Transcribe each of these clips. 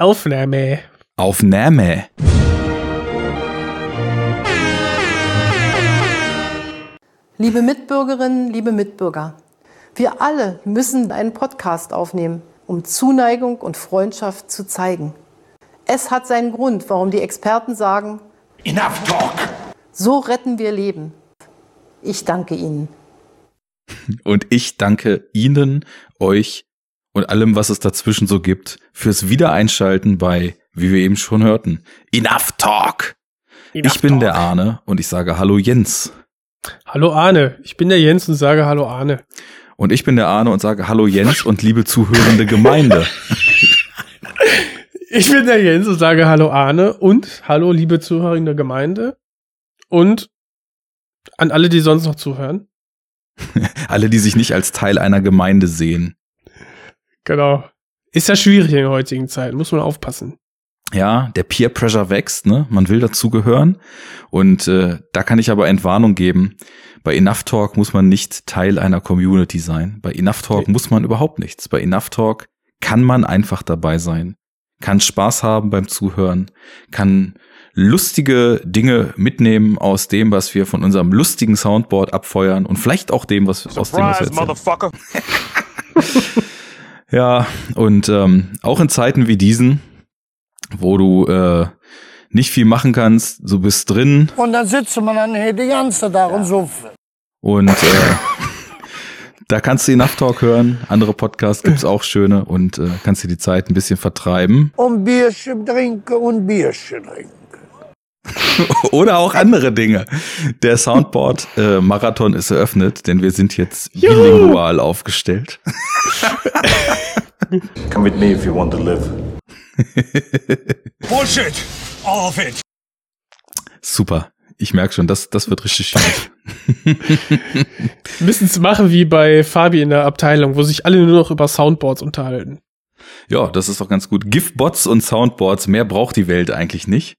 Aufnahme. Aufnahme. Liebe Mitbürgerinnen, liebe Mitbürger, wir alle müssen einen Podcast aufnehmen, um Zuneigung und Freundschaft zu zeigen. Es hat seinen Grund, warum die Experten sagen, Enough talk! so retten wir Leben. Ich danke Ihnen. Und ich danke Ihnen, euch und allem, was es dazwischen so gibt, fürs Wiedereinschalten bei, wie wir eben schon hörten, Enough Talk. Enough ich bin talk. der Arne und ich sage Hallo Jens. Hallo Arne. Ich bin der Jens und sage Hallo Arne. Und ich bin der Arne und sage Hallo Jens und liebe zuhörende Gemeinde. Ich bin der Jens und sage Hallo Arne und Hallo liebe der Gemeinde und an alle, die sonst noch zuhören. Alle, die sich nicht als Teil einer Gemeinde sehen. Genau. Ist ja schwierig in der heutigen Zeit, muss man aufpassen. Ja, der Peer Pressure wächst, ne? Man will dazugehören. Und äh, da kann ich aber Entwarnung geben. Bei Enough Talk muss man nicht Teil einer Community sein. Bei Enough Talk Nee. muss man überhaupt nichts. Bei Enough Talk kann man einfach dabei sein, kann Spaß haben beim Zuhören, kann lustige Dinge mitnehmen aus dem, was wir von unserem lustigen Soundboard abfeuern und vielleicht auch dem, was aus dem, was wir Surprise, erzählen. Ja, und ähm, auch in Zeiten wie diesen, wo du äh, nicht viel machen kannst, du bist drin Und dann sitzt man dann hier die ganze Tag und so. und äh, da kannst du Enough Talk hören. Andere Podcasts gibt's auch schöne und äh, kannst dir die Zeit ein bisschen vertreiben. Und Bierchen trinken und Bierchen trinken. Oder auch andere Dinge. Der Soundboard-Marathon ist eröffnet, denn wir sind jetzt Juhu. bilingual aufgestellt. Come with me if you want to live. Bullshit! All of it! Super. Ich merke schon, das, das wird richtig schwierig. Müssen es machen wie bei Fabi in der Abteilung, wo sich alle nur noch über Soundboards unterhalten. ja, das ist doch ganz gut. Giftbots und Soundboards, mehr braucht die Welt eigentlich nicht.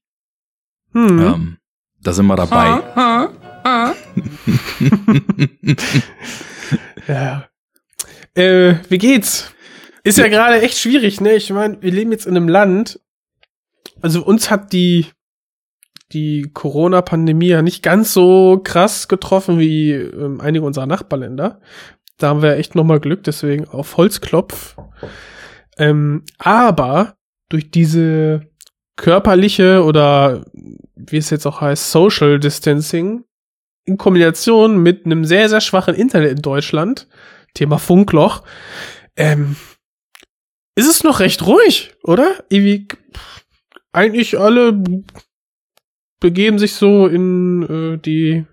Hm. Ähm, da sind wir dabei. Ja. Äh, wie geht's? Ist ja, gerade echt schwierig, ne? Ich meine, wir leben jetzt in einem Land. Also uns hat die die Corona-Pandemie ja nicht ganz so krass getroffen wie ähm, einige unserer Nachbarländer. Da haben wir echt noch mal Glück, deswegen auf Holzklopf. Ähm, aber durch diese körperliche oder wie es jetzt auch heißt, Social Distancing in Kombination mit einem sehr, sehr schwachen Internet in Deutschland, Thema Funkloch, ähm, ist es noch recht ruhig, oder? Irgendwie, eigentlich alle begeben sich so in äh, die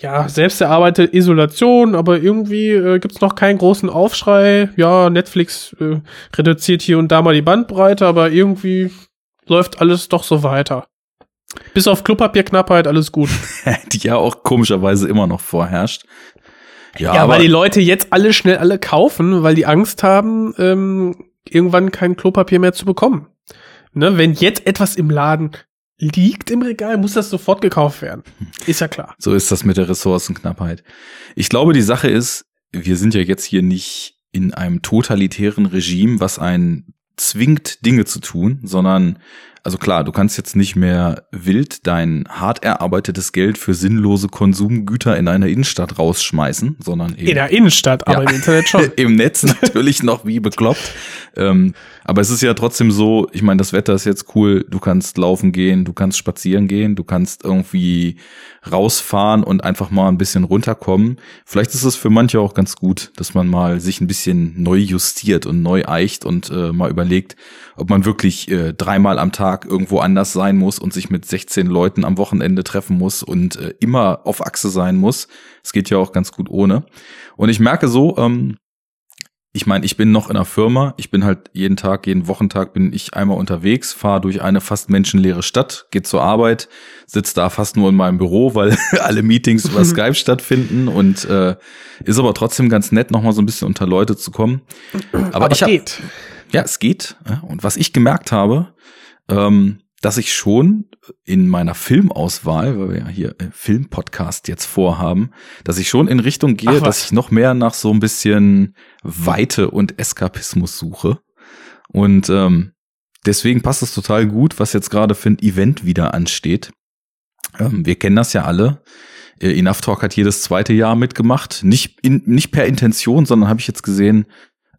ja, selbst erarbeitete Isolation, aber irgendwie äh, gibt's noch keinen großen Aufschrei. Ja, Netflix äh, reduziert hier und da mal die Bandbreite, aber irgendwie läuft alles doch so weiter. Bis auf Klopapierknappheit, alles gut. die ja auch komischerweise immer noch vorherrscht. Ja, Ja, aber weil die Leute jetzt alle schnell alle kaufen, weil die Angst haben, ähm, irgendwann kein Klopapier mehr zu bekommen. Ne, wenn jetzt etwas im Laden liegt im Regal, muss das sofort gekauft werden. Ist ja klar. so ist das mit der Ressourcenknappheit. Ich glaube, die Sache ist, wir sind ja jetzt hier nicht in einem totalitären Regime, was einen zwingt, Dinge zu tun, sondern, also klar, du kannst jetzt nicht mehr wild dein hart erarbeitetes Geld für sinnlose Konsumgüter in einer Innenstadt rausschmeißen, sondern eben In der Innenstadt, aber Ja. im Internet schon. Im Netz natürlich noch wie bekloppt. Ähm, aber es ist ja trotzdem so, ich meine, das Wetter ist jetzt cool, du kannst laufen gehen, du kannst spazieren gehen, du kannst irgendwie rausfahren und einfach mal ein bisschen runterkommen. Vielleicht ist es für manche auch ganz gut, dass man mal sich ein bisschen neu justiert und neu eicht und äh, mal überlegt, ob man wirklich äh, dreimal am Tag irgendwo anders sein muss und sich mit 16 Leuten am Wochenende treffen muss und äh, immer auf Achse sein muss. Es geht ja auch ganz gut ohne. Und ich merke so, ähm, ich meine, ich bin noch in einer Firma, ich bin halt jeden Tag, jeden Wochentag bin ich einmal unterwegs, fahre durch eine fast menschenleere Stadt, gehe zur Arbeit, sitze da fast nur in meinem Büro, weil alle Meetings über Skype stattfinden und äh, ist aber trotzdem ganz nett, nochmal so ein bisschen unter Leute zu kommen. Aber, ich habe geht. ja, es geht. Und was ich gemerkt habe, ähm, dass ich schon in meiner Filmauswahl, weil wir ja hier äh, Filmpodcast jetzt vorhaben, dass ich schon in Richtung gehe, Ach, dass ich noch mehr nach so ein bisschen Weite und Eskapismus suche. Und ähm, deswegen passt es total gut, was jetzt gerade für ein Event wieder ansteht. Ähm, wir kennen das ja alle. Äh, Enough Talk hat jedes zweite Jahr mitgemacht. Nicht, in, nicht per Intention, sondern habe ich jetzt gesehen,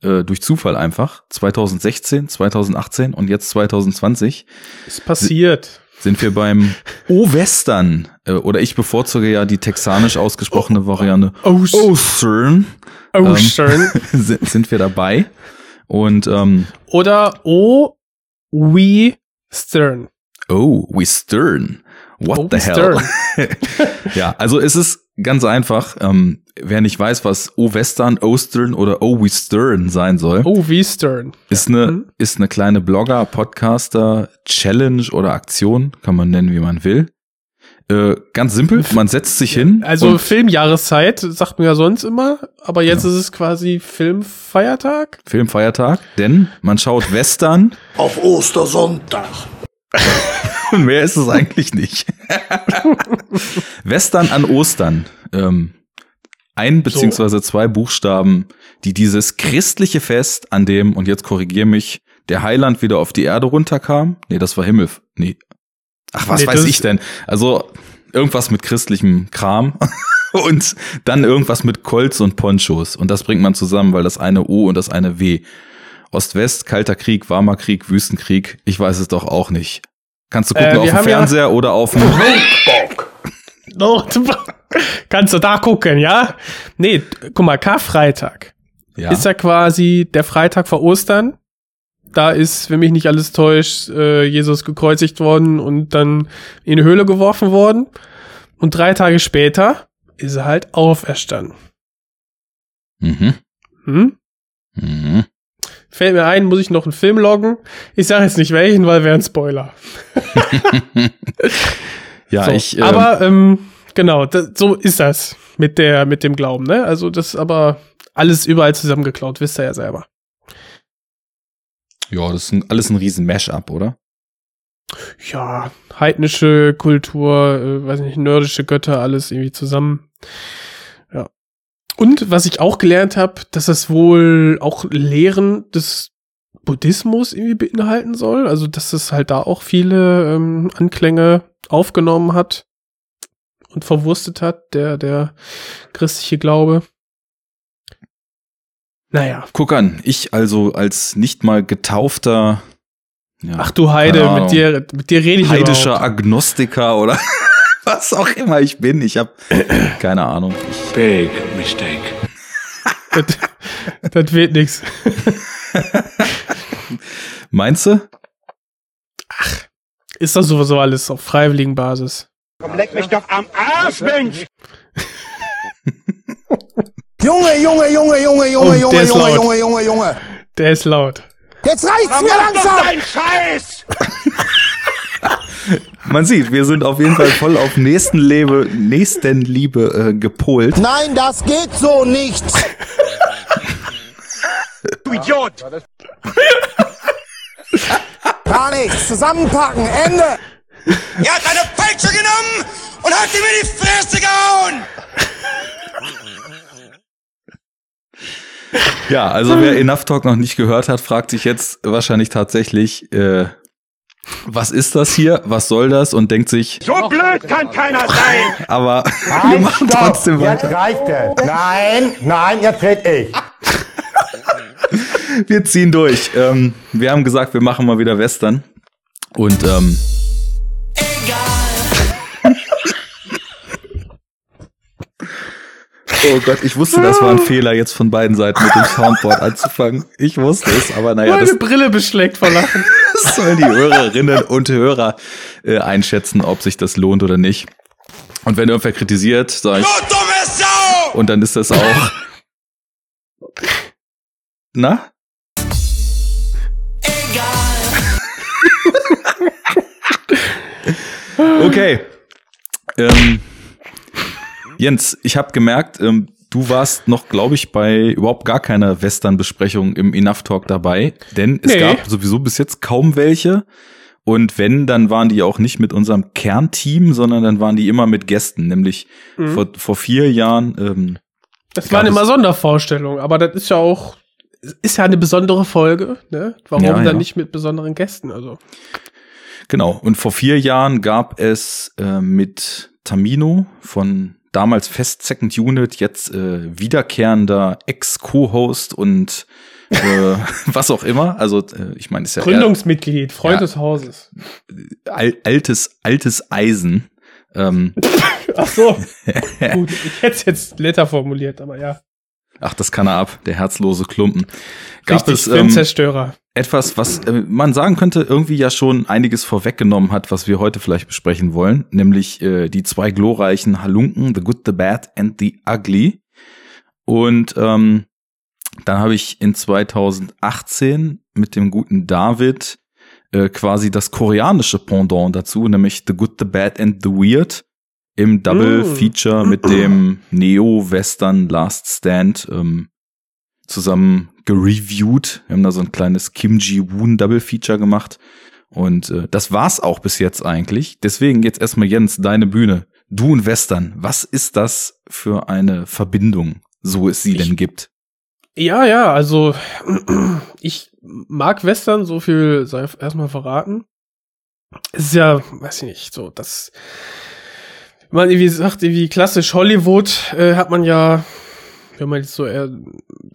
äh, durch Zufall einfach. 2016, 2018 und jetzt 2020 Ist passiert. sind wir beim O-Western. Äh, oder ich bevorzuge ja die texanisch ausgesprochene Variante Os- O-Stern. Oh, schön. sind, sind wir dabei. Und ähm, Oder O We Stern. oh, we stern. What Oh, the hell? ja, also es ist ganz einfach. Ähm, wer nicht weiß, was O-Western, O-Stern oder O-We Stern sein soll, Oh, wie Stern. ist eine Mhm. ist eine kleine Blogger, Podcaster, Challenge oder Aktion, kann man nennen, wie man will. Äh, ganz simpel, man setzt sich hin. Also Filmjahreszeit, sagt man ja sonst immer, aber jetzt ist es quasi Filmfeiertag. Filmfeiertag, denn man schaut Western Auf Ostersonntag. und mehr ist es eigentlich nicht. Western an Ostern. Ähm, ein beziehungsweise zwei Buchstaben, die dieses christliche Fest, an dem, und jetzt korrigier mich, der Heiland wieder auf die Erde runterkam. Nee, das war Himmel. Nee. Ach, was Nee, weiß ich denn? Also irgendwas mit christlichem Kram. und dann irgendwas mit Kolz und Ponchos. Und das bringt man zusammen, weil das eine O und das eine W. Ost-West, Kalter Krieg, Warmer Krieg, Wüstenkrieg. Ich weiß es doch auch nicht. Kannst du gucken Äh, auf dem haben ja- Fernseher oder auf dem Oh, kannst du da gucken, ja? Nee, guck mal, Karfreitag ja. ist ja quasi der Freitag vor Ostern. Da ist, wenn mich nicht alles täuscht, äh, Jesus gekreuzigt worden und dann in die Höhle geworfen worden. Und drei Tage später ist er halt auferstanden. Mhm. Hm? Mhm. Fällt mir ein, muss ich noch einen Film loggen. Ich sage jetzt nicht welchen, weil wäre ein Spoiler. Ja, so, ich. ähm, aber ähm, genau, das, so ist das mit der mit dem Glauben, ne? Also das ist aber alles überall zusammengeklaut, wisst ihr ja selber. ja, das ist alles ein riesen Mash-up, oder? Ja, heidnische Kultur, äh, weiß nicht, nordische Götter, alles irgendwie zusammen. Und was ich auch gelernt habe, dass das wohl auch Lehren des Buddhismus irgendwie beinhalten soll. Also, dass es halt da auch viele ähm, Anklänge aufgenommen hat und verwurstet hat, der, der christliche Glaube. Naja. Guck an, ich also als nicht mal getaufter ja, Ach du Heide, mit dir, mit dir rede ich heidischer überhaupt. Agnostiker oder was auch immer ich bin. Ich habe keine Ahnung. Ich, Big mistake. Das, das wird nix. meinst du? Ist das sowieso alles auf freiwilligen Basis? Leck mich doch am Arsch, Mensch! Junge, Junge, Junge, Junge, Junge, Oh, Junge, Junge, laut. Junge, Junge, Junge. Der ist laut. Jetzt reicht's mir langsam. dein Scheiß! Man sieht, wir sind auf jeden Fall voll auf Nächstenliebe, Nächstenliebe äh, gepolt. Nein, das geht so nicht. Du Idiot! Gar nichts. Zusammenpacken. Ende. Er hat eine Peitsche genommen und hat ihm in die Fresse gehauen! Ja, also wer Enough Talk noch nicht gehört hat, fragt sich jetzt wahrscheinlich tatsächlich, äh, was ist das hier? Was soll das? Und denkt sich, So blöd kann keiner sein! aber wir machen trotzdem Jetzt weiter. reicht es. Nein, nein, jetzt red ich. Wir ziehen durch. Ähm, wir haben gesagt, wir machen mal wieder Western. Und ähm, Oh Gott, ich wusste, das war ein Fehler, jetzt von beiden Seiten mit dem Soundboard anzufangen. Ich wusste es, aber naja, Meine das, Brille beschlägt vor Lachen. Das sollen die Hörerinnen und Hörer äh, einschätzen, ob sich das lohnt oder nicht. Und wenn irgendwer kritisiert, sag ich, Sau! und dann ist das auch. Na? Okay. Ähm, Jens, ich habe gemerkt, ähm, du warst noch, glaube ich, bei überhaupt gar keiner Western-Besprechung im Enough Talk dabei, denn es Nee. gab sowieso bis jetzt kaum welche. Und wenn, dann waren die auch nicht mit unserem Kernteam, sondern dann waren die immer mit Gästen. Nämlich vor, vor vier Jahren ähm, Das waren immer Sondervorstellungen, aber das ist ja auch ist ja eine besondere Folge, ne? Warum Ja, dann ja. nicht mit besonderen Gästen? Also Genau. Und vor vier Jahren gab es äh, mit Tamino von damals Fest Second Unit, jetzt äh, wiederkehrender Ex-Co-Host und äh, was auch immer. Also äh, ich meine, ist ja Gründungsmitglied, Freund Ja. des Hauses. al altes, altes Eisen. Ähm, Ach so. Gut, ich hätte es jetzt netter formuliert, aber ja. Ach, das kann er ab, der herzlose Klumpen. Gab Richtig, es ähm, Filmzerstörer. etwas, was äh, man sagen könnte, irgendwie ja schon einiges vorweggenommen hat, was wir heute vielleicht besprechen wollen, nämlich äh, die zwei glorreichen Halunken, The Good, The Bad and The Ugly. Und ähm, dann habe ich in 2018 mit dem guten David äh, quasi das koreanische Pendant dazu, nämlich The Good, The Bad and The Weird im Double Mm. Feature mit dem Neo-Western Last Stand ähm, zusammen gereviewt. Wir haben da so ein kleines Kim Ji-Woon Double Feature gemacht. Und äh, das war's auch bis jetzt eigentlich. Deswegen jetzt erstmal Jens, deine Bühne. Du und Western, was ist das für eine Verbindung, so es sie Ich- denn gibt? Ja, ja, also ich mag Western, so viel sei erstmal verraten. Es ist ja, weiß ich nicht, so das man irgendwie sagt, irgendwie klassisch Hollywood äh, hat man ja, wenn man jetzt so eher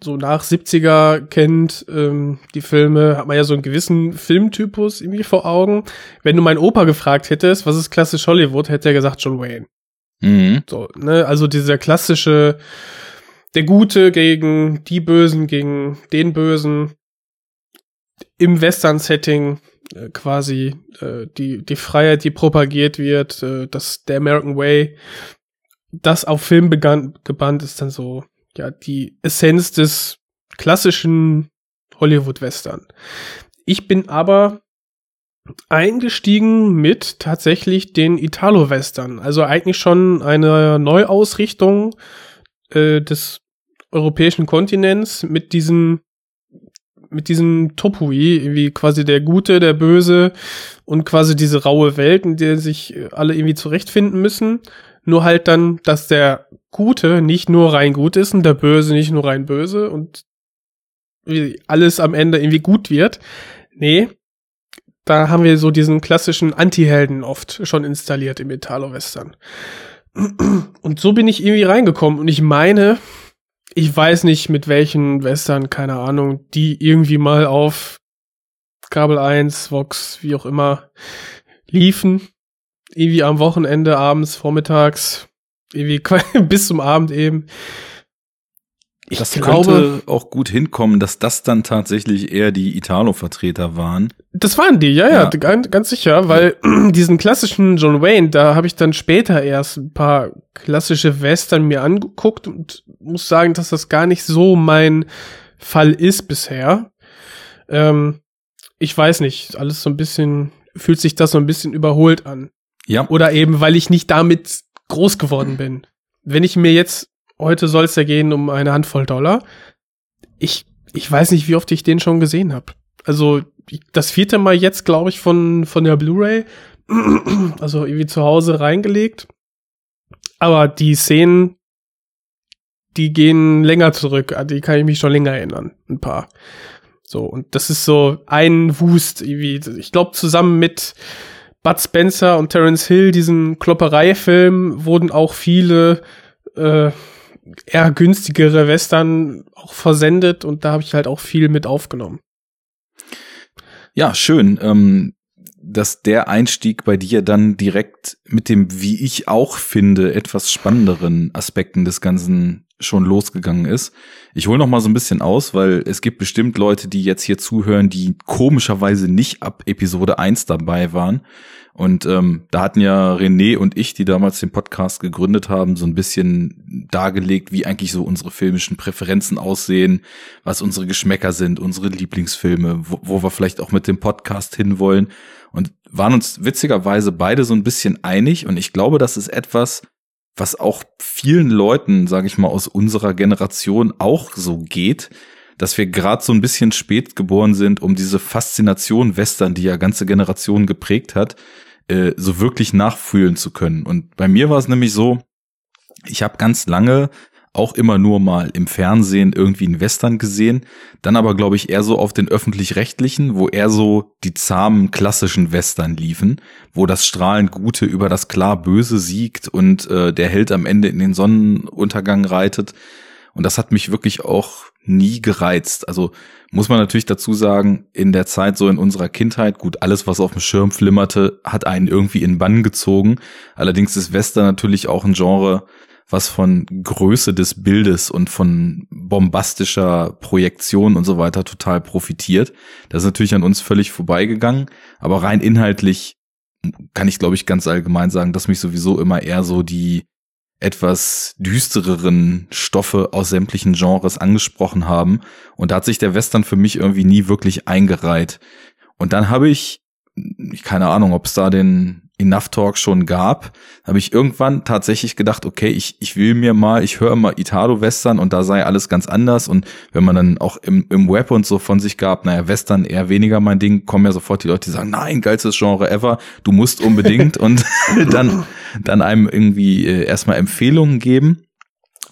so nach 70er kennt, ähm, die Filme, hat man ja so einen gewissen Filmtypus irgendwie vor Augen. Wenn du meinen Opa gefragt hättest, was ist klassisch Hollywood, hätte er gesagt John Wayne. Mhm. So, ne, also dieser klassische, der Gute gegen die Bösen, gegen den Bösen im Western-Setting äh, quasi äh, die, die Freiheit, die propagiert wird, äh, das der American Way, das auf Film begann, gebannt ist dann so, ja, die Essenz des klassischen Hollywood-Western. Ich bin aber eingestiegen mit tatsächlich den Italo-Western. Also eigentlich schon eine Neuausrichtung äh, des europäischen Kontinents mit diesem mit diesem Topoi, wie quasi der Gute, der Böse und quasi diese raue Welt, in der sich alle irgendwie zurechtfinden müssen. Nur halt dann, dass der Gute nicht nur rein gut ist und der Böse nicht nur rein böse und alles am Ende irgendwie gut wird. Nee, da haben wir so diesen klassischen Anti-Helden oft schon installiert im Italo-Western. Und so bin ich irgendwie reingekommen und ich meine, ich weiß nicht mit welchen Western, keine Ahnung, die irgendwie mal auf Kabel 1, Vox, wie auch immer, liefen. Irgendwie am Wochenende, abends, vormittags, irgendwie bis zum Abend eben. Ich das glaube, könnte auch gut hinkommen, dass das dann tatsächlich eher die Italo-Vertreter waren. Das waren die, ja, ja, Ja. Ganz, ganz sicher, weil diesen klassischen John Wayne, da habe ich dann später erst ein paar klassische Western mir angeguckt und muss sagen, dass das gar nicht so mein Fall ist bisher. Ähm, ich weiß nicht, alles so ein bisschen, fühlt sich das so ein bisschen überholt an. Ja, Oder eben, weil ich nicht damit groß geworden bin. Wenn ich mir jetzt, heute soll es ja gehen um eine Handvoll Dollar, ich, ich weiß nicht, wie oft ich den schon gesehen habe. Also das vierte Mal jetzt, glaube ich, von, von der Blu-ray, also irgendwie zu Hause reingelegt. Aber die Szenen, die gehen länger zurück, an die kann ich mich schon länger erinnern, ein paar. So, und das ist so ein Wust, irgendwie, ich glaube, zusammen mit Bud Spencer und Terence Hill, diesen Klopperei-Film, wurden auch viele äh, eher günstigere Western auch versendet und da habe ich halt auch viel mit aufgenommen. Ja, schön, ähm, dass der Einstieg bei dir dann direkt mit dem, wie ich auch finde, etwas spannenderen Aspekten des Ganzen schon losgegangen ist. Ich hole noch mal so ein bisschen aus, weil es gibt bestimmt Leute, die jetzt hier zuhören, die komischerweise nicht ab Episode 1 dabei waren. Und ähm, da hatten ja René und ich, die damals den Podcast gegründet haben, so ein bisschen dargelegt, wie eigentlich so unsere filmischen Präferenzen aussehen, was unsere Geschmäcker sind, unsere Lieblingsfilme, wo, wo wir vielleicht auch mit dem Podcast hinwollen. Waren uns witzigerweise beide so ein bisschen einig. Und ich glaube, das ist etwas, was auch vielen Leuten, sage ich mal, aus unserer Generation auch so geht, dass wir gerade so ein bisschen spät geboren sind, um diese Faszination Western, die ja ganze Generationen geprägt hat, äh, so wirklich nachfühlen zu können. Und bei mir war es nämlich so, ich habe ganz lange auch immer nur mal im Fernsehen irgendwie einen Western gesehen, dann aber glaube ich eher so auf den öffentlich-rechtlichen, wo eher so die zahmen klassischen Western liefen, wo das strahlend Gute über das klar Böse siegt und äh, der Held am Ende in den Sonnenuntergang reitet. Und das hat mich wirklich auch nie gereizt. Also muss man natürlich dazu sagen, in der Zeit so in unserer Kindheit, gut, alles, was auf dem Schirm flimmerte, hat einen irgendwie in Bann gezogen. Allerdings ist Western natürlich auch ein Genre, was von Größe des Bildes und von bombastischer Projektion und so weiter total profitiert. Das ist natürlich an uns völlig vorbeigegangen, aber rein inhaltlich kann ich, glaube ich, ganz allgemein sagen, dass mich sowieso immer eher so die etwas düstereren Stoffe aus sämtlichen Genres angesprochen haben. Und da hat sich der Western für mich irgendwie nie wirklich eingereiht. Und dann habe ich, keine Ahnung, ob es da den Enough Talk schon gab, habe ich irgendwann tatsächlich gedacht, okay, ich, ich will mir mal, ich höre mal Italo-Western und da sei alles ganz anders. Und wenn man dann auch im, im Web und so von sich gab, naja, Western eher weniger mein Ding, kommen ja sofort die Leute, die sagen, nein, geilstes Genre ever, du musst unbedingt und dann, dann einem irgendwie äh, erstmal Empfehlungen geben.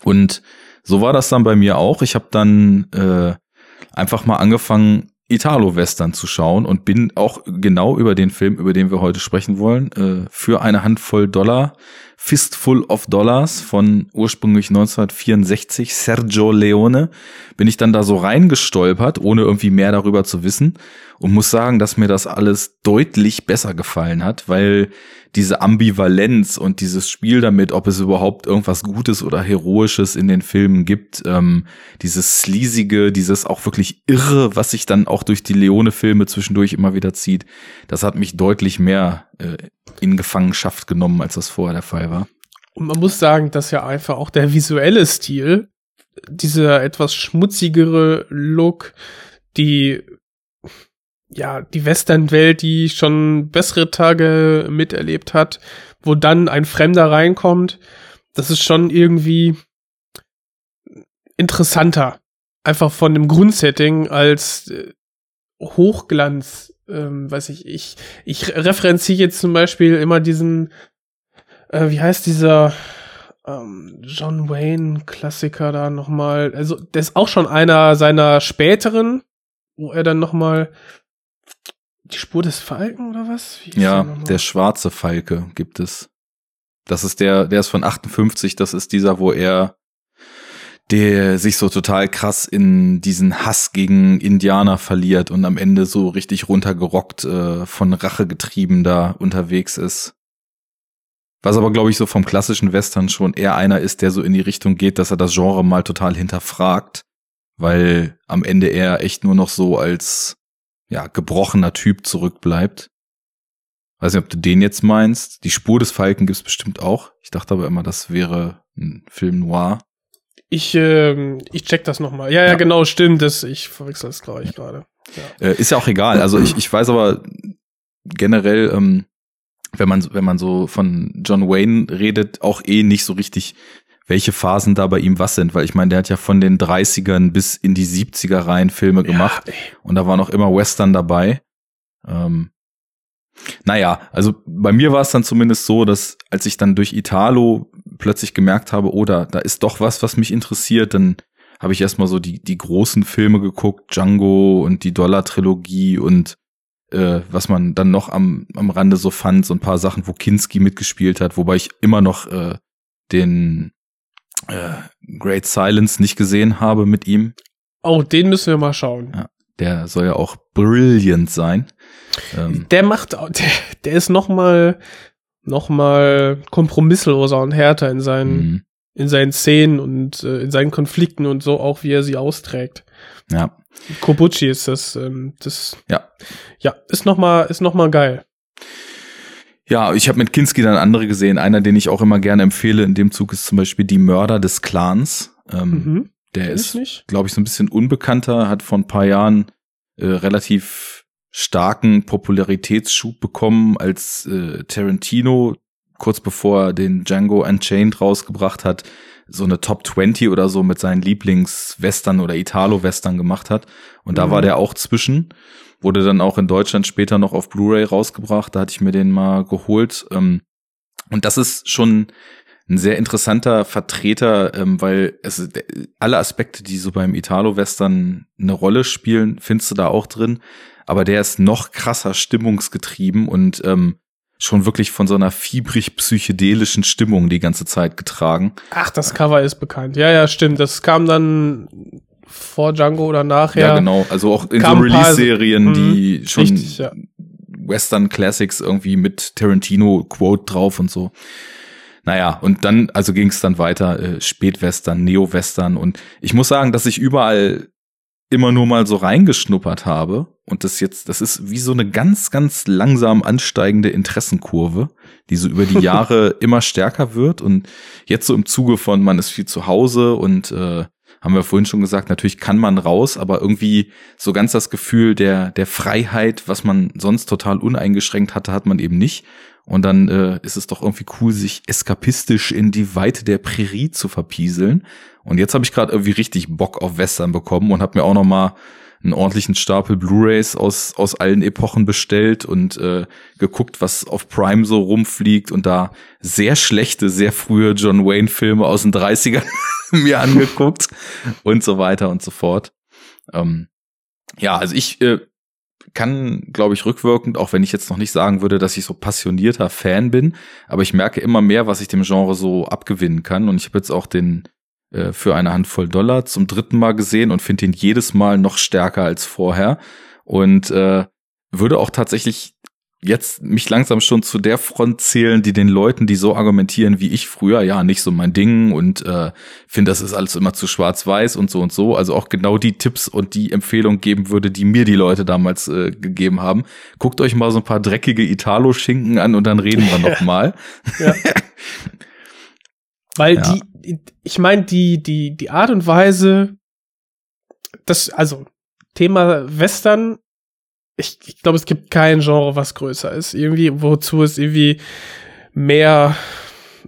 Und so war das dann bei mir auch. Ich habe dann äh, einfach mal angefangen, Italo-Western zu schauen und bin auch genau über den Film, über den wir heute sprechen wollen, äh, für eine Handvoll Dollar, Fistful of Dollars von ursprünglich 1964 Sergio Leone, bin ich dann da so reingestolpert, ohne irgendwie mehr darüber zu wissen und muss sagen, dass mir das alles deutlich besser gefallen hat, weil diese Ambivalenz und dieses Spiel damit, ob es überhaupt irgendwas Gutes oder Heroisches in den Filmen gibt, ähm, dieses Sleasige, dieses auch wirklich Irre, was sich dann auch durch die Leone-Filme zwischendurch immer wieder zieht, das hat mich deutlich mehr äh, in Gefangenschaft genommen, als das vorher der Fall war. Und man muss sagen, dass ja einfach auch der visuelle Stil, dieser etwas schmutzigere Look, die ja, die Westernwelt, die schon bessere Tage miterlebt hat, wo dann ein Fremder reinkommt, das ist schon irgendwie interessanter. Einfach von dem Grundsetting als äh, Hochglanz, ähm, weiß ich, ich, ich referenziere jetzt zum Beispiel immer diesen, äh, wie heißt dieser ähm, John Wayne Klassiker da nochmal, also der ist auch schon einer seiner späteren, wo er dann nochmal die Spur des Falken oder was? ja, der, der schwarze Falke gibt es. Das ist der, der ist von 58, das ist dieser, wo er der sich so total krass in diesen Hass gegen Indianer verliert und am Ende so richtig runtergerockt äh, von Rache getrieben da unterwegs ist. Was aber, glaube ich, so vom klassischen Western schon eher einer ist, der so in die Richtung geht, dass er das Genre mal total hinterfragt, weil am Ende er echt nur noch so als ja, gebrochener Typ zurückbleibt. Weiß nicht, ob du den jetzt meinst. Die Spur des Falken gibt's bestimmt auch. Ich dachte aber immer, das wäre ein Film noir. Ich, ähm, ich check das nochmal. Ja, ja, ja, genau, stimmt. Das, ich verwechsel das, glaube ich, gerade. Ja. Äh, ist ja auch egal. Also ich, ich weiß aber generell, ähm, wenn man, wenn man so von John Wayne redet, auch eh nicht so richtig welche Phasen da bei ihm was sind, weil ich meine, der hat ja von den 30ern bis in die 70er Reihen Filme gemacht ja, und da war noch immer Western dabei. Ähm, naja, also bei mir war es dann zumindest so, dass als ich dann durch Italo plötzlich gemerkt habe, oder oh, da ist doch was, was mich interessiert, dann habe ich erstmal so die, die großen Filme geguckt, Django und die Dollar-Trilogie und äh, was man dann noch am, am Rande so fand, so ein paar Sachen, wo Kinski mitgespielt hat, wobei ich immer noch äh, den äh, Great Silence nicht gesehen habe mit ihm. Oh, den müssen wir mal schauen. Ja, der soll ja auch brilliant sein. Ähm, der macht, der, der ist noch mal, noch mal kompromissloser und härter in seinen, mhm. in seinen Szenen und äh, in seinen Konflikten und so auch, wie er sie austrägt. Ja. Kobuchi ist das, ähm, das, ja, ja, ist noch mal, ist noch mal geil. Ja, ich habe mit Kinski dann andere gesehen. Einer, den ich auch immer gerne empfehle in dem Zug, ist zum Beispiel Die Mörder des Clans. Ähm, mhm. Der ist, glaube ich, so ein bisschen unbekannter, hat vor ein paar Jahren äh, relativ starken Popularitätsschub bekommen, als äh, Tarantino kurz bevor er den Django Unchained rausgebracht hat, so eine Top 20 oder so mit seinen Lieblings-Western oder Italo-Western gemacht hat. Und da mhm. war der auch zwischen. Wurde dann auch in Deutschland später noch auf Blu-ray rausgebracht. Da hatte ich mir den mal geholt. Ähm, und das ist schon ein sehr interessanter Vertreter, ähm, weil es alle Aspekte, die so beim Italo-Western eine Rolle spielen, findest du da auch drin. Aber der ist noch krasser stimmungsgetrieben und ähm, schon wirklich von so einer fiebrig psychedelischen Stimmung die ganze Zeit getragen. Ach, das Cover ist bekannt. Ja, ja, stimmt. Das kam dann vor Django oder nachher. Ja, genau. Also auch in so Release-Serien, die Mhm, schon richtig, ja. Western Classics irgendwie mit Tarantino-Quote drauf und so. Naja, und dann, also ging es dann weiter, äh, Spätwestern, Neo-Western und ich muss sagen, dass ich überall immer nur mal so reingeschnuppert habe und das jetzt, das ist wie so eine ganz, ganz langsam ansteigende Interessenkurve, die so über die Jahre immer stärker wird und jetzt so im Zuge von, man ist viel zu Hause und äh, haben wir vorhin schon gesagt, natürlich kann man raus, aber irgendwie so ganz das Gefühl der, der Freiheit, was man sonst total uneingeschränkt hatte, hat man eben nicht. Und dann äh, ist es doch irgendwie cool, sich eskapistisch in die Weite der Prärie zu verpieseln. Und jetzt habe ich gerade irgendwie richtig Bock auf Western bekommen und habe mir auch noch mal einen ordentlichen Stapel Blu-rays aus aus allen Epochen bestellt und äh, geguckt, was auf Prime so rumfliegt und da sehr schlechte, sehr frühe John Wayne Filme aus den 30ern mir angeguckt und so weiter und so fort. Ähm, ja, also ich äh, kann, glaube ich, rückwirkend, auch wenn ich jetzt noch nicht sagen würde, dass ich so passionierter Fan bin, aber ich merke immer mehr, was ich dem Genre so abgewinnen kann. Und ich habe jetzt auch den äh, für eine Handvoll Dollar zum dritten Mal gesehen und finde ihn jedes Mal noch stärker als vorher. Und äh, würde auch tatsächlich jetzt mich langsam schon zu der Front zählen, die den Leuten, die so argumentieren wie ich früher, ja, nicht so mein Ding und äh, finde, das ist alles immer zu schwarz-weiß und so und so. Also auch genau die Tipps und die Empfehlung geben würde, die mir die Leute damals äh, gegeben haben. Guckt euch mal so ein paar dreckige Italo-Schinken an und dann reden wir noch mal. Weil Ja. die, ich meine, die, die, die Art und Weise, das, also, Thema Western, ich, ich glaube, es gibt kein Genre, was größer ist. Irgendwie, wozu es irgendwie mehr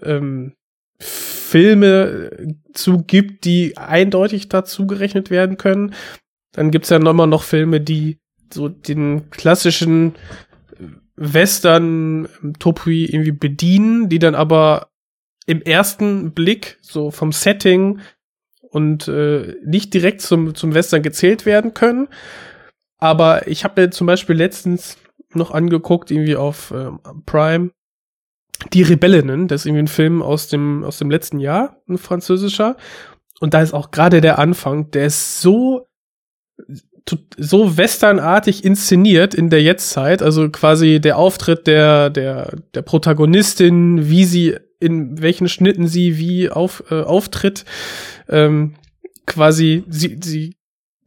ähm, Filme zu gibt, die eindeutig dazu gerechnet werden können. Dann gibt's ja nochmal noch Filme, die so den klassischen Western-Topui irgendwie bedienen, die dann aber im ersten Blick so vom Setting und äh, nicht direkt zum, zum Western gezählt werden können. Aber ich habe mir zum Beispiel letztens noch angeguckt, irgendwie auf ähm, Prime, Die Rebellinnen, das ist irgendwie ein Film aus dem, aus dem letzten Jahr, ein französischer. Und da ist auch gerade der Anfang, der ist so, so westernartig inszeniert in der Jetztzeit. Also quasi der Auftritt der, der, der Protagonistin, wie sie, in welchen Schnitten sie wie auf, äh, auftritt. Ähm, quasi, sie, sie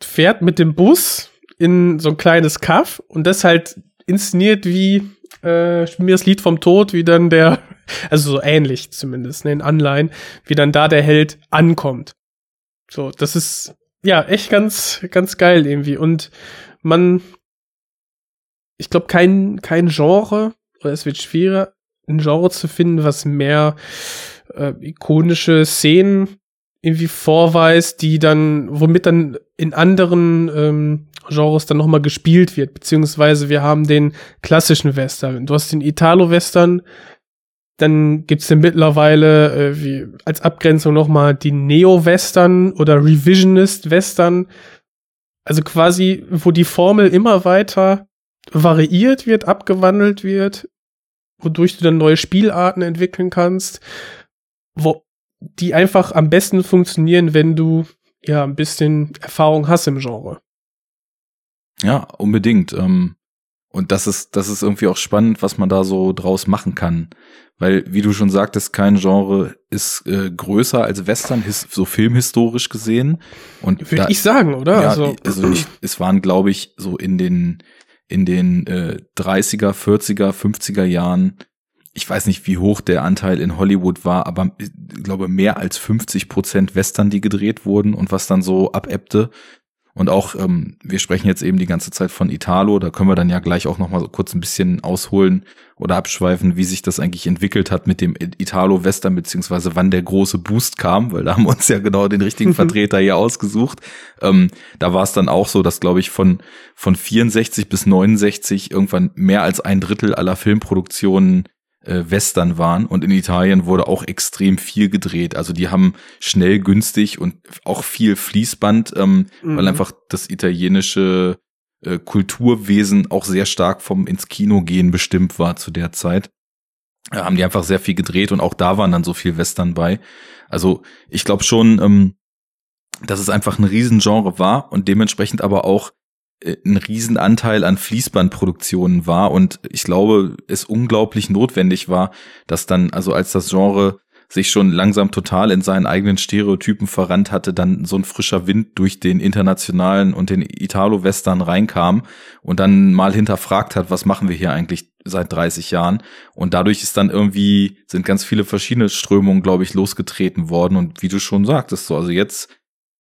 fährt mit dem Bus in so ein kleines Kaff und das halt inszeniert wie äh, mir das Lied vom Tod, wie dann der, also so ähnlich zumindest, ne, in Anleihen, wie dann da der Held ankommt. So, das ist ja echt ganz, ganz geil irgendwie. Und man, ich glaube, kein, kein Genre, oder es wird schwieriger, ein Genre zu finden, was mehr äh, ikonische Szenen irgendwie vorweist, die dann, womit dann in anderen ähm, Genres dann nochmal gespielt wird, beziehungsweise wir haben den klassischen Western. Du hast den Italo-Western, dann gibt's den mittlerweile äh, wie als Abgrenzung nochmal die Neo-Western oder Revisionist-Western. Also quasi, wo die Formel immer weiter variiert wird, abgewandelt wird, wodurch du dann neue Spielarten entwickeln kannst, wo die einfach am besten funktionieren, wenn du ja ein bisschen Erfahrung hast im Genre. Ja, unbedingt. Ähm, und das ist, das ist irgendwie auch spannend, was man da so draus machen kann. Weil, wie du schon sagtest, kein Genre ist äh, größer als Western, his so filmhistorisch gesehen. Und Würde ich sagen, oder? Ja, also, also ich, es waren, glaube ich, so in den in den äh, 30er, 40er, 50er Jahren, ich weiß nicht, wie hoch der Anteil in Hollywood war, aber ich glaube mehr als 50 Prozent Western, die gedreht wurden und was dann so abebbte. Und auch, ähm, wir sprechen jetzt eben die ganze Zeit von Italo, da können wir dann ja gleich auch noch mal so kurz ein bisschen ausholen oder abschweifen, wie sich das eigentlich entwickelt hat mit dem Italo-Western, beziehungsweise wann der große Boost kam, weil da haben wir uns ja genau den richtigen Vertreter hier ausgesucht. Ähm, da war es dann auch so, dass, glaube ich, von, von 64 bis 69 irgendwann mehr als ein Drittel aller Filmproduktionen äh, Western waren und in Italien wurde auch extrem viel gedreht. Also die haben schnell, günstig und auch viel Fließband, ähm, Mhm. weil einfach das italienische äh, Kulturwesen auch sehr stark vom ins Kino gehen bestimmt war zu der Zeit. Da haben die einfach sehr viel gedreht und auch da waren dann so viel Western bei. Also ich glaube schon, ähm, dass es einfach ein Riesengenre war und dementsprechend aber auch ein Riesenanteil an Fließbandproduktionen war und ich glaube, es unglaublich notwendig war, dass dann, also als das Genre sich schon langsam total in seinen eigenen Stereotypen verrannt hatte, dann so ein frischer Wind durch den internationalen und den Italo-Western reinkam und dann mal hinterfragt hat, was machen wir hier eigentlich seit 30 Jahren? Und dadurch ist dann irgendwie, sind ganz viele verschiedene Strömungen, glaube ich, losgetreten worden und wie du schon sagtest, so, also jetzt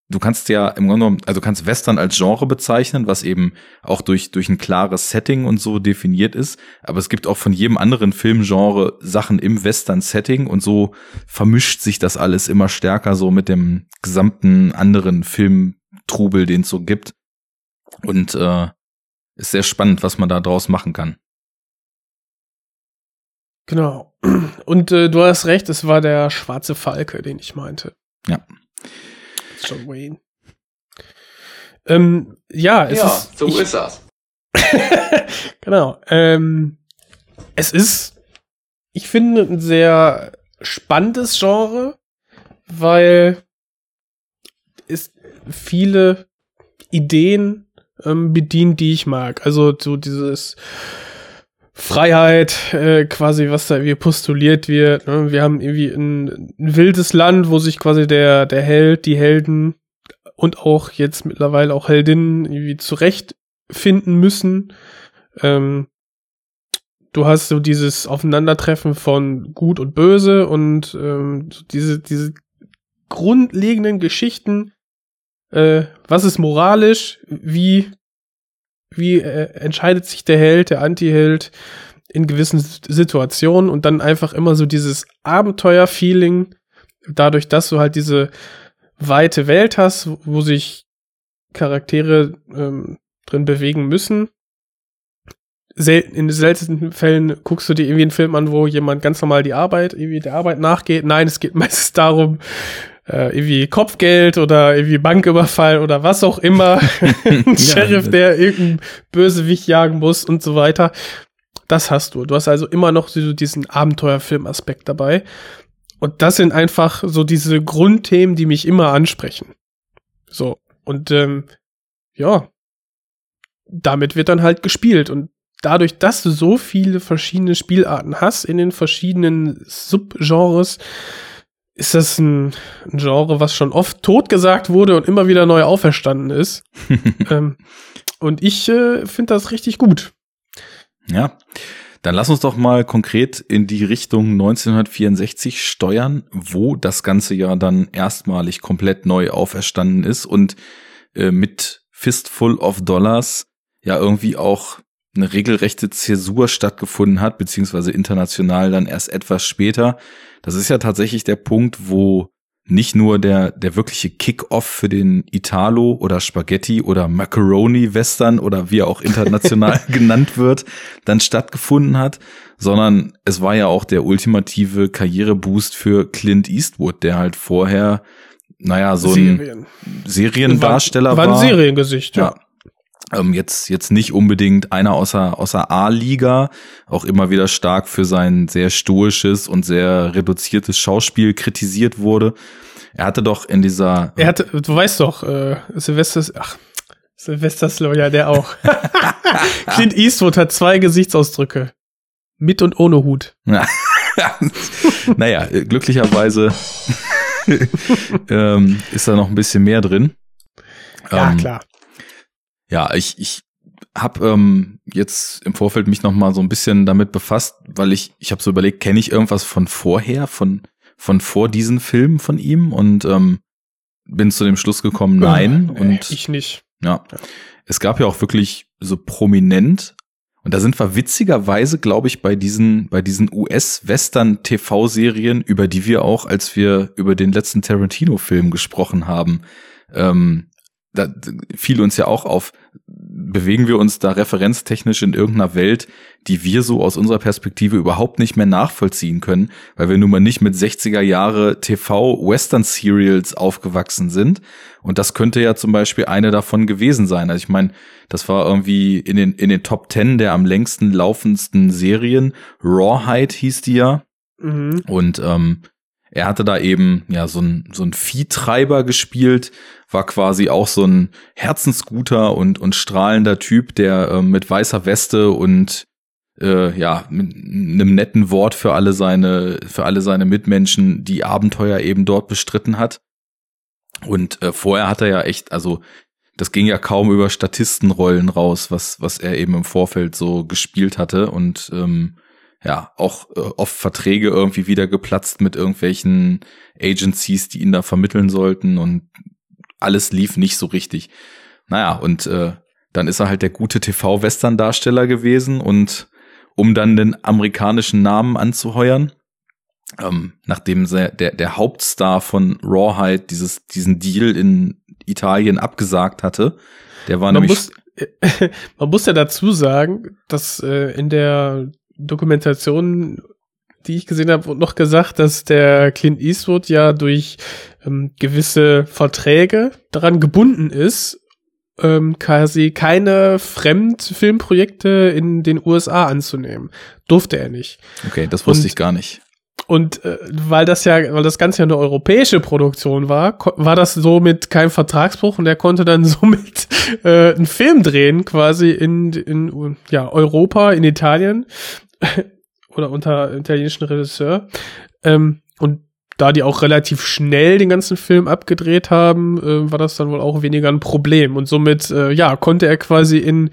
du kannst ja im Grunde genommen, also kannst Western als Genre bezeichnen, was eben auch durch, durch ein klares Setting und so definiert ist. Aber es gibt auch von jedem anderen Filmgenre Sachen im Western-Setting und so vermischt sich das alles immer stärker so mit dem gesamten anderen Filmtrubel, den es so gibt. Und äh, ist sehr spannend, was man da draus machen kann. Genau. Und äh, du hast recht, es war der schwarze Falke, den ich meinte. Ja. John Wayne. Ähm, ja, es ist. so ich, ist das. genau. Ähm, es ist, ich finde, ein sehr spannendes Genre, weil es viele Ideen ähm, bedient, die ich mag. Also so dieses Freiheit, äh, quasi, was da irgendwie postuliert wird. Ne? Wir haben irgendwie ein, ein wildes Land, wo sich quasi der, der Held, die Helden und auch jetzt mittlerweile auch Heldinnen irgendwie zurechtfinden müssen. Ähm, du hast so dieses Aufeinandertreffen von Gut und Böse und ähm, diese, diese grundlegenden Geschichten, äh, was ist moralisch, wie, wie äh, entscheidet sich der Held, der Anti-Held in gewissen Situationen und dann einfach immer so dieses Abenteuer-Feeling, dadurch, dass du halt diese weite Welt hast, wo sich Charaktere ähm, drin bewegen müssen. Selten, in seltensten Fällen guckst du dir irgendwie einen Film an, wo jemand ganz normal die Arbeit, irgendwie der Arbeit nachgeht. Nein, es geht meistens darum, äh, irgendwie Kopfgeld oder irgendwie Banküberfall oder was auch immer. Ein Sheriff, der irgendeinen Bösewicht jagen muss und so weiter. Das hast du. Du hast also immer noch so diesen Abenteuerfilm-Aspekt dabei. Und das sind einfach so diese Grundthemen, die mich immer ansprechen. So. Und ähm, ja, damit wird dann halt gespielt. Und dadurch, dass du so viele verschiedene Spielarten hast in den verschiedenen Subgenres, ist das ein, ein Genre, was schon oft totgesagt wurde und immer wieder neu auferstanden ist. ähm, und ich äh, finde das richtig gut. Ja. Dann lass uns doch mal konkret in die Richtung 1964 steuern, wo das ganze ja dann erstmalig komplett neu auferstanden ist und äh, mit Fistful of Dollars ja irgendwie auch eine regelrechte Zäsur stattgefunden hat, beziehungsweise international dann erst etwas später. Das ist ja tatsächlich der Punkt, wo nicht nur der, der wirkliche Kick-Off für den Italo oder Spaghetti oder Macaroni Western oder wie er auch international genannt wird, dann stattgefunden hat, sondern es war ja auch der ultimative Karriereboost für Clint Eastwood, der halt vorher, naja, so ein Serien. Seriendarsteller war. war. War ein Seriengesicht, ja. Ja. Ähm, jetzt, jetzt nicht unbedingt einer außer, außer A-Liga, auch immer wieder stark für sein sehr stoisches und sehr reduziertes Schauspiel kritisiert wurde. Er hatte doch in dieser, Er hatte, du weißt doch, äh, Sylvester, ach, Sylvester Stallone, ja, der auch. Clint Eastwood hat zwei Gesichtsausdrücke. Mit und ohne Hut. naja, glücklicherweise ähm, ist da noch ein bisschen mehr drin. Ja, Ähm, klar. Ja, ich, ich habe ähm, jetzt im Vorfeld mich noch mal so ein bisschen damit befasst, weil ich ich habe so überlegt, kenne ich irgendwas von vorher, von von vor diesen Filmen von ihm und ähm, bin zu dem Schluss gekommen, nein. Nee, und ich nicht. ja, es gab ja auch wirklich so prominent und da sind wir witzigerweise, glaube ich, bei diesen bei diesen US-Western-TV-Serien, über die wir auch, als wir über den letzten Tarantino-Film gesprochen haben, ähm, da fiel uns ja auch auf, bewegen wir uns da referenztechnisch in irgendeiner Welt, die wir so aus unserer Perspektive überhaupt nicht mehr nachvollziehen können, weil wir nun mal nicht mit 60er Jahre TV Western Serials aufgewachsen sind. Und das könnte ja zum Beispiel eine davon gewesen sein. Also ich meine, das war irgendwie in den, in den Top Ten der am längsten laufendsten Serien. Rawhide hieß die ja. Mhm. Und ähm, er hatte da eben ja so ein so ein Viehtreiber gespielt, war quasi auch so ein herzensguter und und strahlender Typ, der äh, mit weißer Weste und äh, ja mit einem netten Wort für alle seine für alle seine Mitmenschen die Abenteuer eben dort bestritten hat. Und äh, vorher hat er ja echt, also das ging ja kaum über Statistenrollen raus, was was er eben im Vorfeld so gespielt hatte und ähm, ja, auch äh, oft Verträge irgendwie wieder geplatzt mit irgendwelchen Agencies, die ihn da vermitteln sollten und alles lief nicht so richtig. Naja, und äh, dann ist er halt der gute TV-Western-Darsteller gewesen und um dann den amerikanischen Namen anzuheuern, ähm, nachdem der, der, Hauptstar von Rawhide dieses, diesen Deal in Italien abgesagt hatte, der war Man nämlich muss, man muss ja dazu sagen, dass äh, in der Dokumentation, die ich gesehen habe, wurde noch gesagt, dass der Clint Eastwood ja durch ähm, gewisse Verträge daran gebunden ist, ähm, quasi keine Fremdfilmprojekte in den USA anzunehmen. Durfte er nicht. Okay, das wusste Und- ich gar nicht. Und äh, weil das ja, weil das Ganze ja eine europäische Produktion war, war das somit kein Vertragsbruch und er konnte dann somit äh, einen Film drehen, quasi in, in ja, Europa, in Italien oder unter italienischen Regisseur. Ähm, und da die auch relativ schnell den ganzen Film abgedreht haben, äh, war das dann wohl auch weniger ein Problem. Und somit, äh, ja, konnte er quasi in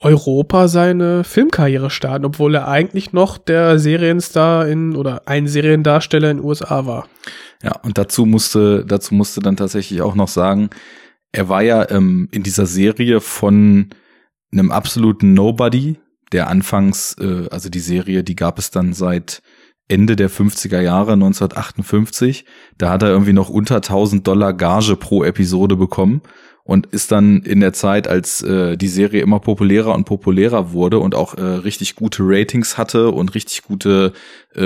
Europa seine Filmkarriere starten, obwohl er eigentlich noch der Serienstar in oder ein Seriendarsteller in den USA war. Ja, und dazu musste, dazu musste dann tatsächlich auch noch sagen, er war ja ähm, in dieser Serie von einem absoluten Nobody, der anfangs, äh, also die Serie, die gab es dann seit Ende der 50er Jahre, 1958. Da hat er irgendwie noch unter 1000 Dollar Gage pro Episode bekommen und ist dann in der Zeit, als äh, die Serie immer populärer und populärer wurde und auch äh, richtig gute Ratings hatte und richtig gute äh,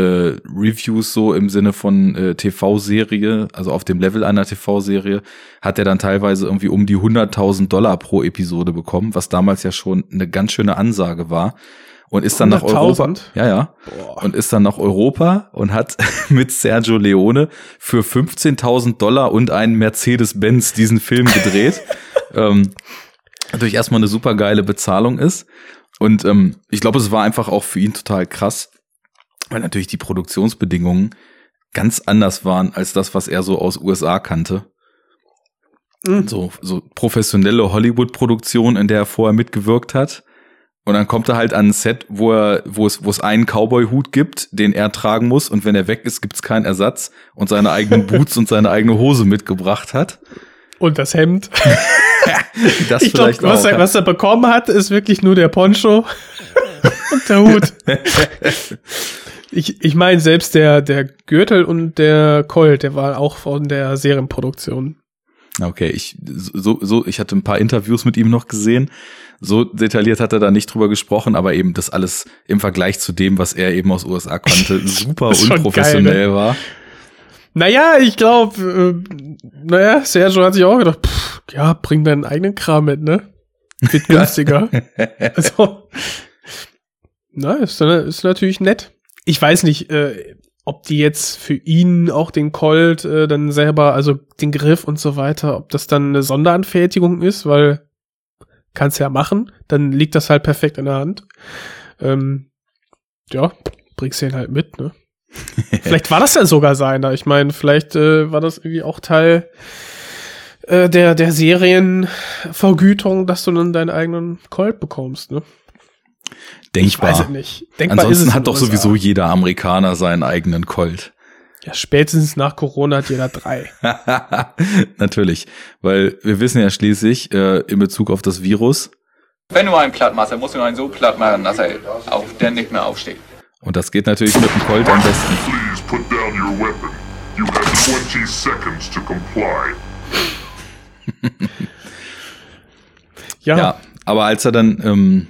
Reviews so im Sinne von äh, TV-Serie, also auf dem Level einer TV-Serie, hat er dann teilweise irgendwie um die 100.000 Dollar pro Episode bekommen, was damals ja schon eine ganz schöne Ansage war. Und ist dann nach Europa. 100.000? Ja, ja. Und ist dann nach Europa und hat mit Sergio Leone für 15.000 Dollar und einen Mercedes-Benz diesen Film gedreht. ähm, natürlich erstmal eine super geile Bezahlung ist. Und ähm, ich glaube, es war einfach auch für ihn total krass, weil natürlich die Produktionsbedingungen ganz anders waren als das, was er so aus USA kannte. Mhm. So, so professionelle Hollywood-Produktion, in der er vorher mitgewirkt hat. Und dann kommt er halt an ein Set, wo er, wo es, wo es einen Cowboy-Hut gibt, den er tragen muss, und wenn er weg ist, gibt's keinen Ersatz und seine eigenen Boots und seine eigene Hose mitgebracht hat. Und das Hemd. Das Ich glaube, vielleicht was, auch. er, was er bekommen hat, ist wirklich nur der Poncho und der Hut. Ich, ich meine, selbst der, der Gürtel und der Colt, der war auch von der Serienproduktion. Okay, ich so so ich hatte ein paar Interviews mit ihm noch gesehen. So detailliert hat er da nicht drüber gesprochen, aber eben das alles im Vergleich zu dem, was er eben aus USA konnte, super unprofessionell geil, ne? war. Naja, ich glaube, äh, naja, Sergio hat sich auch gedacht, pff, ja, bring deinen eigenen Kram mit, ne? Wird günstiger. also, na, ist, ist natürlich nett. Ich weiß nicht, äh, ob die jetzt für ihn auch den Colt äh, dann selber, also den Griff und so weiter, ob das dann eine Sonderanfertigung ist, weil kannst ja machen, dann liegt das halt perfekt in der Hand. Ähm, ja, bringst den halt mit, ne? vielleicht war das ja sogar seiner. Ich meine, vielleicht äh, war das irgendwie auch Teil äh, der, der Serienvergütung, dass du dann deinen eigenen Colt bekommst, ne? Ich weiß es Denkbar. nicht. Denkbar Ansonsten hat doch USA. sowieso jeder Amerikaner seinen eigenen Colt. Ja, spätestens nach Corona hat jeder drei. Natürlich, weil wir wissen ja schließlich äh, in Bezug auf das Virus, Wenn du einen platt machst, dann musst du einen so platt machen, dass er auf, der nicht mehr aufsteht. und das geht natürlich mit dem Colt am besten. Please put down your weapon. You have 20 seconds to comply. Ja. Ja, aber als er dann, ähm,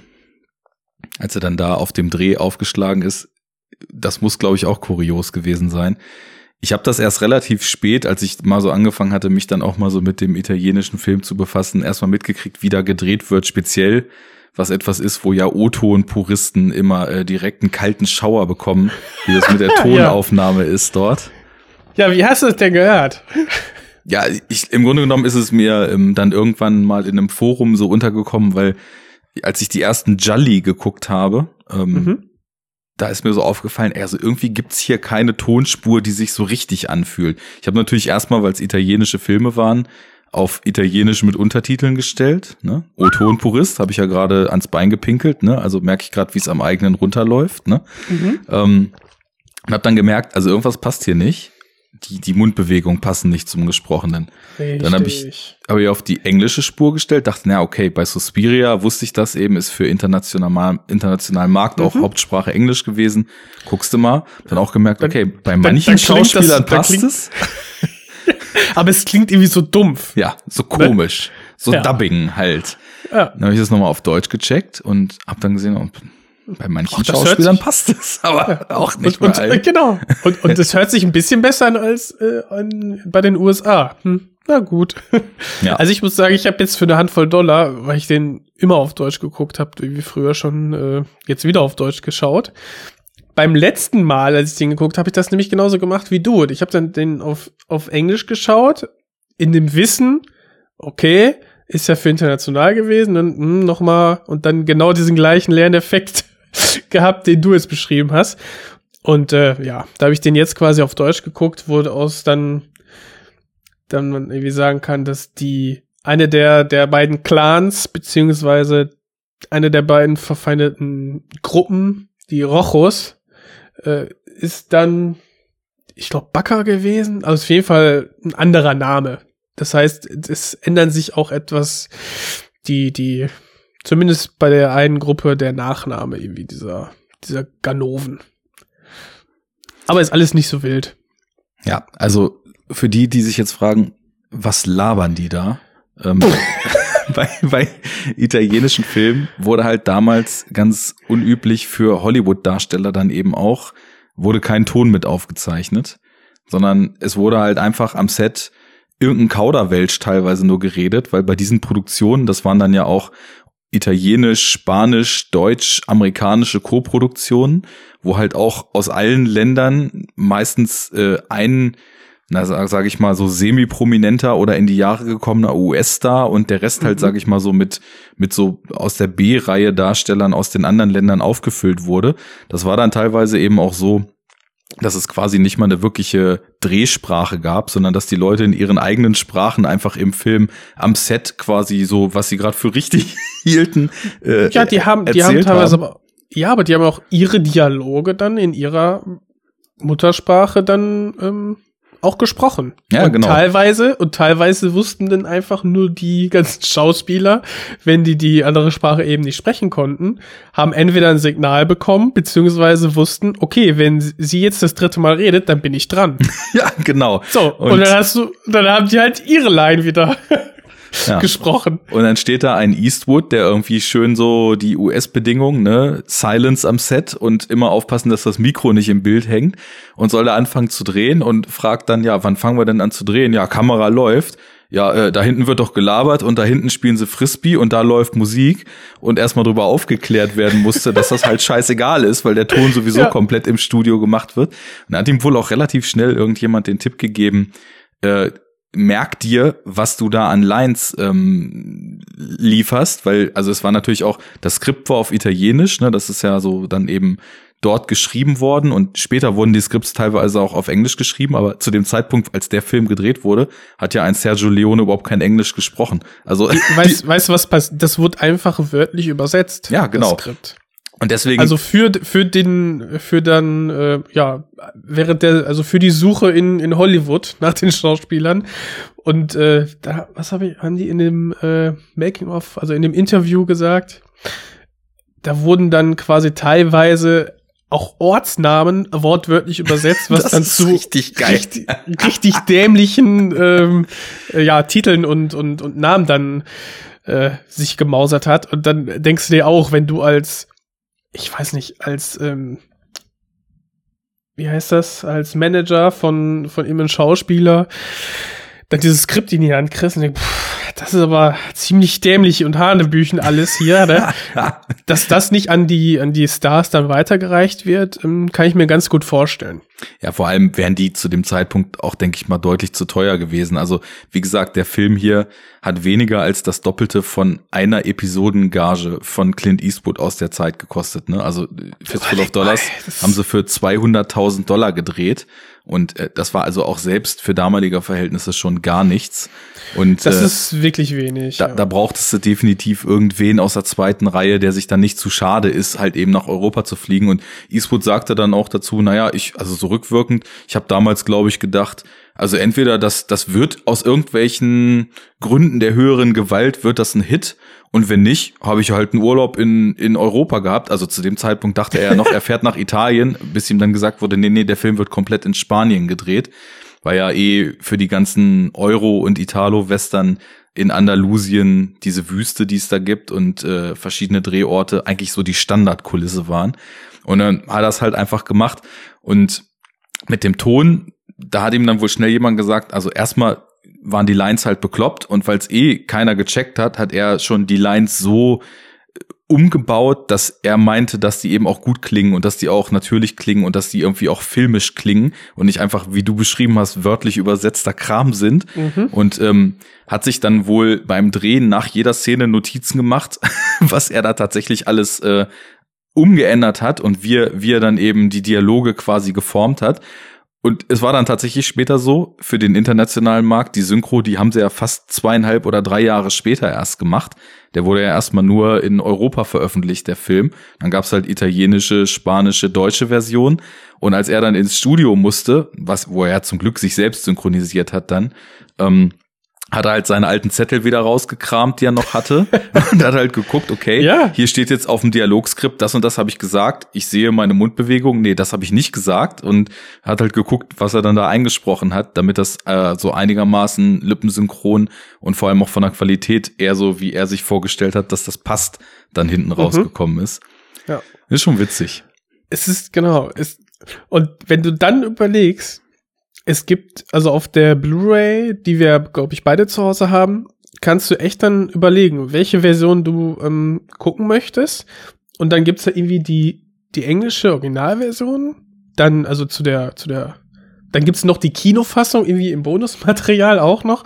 als er dann da auf dem Dreh aufgeschlagen ist, das muss, glaube ich, auch kurios gewesen sein. Ich habe das erst relativ spät, als ich mal so angefangen hatte, mich dann auch mal so mit dem italienischen Film zu befassen, erstmal mitgekriegt, wie da gedreht wird, speziell was etwas ist, wo ja O-Ton-Puristen immer äh, direkt einen kalten Schauer bekommen, wie das mit der Tonaufnahme ist dort. Ja, wie hast du es denn gehört? Ja, ich, im Grunde genommen ist es mir ähm, dann irgendwann mal in einem Forum so untergekommen, weil als ich die ersten Jolly geguckt habe, ähm, Mhm. Da ist mir so aufgefallen, also irgendwie gibt's hier keine Tonspur, die sich so richtig anfühlt. Ich habe natürlich erstmal, weil es italienische Filme waren, auf Italienisch mit Untertiteln gestellt. Ne? O-Ton-Purist habe ich ja gerade ans Bein gepinkelt, ne? also merke ich gerade, wie es am eigenen runterläuft. Ne? Ähm, und habe dann gemerkt, also irgendwas passt hier nicht. Die, die Mundbewegungen passen nicht zum Gesprochenen. Dann habe ich, Richtig. hab ich auf die englische Spur gestellt, dachte, na okay, bei Suspiria wusste ich das eben, ist für international, internationalen Markt Mhm. auch Hauptsprache Englisch gewesen. Guckst du mal, dann auch gemerkt, okay, bei manchen dann das- Schauspielern da passt es. Aber es klingt irgendwie so dumpf. Ja, so komisch. So Ja. Dubbing halt. Ja. Dann habe ich das nochmal auf Deutsch gecheckt und hab dann gesehen, oh, bei manchen hört Schauspielern passt es, aber auch nicht Und, und bei allen. genau. Und, und es hört sich ein bisschen besser an als äh, an, bei den USA. Hm. Na gut. Ja. Also ich muss sagen, ich habe jetzt für eine Handvoll Dollar, weil ich den immer auf Deutsch geguckt habe, wie früher schon, äh, jetzt wieder auf Deutsch geschaut. Beim letzten Mal, als ich den geguckt habe, habe ich das nämlich genauso gemacht wie du. Und ich habe dann den auf, auf Englisch geschaut, in dem Wissen, okay, ist ja für international gewesen, dann hm, nochmal und dann genau diesen gleichen Lerneffekt gehabt, den du jetzt beschrieben hast. Und äh, ja, da habe ich den jetzt quasi auf Deutsch geguckt, wurde aus dann, dann man irgendwie sagen kann, dass die eine der der beiden Clans beziehungsweise eine der beiden verfeindeten Gruppen, die Rochos, äh, ist dann, ich glaube, Bakker gewesen. Also auf jeden Fall ein anderer Name. Das heißt, es ändern sich auch etwas die, die, zumindest bei der einen Gruppe der Nachname irgendwie dieser, dieser Ganoven. Aber ist alles nicht so wild. Ja, also für die, die sich jetzt fragen, was labern die da? Ähm, bei, bei italienischen Filmen wurde halt damals ganz unüblich für Hollywood-Darsteller dann eben auch, wurde kein Ton mit aufgezeichnet, sondern es wurde halt einfach am Set irgendein Kauderwelsch teilweise nur geredet, weil bei diesen Produktionen, das waren dann ja auch italienisch, spanisch, deutsch, amerikanische Co-Produktionen, wo halt auch aus allen Ländern meistens äh, ein, na sag, sag ich mal so semi-prominenter oder in die Jahre gekommener US-Star und der Rest halt, sag ich mal so mit mit so aus der B-Reihe Darstellern aus den anderen Ländern aufgefüllt wurde. Das war dann teilweise eben auch so, dass es quasi nicht mal eine wirkliche Drehsprache gab, sondern dass die Leute in ihren eigenen Sprachen einfach im Film am Set quasi so, was sie gerade für richtig hielten, äh, Ja, die haben, die haben teilweise aber, ja, aber die haben auch ihre Dialoge dann in ihrer Muttersprache dann ähm, auch gesprochen. Ja, und genau. Teilweise, und teilweise wussten dann einfach nur die ganzen Schauspieler, wenn die die andere Sprache eben nicht sprechen konnten, haben entweder ein Signal bekommen, beziehungsweise wussten, okay, wenn sie jetzt das dritte Mal redet, dann bin ich dran. Ja, genau. So, und, Und- dann hast du, dann haben die halt ihre Line wieder Ja. gesprochen. Und dann steht da ein Eastwood, der irgendwie schön so die US-Bedingungen, ne, Silence am Set und immer aufpassen, dass das Mikro nicht im Bild hängt und soll da anfangen zu drehen und fragt dann, ja, wann fangen wir denn an zu drehen? Ja, Kamera läuft. Ja, äh, da hinten wird doch gelabert und da hinten spielen sie Frisbee und da läuft Musik und erstmal drüber aufgeklärt werden musste, dass das halt scheißegal ist, weil der Ton sowieso Ja. komplett im Studio gemacht wird. Und da hat ihm wohl auch relativ schnell irgendjemand den Tipp gegeben, äh, merk dir, was du da an Lines ähm, lieferst, weil, also es war natürlich auch, das Skript war auf Italienisch, ne, das ist ja so dann eben dort geschrieben worden und später wurden die Skripts teilweise auch auf Englisch geschrieben, aber zu dem Zeitpunkt, als der Film gedreht wurde, hat ja ein Sergio Leone überhaupt kein Englisch gesprochen. Also Weißt, weißt du, was passiert? Das wurde einfach wörtlich übersetzt. Ja, genau. Das Skript. Und deswegen Also für, für den, für dann, äh, ja, während der, also für die Suche in, in Hollywood nach den Schauspielern. Und äh, da, was habe ich, haben die in dem äh, Making of, also in dem Interview gesagt? Da wurden dann quasi teilweise auch Ortsnamen wortwörtlich übersetzt, was dann zu richtig geil. richtig, richtig dämlichen ähm, äh, ja, Titeln und, und, und Namen dann äh, sich gemausert hat. Und dann denkst du dir auch, wenn du als, ich weiß nicht, als, ähm, wie heißt das, als Manager von, von ihm ein Schauspieler, dann dieses Skript in die Hand kriegst und denkst, pff, das ist aber ziemlich dämlich und Hanebüchen alles hier, ne? Dass das nicht an die, an die Stars dann weitergereicht wird, ähm, kann ich mir ganz gut vorstellen. Ja, vor allem wären die zu dem Zeitpunkt auch, denke ich mal, deutlich zu teuer gewesen. Also, wie gesagt, der Film hier hat weniger als das Doppelte von einer Episodengage von Clint Eastwood aus der Zeit gekostet. Ne? Also Fistful of Dollars haben sie für 200.000 Dollar gedreht. Und äh, das war also auch selbst für damalige Verhältnisse schon gar nichts. Und Das äh, ist wirklich wenig. da, ja. da brauchtest du definitiv irgendwen aus der zweiten Reihe, der sich dann nicht zu schade ist, halt eben nach Europa zu fliegen. Und Eastwood sagte dann auch dazu, naja, ich, also so rückwirkend, ich habe damals, glaube ich, gedacht, also entweder das, das wird aus irgendwelchen Gründen der höheren Gewalt, wird das ein Hit. Und wenn nicht, habe ich halt einen Urlaub in, in Europa gehabt. Also zu dem Zeitpunkt dachte er noch, er fährt nach Italien, bis ihm dann gesagt wurde, nee, nee, der Film wird komplett in Spanien gedreht. War ja eh für die ganzen Euro- und Italo-Western in Andalusien diese Wüste, die es da gibt und äh, verschiedene Drehorte eigentlich so die Standardkulisse waren. Und dann hat er es halt einfach gemacht. Und mit dem Ton, da hat ihm dann wohl schnell jemand gesagt, also erstmal waren die Lines halt bekloppt und weil es eh keiner gecheckt hat, hat er schon die Lines so äh, umgebaut, dass er meinte, dass die eben auch gut klingen und dass die auch natürlich klingen und dass die irgendwie auch filmisch klingen und nicht einfach, wie du beschrieben hast, wörtlich übersetzter Kram sind. Und ähm, hat sich dann wohl beim Drehen nach jeder Szene Notizen gemacht, was er da tatsächlich alles äh, umgeändert hat und wie wie er dann eben die Dialoge quasi geformt hat. Und es war dann tatsächlich später so, für den internationalen Markt, die Synchro, die haben sie ja fast zweieinhalb oder drei Jahre später erst gemacht. Der wurde ja erstmal nur in Europa veröffentlicht, der Film. Dann gab's halt italienische, spanische, deutsche Version. Und als er dann ins Studio musste, was, wo er zum Glück sich selbst synchronisiert hat dann, ähm, hat er halt seine alten Zettel wieder rausgekramt, die er noch hatte und hat halt geguckt, okay, Ja. hier steht jetzt auf dem Dialogskript, das und das habe ich gesagt, ich sehe meine Mundbewegung, nee, das habe ich nicht gesagt und hat halt geguckt, was er dann da eingesprochen hat, damit das äh, so einigermaßen lippensynchron und vor allem auch von der Qualität eher so, wie er sich vorgestellt hat, dass das passt, dann hinten rausgekommen ist. Ja. Ist schon witzig. Es ist, genau, es, und wenn du dann überlegst, es gibt, also auf der Blu-ray, die wir, glaube ich, beide zu Hause haben, kannst du echt dann überlegen, welche Version du ähm, gucken möchtest. Und dann gibt's da irgendwie die, die englische Originalversion. Dann, also zu der, zu der, dann gibt's noch die Kinofassung irgendwie im Bonusmaterial auch noch.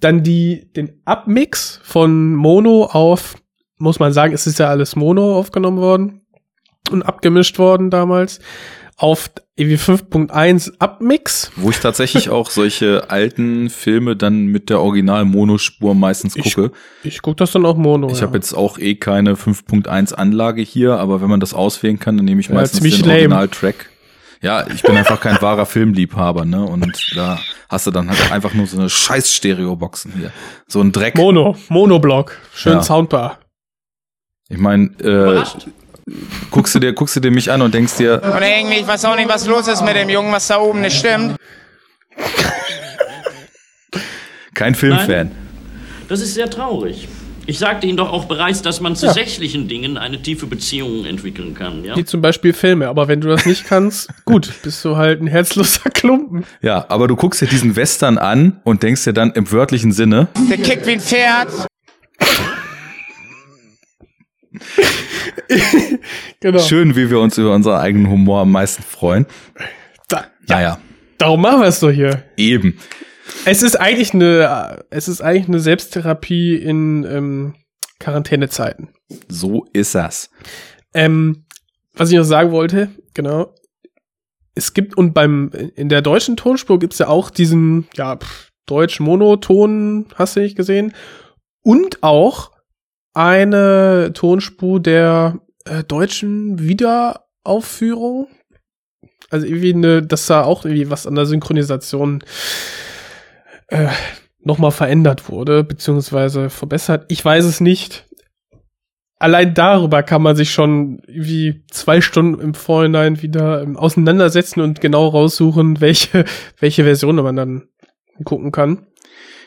Dann die, den Abmix von Mono auf, muss man sagen, es ist ja alles Mono aufgenommen worden und abgemischt worden damals auf irgendwie 5.1 Abmix. Wo ich tatsächlich auch solche alten Filme dann mit der Original-Monospur meistens Ich- gucke. Ich guck das dann auch Mono. Ich ja. habe jetzt auch eh keine 5.1 Anlage hier, aber wenn man das auswählen kann, dann nehme ich Ja, meistens ziemlich den. Original-Track. Ja, ich bin einfach kein wahrer Filmliebhaber, ne? Und da hast du dann halt einfach nur so eine scheiß Stereoboxen hier. So ein Dreck. Mono, Monoblock, schön Ja. Soundbar. Ich meine, äh, guckst du dir, guckst du dir mich an und denkst dir, Und irgendwie, ich weiß auch nicht, was los ist mit dem Jungen, was da oben nicht stimmt. kein Filmfan. Das ist sehr traurig. Ich sagte Ihnen doch auch bereits, dass man zu sächlichen Dingen eine tiefe Beziehung entwickeln kann. Ja? Wie zum Beispiel Filme. Aber wenn du das nicht kannst, gut, bist du halt ein herzloser Klumpen. Ja, aber du guckst dir diesen Western an und denkst dir dann im wörtlichen Sinne, Der kickt wie ein Pferd. Genau. schön, wie wir uns über unseren eigenen Humor am meisten freuen. Da, Naja, darum machen wir es doch hier. eben. Es ist eigentlich eine, es ist eigentlich eine Selbsttherapie in ähm, Quarantänezeiten. So ist das. Ähm, was ich noch sagen wollte, genau. Es gibt, und beim, in der deutschen Tonspur gibt's ja auch diesen, ja, pff, deutsch Monoton, hast du nicht gesehen. Und auch eine Tonspur der äh, deutschen Wiederaufführung. Also irgendwie eine, dass da auch irgendwie was an der Synchronisation äh, nochmal verändert wurde, beziehungsweise verbessert. Ich weiß es nicht allein darüber kann man sich schon wie zwei Stunden im Vorhinein wieder ähm, auseinandersetzen und genau raussuchen, welche, welche Version man dann gucken kann.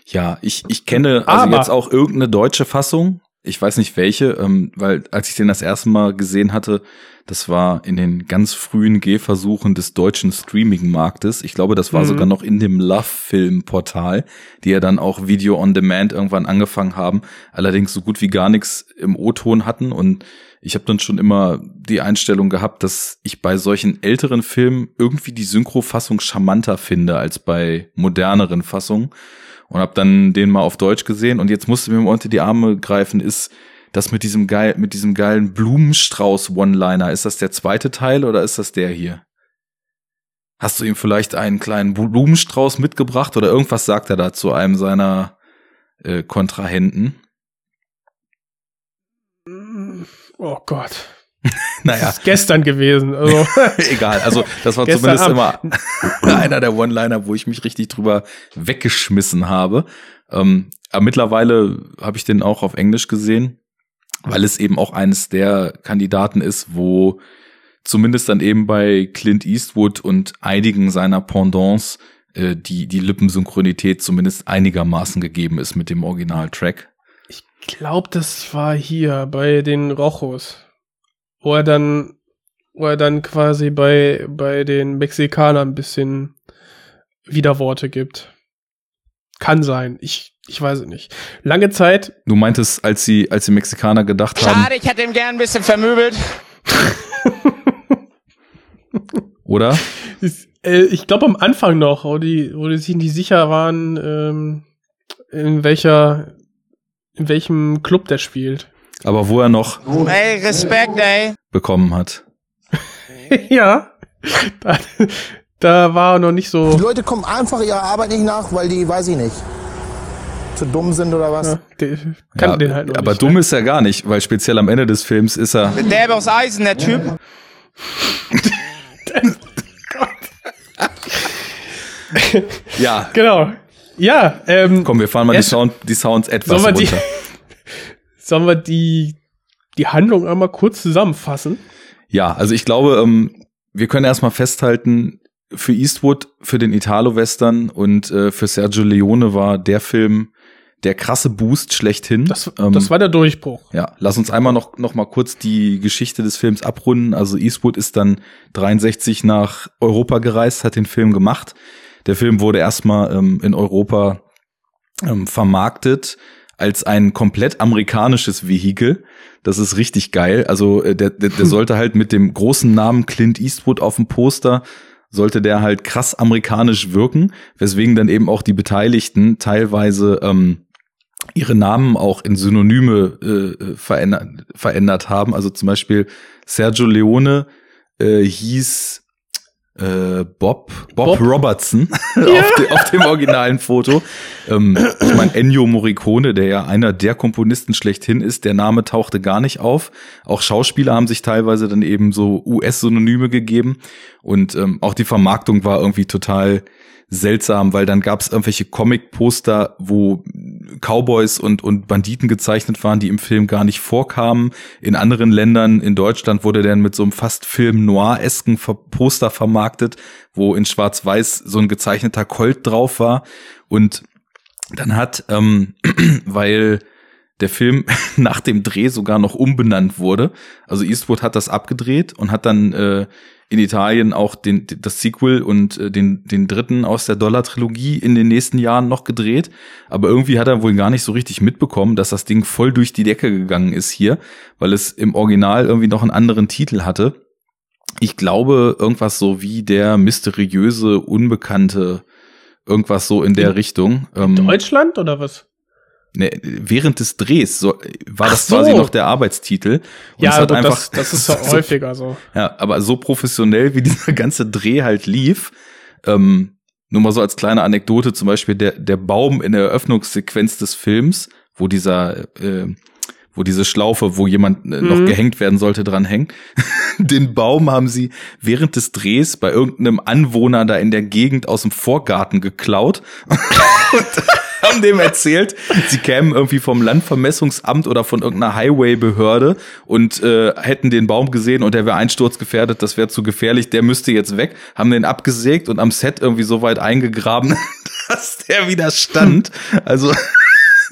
Ja, ich, ich kenne also Aber- jetzt auch irgendeine deutsche Fassung. Ich weiß nicht welche, ähm, weil als ich den das erste Mal gesehen hatte, das war in den ganz frühen Gehversuchen des deutschen Streaming-Marktes. Ich glaube, das war Mhm. sogar noch in dem Love-Film-Portal, die ja dann auch Video on Demand irgendwann angefangen haben, allerdings so gut wie gar nichts im O-Ton hatten und ich habe dann schon immer die Einstellung gehabt, dass ich bei solchen älteren Filmen irgendwie die Synchrofassung charmanter finde als bei moderneren Fassungen und habe dann den mal auf Deutsch gesehen und jetzt musste mir unter die Arme greifen, ist das mit diesem geil mit diesem geilen Blumenstrauß One-Liner, ist das der zweite Teil oder ist das der hier? Hast du ihm vielleicht einen kleinen Blumenstrauß mitgebracht oder irgendwas sagt er da zu einem seiner äh, Kontrahenten? Oh Gott. Naja, Das ist gestern gewesen. Also, egal. Also das war zumindest Abend. immer einer der One-Liner, wo ich mich richtig drüber weggeschmissen habe. Ähm, aber mittlerweile habe ich den auch auf Englisch gesehen, weil es eben auch eines der Kandidaten ist, wo zumindest dann eben bei Clint Eastwood und einigen seiner Pendants äh, die die Lippensynchronität zumindest einigermaßen gegeben ist mit dem Originaltrack. ich glaube, das war hier bei den Rochos, wo er dann, wo er dann quasi bei, bei den Mexikanern ein bisschen Widerworte gibt. Kann sein. Ich, ich weiß es nicht. Lange Zeit, Du meintest, als sie als die Mexikaner gedacht haben, Schade, ich hätte ihm gern ein bisschen vermöbelt. oder? ist, äh, ich glaube am Anfang noch, wo die, wo die sich nicht sicher waren, ähm, in welcher, in welchem Club der spielt. Aber wo er noch Ey, Respekt, ey. bekommen hat. ja. Da, da war er noch nicht so. Die Leute kommen einfach ihrer Arbeit nicht nach, weil die, weiß ich nicht, zu dumm sind oder was. Ja, die kannten den halt noch aber nicht, dumm ne? ist er gar nicht, weil speziell am Ende des Films ist er. Derbe aus Eisen, der Typ. Ja, Genau. Ja, ähm, komm, wir fahren mal die, Sound, die Sounds etwas runter. Sollen wir die, die Handlung einmal kurz zusammenfassen? Ja, also ich glaube, ähm, wir können erstmal festhalten, für Eastwood, für den Italo-Western und äh, für Sergio Leone war der Film der krasse Boost schlechthin. Das, Ähm, das war der Durchbruch. Ja, lass uns einmal noch, noch mal kurz die Geschichte des Films abrunden. Also Eastwood ist dann 63 nach Europa gereist, hat den Film gemacht. Der Film wurde erstmal ähm, in Europa ähm, vermarktet als ein komplett amerikanisches Vehikel. Das ist richtig geil. Also äh, der, der, der sollte halt mit dem großen Namen Clint Eastwood auf dem Poster sollte der halt krass amerikanisch wirken, weswegen dann eben auch die Beteiligten teilweise ähm, ihre Namen auch in Synonyme äh, verändert, verändert haben. Also zum Beispiel Sergio Leone äh, hieß äh, Bob, Bob, Bob? Robertson auf, de, auf dem originalen Foto. Ähm, ich meine, Ennio Morricone, der ja einer der Komponisten schlechthin ist, der Name tauchte gar nicht auf. Auch Schauspieler haben sich teilweise dann eben so US-Synonyme gegeben. Und ähm, auch die Vermarktung war irgendwie total seltsam, weil dann gab es irgendwelche Comic-Poster, wo Cowboys und, und Banditen gezeichnet waren, die im Film gar nicht vorkamen. In anderen Ländern, in Deutschland, wurde dann mit so einem fast Film-Noir-esken Poster vermarktet, wo in Schwarz-Weiß so ein gezeichneter Colt drauf war. Und dann hat, ähm, weil der Film nach dem Dreh sogar noch umbenannt wurde. Also Eastwood hat das abgedreht und hat dann äh, in Italien auch den, das Sequel und äh, den, den dritten aus der Dollar-Trilogie in den nächsten Jahren noch gedreht. Aber irgendwie hat er wohl gar nicht so richtig mitbekommen, dass das Ding voll durch die Decke gegangen ist hier, weil es im Original irgendwie noch einen anderen Titel hatte. Ich glaube, irgendwas so wie der mysteriöse, unbekannte, irgendwas so in der In- Richtung. Ähm, Deutschland oder was? Ne, während des Drehs so, war Ach das so. quasi noch der Arbeitstitel. Und Ja, hat das, einfach, das ist ja so, häufiger so. Ja, aber so professionell wie dieser ganze Dreh halt lief, ähm, nur mal so als kleine Anekdote, zum Beispiel der, der Baum in der Eröffnungssequenz des Films, wo dieser, äh, wo diese Schlaufe, wo jemand äh, noch Mhm. gehängt werden sollte, dran hängt. Den Baum haben sie während des Drehs bei irgendeinem Anwohner da in der Gegend aus dem Vorgarten geklaut und haben dem erzählt, sie kämen irgendwie vom Landvermessungsamt oder von irgendeiner Highway-Behörde und äh, hätten den Baum gesehen und der wäre einsturzgefährdet, das wäre zu gefährlich, der müsste jetzt weg, haben den abgesägt und am Set irgendwie so weit eingegraben, was der Widerstand. Also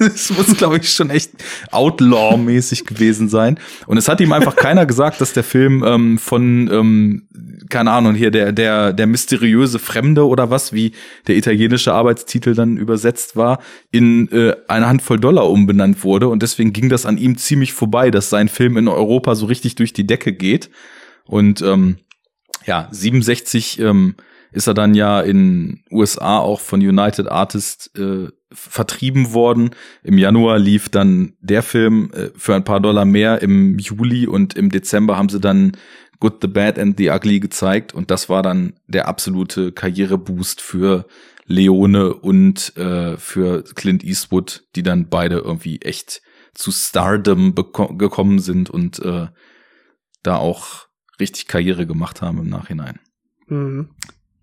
es muss, glaube ich, schon echt Outlaw-mäßig gewesen sein. Und es hat ihm einfach keiner gesagt, dass der Film ähm, von, ähm, keine Ahnung, hier der, der, der mysteriöse Fremde oder was, wie der italienische Arbeitstitel dann übersetzt war, in äh, eine Handvoll Dollar umbenannt wurde. Und deswegen ging das an ihm ziemlich vorbei, dass sein Film in Europa so richtig durch die Decke geht. Und ähm, ja, 67 ähm, ist er dann ja in USA auch von United Artists äh, vertrieben worden. Im Januar lief dann der Film äh, für ein paar Dollar mehr im Juli und im Dezember haben sie dann Good, the Bad and the Ugly gezeigt und das war dann der absolute Karriereboost für Leone und äh, für Clint Eastwood, die dann beide irgendwie echt zu Stardom gekommen sind und äh, da auch richtig Karriere gemacht haben im Nachhinein. Mhm.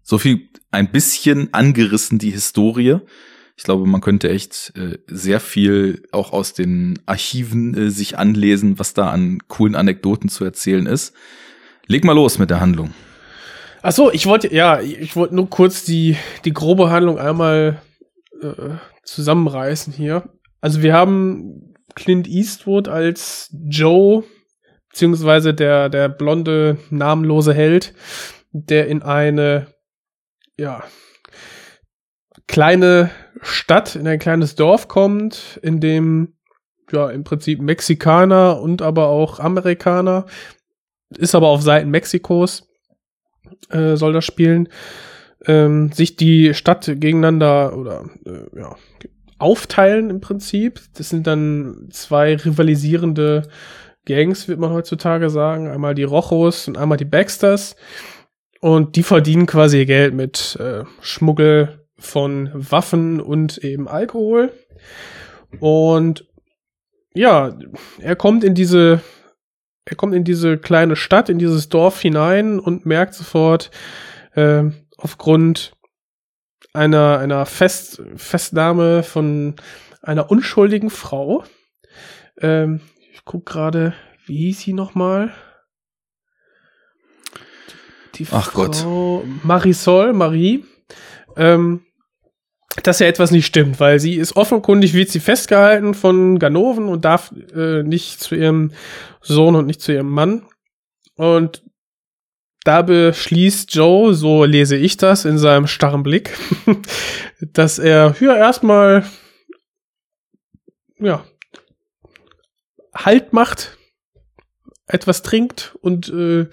So viel ein bisschen angerissen die Historie. Ich glaube, man könnte echt äh, sehr viel auch aus den Archiven äh, sich anlesen, was da an coolen Anekdoten zu erzählen ist. Leg mal los mit der Handlung. Ach so, ich wollte ja, ich wollte nur kurz die die grobe Handlung einmal äh, zusammenreißen hier. Also wir haben Clint Eastwood als Joe beziehungsweise der der blonde namenlose Held, der in eine ja kleine Stadt, in ein kleines Dorf kommt, in dem ja im Prinzip Mexikaner und aber auch Amerikaner, ist aber auf Seiten Mexikos, äh, soll das spielen, ähm, sich die Stadt gegeneinander oder äh, ja, aufteilen im Prinzip. Das sind dann zwei rivalisierende Gangs, wird man heutzutage sagen. Einmal die Rojos und einmal die Baxters. Und die verdienen quasi ihr Geld mit äh, Schmuggel, von Waffen und eben Alkohol. Und ja, er kommt in diese, er kommt in diese kleine Stadt, in dieses Dorf hinein und merkt sofort, äh, aufgrund einer, einer Fest, Festnahme von einer unschuldigen Frau. Ähm, ich guck gerade, wie hieß sie nochmal? Die Ach Frau Gott. Marisol, Marie. Ähm, dass ja etwas nicht stimmt, weil sie ist offenkundig, wird sie festgehalten von Ganoven und darf äh, nicht zu ihrem Sohn und nicht zu ihrem Mann. Und da beschließt Joe, so lese ich das in seinem starren Blick, dass er hier erstmal ja Halt macht, etwas trinkt und äh,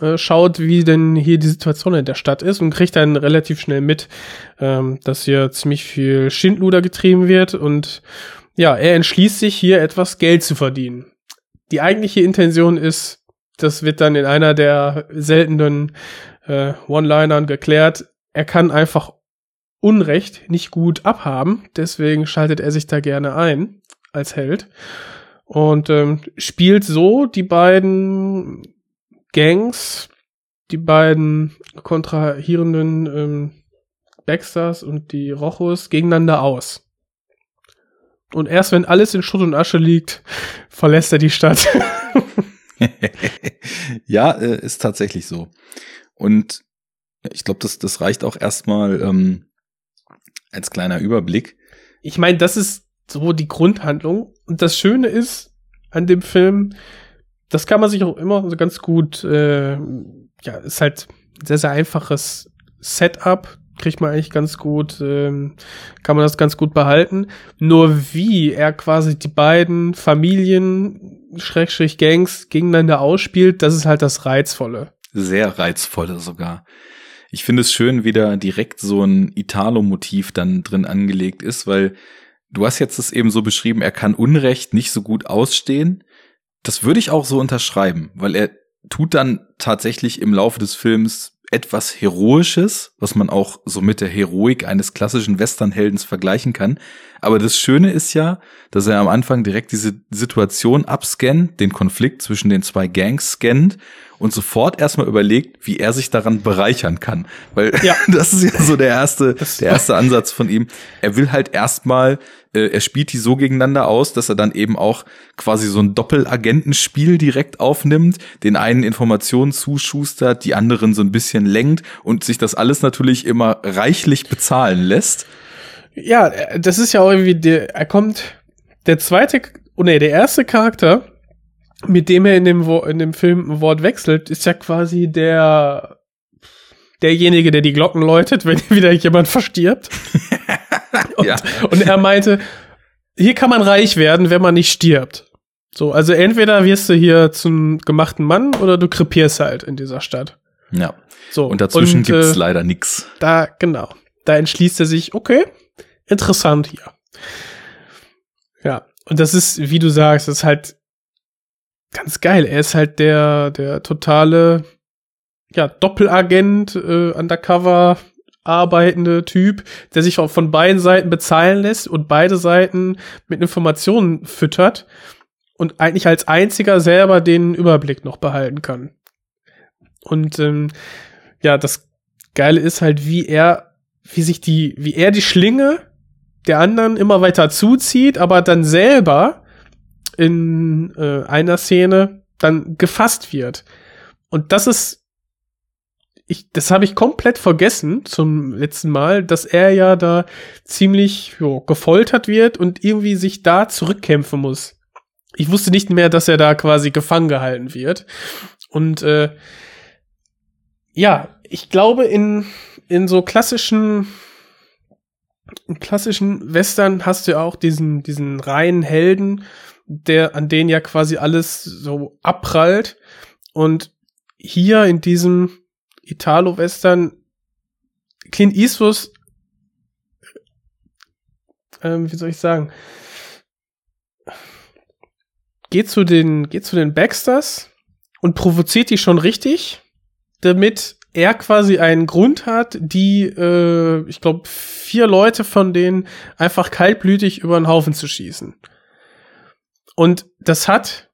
äh, schaut, wie denn hier die Situation in der Stadt ist und kriegt dann relativ schnell mit, ähm, dass hier ziemlich viel Schindluder getrieben wird und ja, er entschließt sich hier etwas Geld zu verdienen. Die eigentliche Intention ist, das wird dann in einer der seltenen äh, One-Linern geklärt, er kann einfach Unrecht nicht gut abhaben, deswegen schaltet er sich da gerne ein als Held und ähm, spielt so die beiden Gangs, die beiden kontrahierenden ähm, Baxters und die Rochos gegeneinander aus. Und erst wenn alles in Schutt und Asche liegt, verlässt er die Stadt. ja, äh, ist tatsächlich so. Und ich glaube, das, das reicht auch erstmal ähm, als kleiner Überblick. Ich meine, das ist so die Grundhandlung. Und das Schöne ist an dem Film, das kann man sich auch immer so ganz gut, äh, ja, ist halt sehr, sehr einfaches Setup, kriegt man eigentlich ganz gut, ähm, kann man das ganz gut behalten. Nur wie er quasi die beiden Familien, Schrägstrich Gangs gegeneinander ausspielt, das ist halt das Reizvolle. Sehr reizvolle sogar. Ich finde es schön, wie da direkt so ein Italo-Motiv dann drin angelegt ist, weil du hast jetzt es eben so beschrieben, er kann Unrecht nicht so gut ausstehen, das würde ich auch so unterschreiben, weil er tut dann tatsächlich im Laufe des Films etwas Heroisches, was man auch so mit der Heroik eines klassischen Westernheldens vergleichen kann. Aber das Schöne ist ja, dass er am Anfang direkt diese Situation abscannt, den Konflikt zwischen den zwei Gangs scannt und sofort erstmal überlegt, wie er sich daran bereichern kann. Weil ja. das ist ja so der erste, der erste Ansatz von ihm. Er will halt erstmal, äh, er spielt die so gegeneinander aus, dass er dann eben auch quasi so ein Doppelagentenspiel direkt aufnimmt, den einen Informationen zuschustert, die anderen so ein bisschen lenkt und sich das alles natürlich immer reichlich bezahlen lässt. Ja, das ist ja auch irgendwie der, er kommt, der zweite, oh nee, der erste Charakter, mit dem er in dem, Wo- in dem Film ein Wort wechselt, ist ja quasi der, derjenige, der die Glocken läutet, wenn wieder jemand verstirbt. und, Ja. und er meinte, hier kann man reich werden, wenn man nicht stirbt. So, also entweder wirst du hier zum gemachten Mann oder du krepierst halt in dieser Stadt. Ja. So. Und dazwischen und, gibt's äh, leider nix. da, genau. Da entschließt er sich, okay, interessant hier. Ja, und das ist, wie du sagst, ist halt ganz geil. Er ist halt der, der totale, ja, Doppelagent, äh, undercover arbeitende Typ, der sich auch von beiden Seiten bezahlen lässt und beide Seiten mit Informationen füttert und eigentlich als einziger selber den Überblick noch behalten kann. Und ähm, ja, das Geile ist halt, wie er, wie sich die, wie er die Schlinge der anderen immer weiter zuzieht, aber dann selber in äh, einer Szene dann gefasst wird. Und das ist, ich, das habe ich komplett vergessen zum letzten Mal, dass er ja da ziemlich jo, gefoltert wird und irgendwie sich da zurückkämpfen muss. Ich wusste nicht mehr, dass er da quasi gefangen gehalten wird. Und äh, ja, ich glaube, in, in so klassischen, in klassischen Western hast du ja auch diesen, diesen reinen Helden, der, an den ja quasi alles so abprallt. Und hier in diesem Italo-Western Clint Eastwood, ähm, wie soll ich sagen, geht zu den, geht zu den Baxters und provoziert die schon richtig, damit er quasi einen Grund hat, die, äh, ich glaube, vier Leute von denen einfach kaltblütig über den Haufen zu schießen. Und das hat,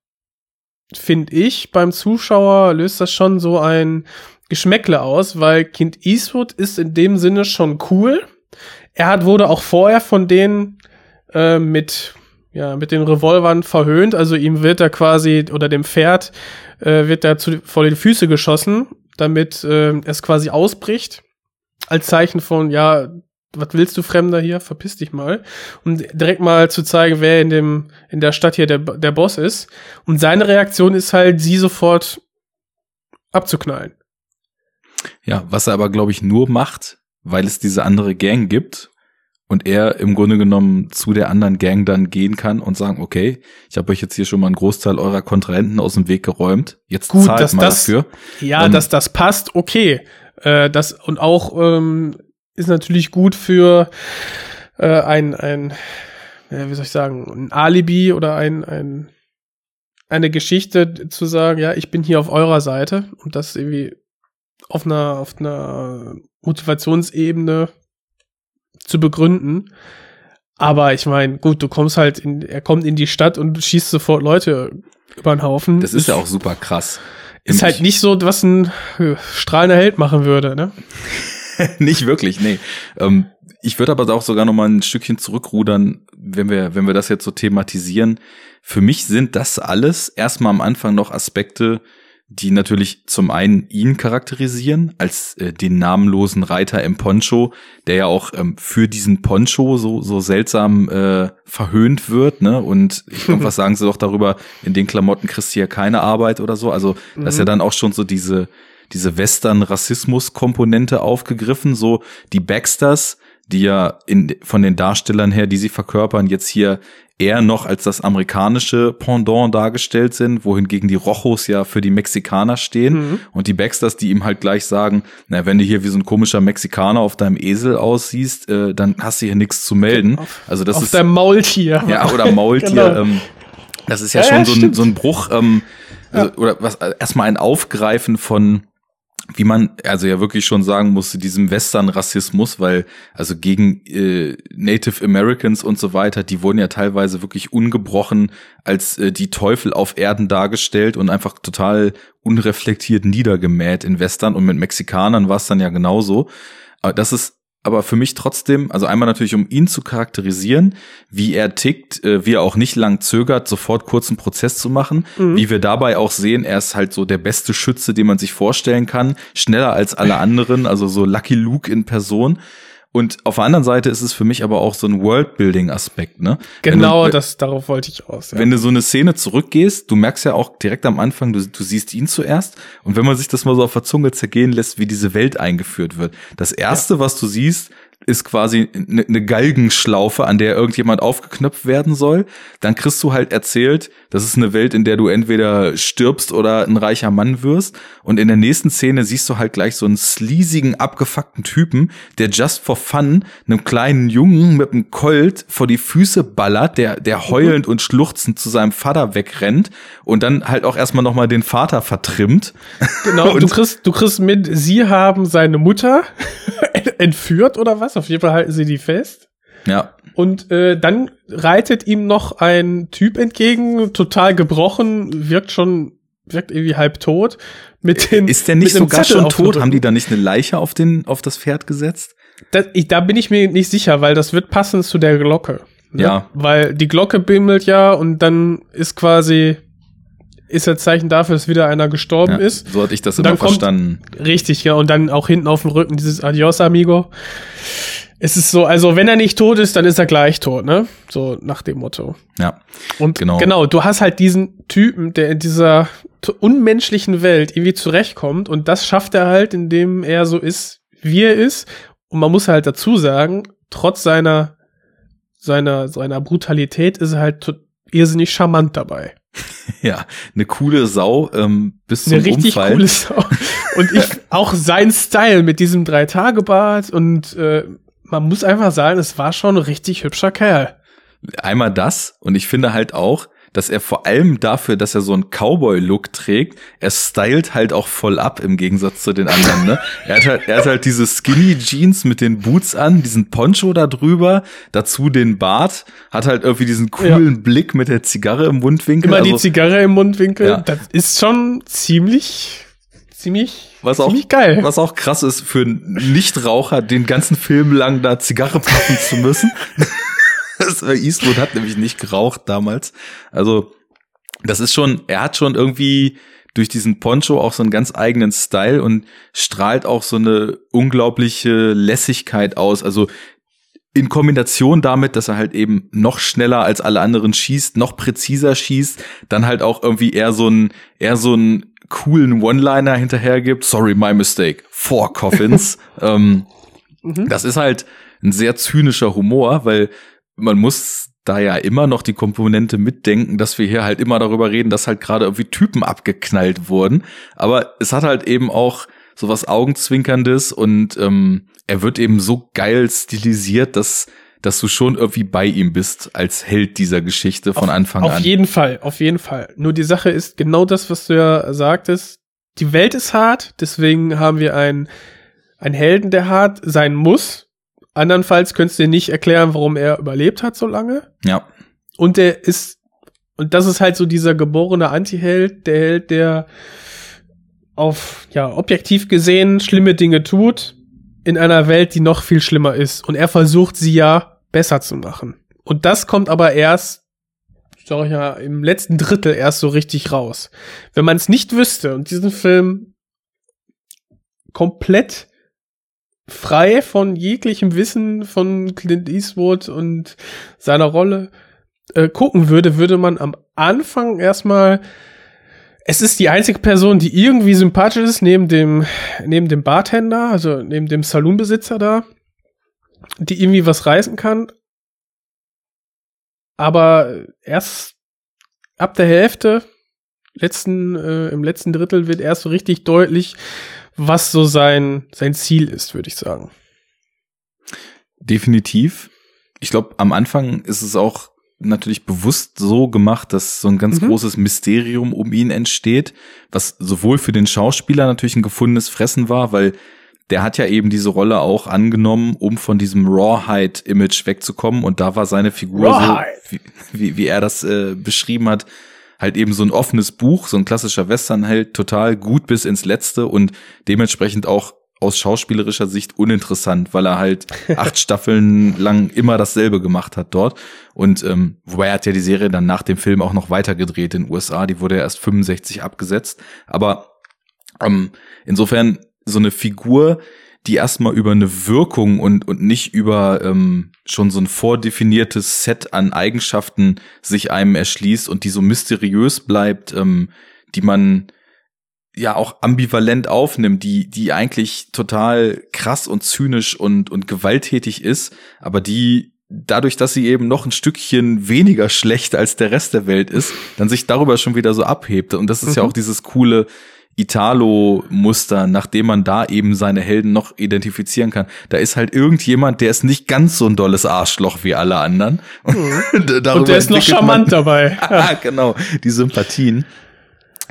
finde ich, beim Zuschauer löst das schon so ein Geschmäckle aus, weil Kind Eastwood ist in dem Sinne schon cool. Er hat, wurde auch vorher von denen äh, mit ja, mit den Revolvern verhöhnt, also ihm wird da quasi, oder dem Pferd, äh, wird da zu, vor die Füße geschossen, damit äh, es quasi ausbricht. Als Zeichen von, ja, was willst du Fremder hier? Verpiss dich mal. Um direkt mal zu zeigen, wer in dem, in der Stadt hier der, der Boss ist. Und seine Reaktion ist halt, sie sofort abzuknallen. Ja, was er aber, glaube ich, nur macht, weil es diese andere Gang gibt und er im Grunde genommen zu der anderen Gang dann gehen kann und sagen, okay, ich habe euch jetzt hier schon mal einen Großteil eurer Kontrahenten aus dem Weg geräumt. Jetzt Gut, zahlt dass mal das- dafür. Ja, Ähm, dass das passt, okay. Äh, das und auch ähm, ist natürlich gut für äh, ein ein ja, wie soll ich sagen ein Alibi oder ein ein eine Geschichte zu sagen, ja, ich bin hier auf eurer Seite und das irgendwie auf einer auf einer Motivationsebene zu begründen. Aber ich meine, gut, du kommst halt in, er kommt in die Stadt und schießt sofort Leute über den Haufen. Das ist ja auch super krass. Ist halt nicht so, was ein äh, strahlender Held machen würde, ne? nicht wirklich, nee. Ähm, ich würde aber auch sogar noch mal ein Stückchen zurückrudern, wenn wir, wenn wir das jetzt so thematisieren. Für mich sind das alles erstmal am Anfang noch Aspekte, die natürlich zum einen ihn charakterisieren als äh, den namenlosen Reiter im Poncho, der ja auch ähm, für diesen Poncho so so seltsam äh, verhöhnt wird, ne? Und ich glaub, was sagen sie doch darüber? In den Klamotten kriegst du ja keine Arbeit oder so. Also das ist ja Mhm. dann auch schon so diese diese Western-Rassismus-Komponente aufgegriffen, so die Baxters, die ja in, von den Darstellern her, die sie verkörpern, jetzt hier eher noch als das amerikanische Pendant dargestellt sind, wohingegen die Rojos ja für die Mexikaner stehen Mhm. und die Baxters, die ihm halt gleich sagen, na, wenn du hier wie so ein komischer Mexikaner auf deinem Esel aussiehst, äh, dann hast du hier nichts zu melden. Also das auf ist deinem Maultier. ja, oder Maultier. Genau. ähm, das ist ja, Ja, schon ja, so, ein, so ein Bruch, ähm, also, oder was erstmal ein Aufgreifen von wie man also ja wirklich schon sagen musste, diesem Western-Rassismus, weil also gegen äh, Native Americans und so weiter, die wurden ja teilweise wirklich ungebrochen als äh, die Teufel auf Erden dargestellt und einfach total unreflektiert niedergemäht in Western und mit Mexikanern war es dann ja genauso. Aber das ist aber für mich trotzdem, also einmal natürlich, um ihn zu charakterisieren, wie er tickt, äh, wie er auch nicht lang zögert, sofort kurzen Prozess zu machen, Mhm. wie wir dabei auch sehen, er ist halt so der beste Schütze, den man sich vorstellen kann, schneller als alle anderen, also so Lucky Luke in Person. Und auf der anderen Seite ist es für mich aber auch so ein Worldbuilding-Aspekt, ne? Genau, du, das, darauf wollte ich aus. Ja. Wenn du so eine Szene zurückgehst, du merkst ja auch direkt am Anfang, du, du siehst ihn zuerst. Und wenn man sich das mal so auf der Zunge zergehen lässt, wie diese Welt eingeführt wird. Das erste, ja. was du siehst, ist quasi eine ne Galgenschlaufe, an der irgendjemand aufgeknöpft werden soll. Dann kriegst du halt erzählt, das ist eine Welt, in der du entweder stirbst oder ein reicher Mann wirst. Und in der nächsten Szene siehst du halt gleich so einen sleasigen, abgefuckten Typen, der just for fun einem kleinen Jungen mit einem Colt vor die Füße ballert, der, der heulend und schluchzend zu seinem Vater wegrennt und dann halt auch erstmal nochmal den Vater vertrimmt. Genau, du kriegst, du kriegst mit, sie haben seine Mutter entführt oder was? Auf jeden Fall halten sie die fest. Ja. Und äh, dann reitet ihm noch ein Typ entgegen, total gebrochen, wirkt schon, wirkt irgendwie halb tot. Mit den, Ist der nicht sogar schon tot? Haben die da nicht eine Leiche auf, den, auf das Pferd gesetzt? Das, ich, da bin ich mir nicht sicher, weil das wird passen zu der Glocke. Ne? Ja. Weil die Glocke bimmelt ja und dann ist quasi ist das Zeichen dafür, dass wieder einer gestorben ja, ist. So hatte ich das immer verstanden. Richtig, ja. Und dann auch hinten auf dem Rücken dieses Adios, amigo. Es ist so, also wenn er nicht tot ist, dann ist er gleich tot, ne? So nach dem Motto. Ja. Und genau, genau du hast halt diesen Typen, der in dieser unmenschlichen Welt irgendwie zurechtkommt und das schafft er halt, indem er so ist, wie er ist. Und man muss halt dazu sagen, trotz seiner seiner seiner Brutalität ist er halt irrsinnig charmant dabei. Ja, eine coole Sau ähm, bis zum eine richtig Umfallen. coole Sau. Und ich auch sein Style mit diesem Drei-Tage-Bart und äh, man muss einfach sagen, es war schon ein richtig hübscher Kerl. Einmal das und ich finde halt auch, dass er vor allem dafür, dass er so einen Cowboy-Look trägt, er stylt halt auch voll ab im Gegensatz zu den anderen. Ne? er, hat halt, er hat halt diese Skinny Jeans mit den Boots an, diesen Poncho da drüber, dazu den Bart, hat halt irgendwie diesen coolen ja. Blick mit der Zigarre im Mundwinkel. Immer also, die Zigarre im Mundwinkel. Ja. Das ist schon ziemlich ziemlich, was auch, ziemlich geil. Was auch krass ist für einen Nichtraucher, den ganzen Film lang da Zigarre puffen zu müssen. Eastwood hat nämlich nicht geraucht damals. Also, das ist schon, er hat schon irgendwie durch diesen Poncho auch so einen ganz eigenen Style und strahlt auch so eine unglaubliche Lässigkeit aus. Also in Kombination damit, dass er halt eben noch schneller als alle anderen schießt, noch präziser schießt, dann halt auch irgendwie eher so ein, eher so ein coolen One-Liner hinterher gibt. Sorry, my mistake. Four Coffins. ähm, mhm. Das ist halt ein sehr zynischer Humor, weil man muss da ja immer noch die Komponente mitdenken, dass wir hier halt immer darüber reden, dass halt gerade irgendwie Typen abgeknallt wurden. Aber es hat halt eben auch so was Augenzwinkerndes und ähm, er wird eben so geil stilisiert, dass dass du schon irgendwie bei ihm bist als Held dieser Geschichte von auf, Anfang auf an. Auf jeden Fall, auf jeden Fall. Nur die Sache ist genau das, was du ja sagtest. Die Welt ist hart, deswegen haben wir einen, einen Helden, der hart sein muss, Andernfalls könntest du dir nicht erklären, warum er überlebt hat so lange. Ja. Und der ist, und das ist halt so dieser geborene Anti-Held, der Held, der auf, ja, objektiv gesehen schlimme Dinge tut, in einer Welt, die noch viel schlimmer ist. Und er versucht sie ja besser zu machen. Und das kommt aber erst, sag ich ja, im letzten Drittel erst so richtig raus. Wenn man es nicht wüsste und diesen Film komplett frei von jeglichem Wissen von Clint Eastwood und seiner Rolle äh, gucken würde, würde man am Anfang erstmal es ist die einzige Person, die irgendwie sympathisch ist, neben dem, neben dem Bartender, also neben dem Saloonbesitzer da, die irgendwie was reißen kann. Aber erst ab der Hälfte, letzten, äh, im letzten Drittel wird erst so richtig deutlich, was so sein, sein Ziel ist, würde ich sagen. Definitiv. Ich glaube, am Anfang ist es auch natürlich bewusst so gemacht, dass so ein ganz mhm. großes Mysterium um ihn entsteht, was sowohl für den Schauspieler natürlich ein gefundenes Fressen war, weil der hat ja eben diese Rolle auch angenommen, um von diesem Rawhide-Image wegzukommen. Und da war seine Figur Rawhide. so, wie, wie, wie er das äh, beschrieben hat, halt eben so ein offenes Buch, so ein klassischer Westernheld, total gut bis ins Letzte und dementsprechend auch aus schauspielerischer Sicht uninteressant, weil er halt acht Staffeln lang immer dasselbe gemacht hat dort. Und ähm, wobei er hat ja die Serie dann nach dem Film auch noch weitergedreht in den USA, die wurde ja erst 65 abgesetzt. Aber ähm, insofern so eine Figur, die erstmal über eine Wirkung und, und nicht über ähm, schon so ein vordefiniertes Set an Eigenschaften sich einem erschließt und die so mysteriös bleibt, ähm, die man ja auch ambivalent aufnimmt, die, die eigentlich total krass und zynisch und, und gewalttätig ist, aber die dadurch, dass sie eben noch ein Stückchen weniger schlecht als der Rest der Welt ist, dann sich darüber schon wieder so abhebt. Und das ist mhm. ja auch dieses coole Italo-Muster, nachdem man da eben seine Helden noch identifizieren kann. Da ist halt irgendjemand, der ist nicht ganz so ein dolles Arschloch wie alle anderen. Mhm. Und der ist noch charmant dabei. ah, genau, die Sympathien.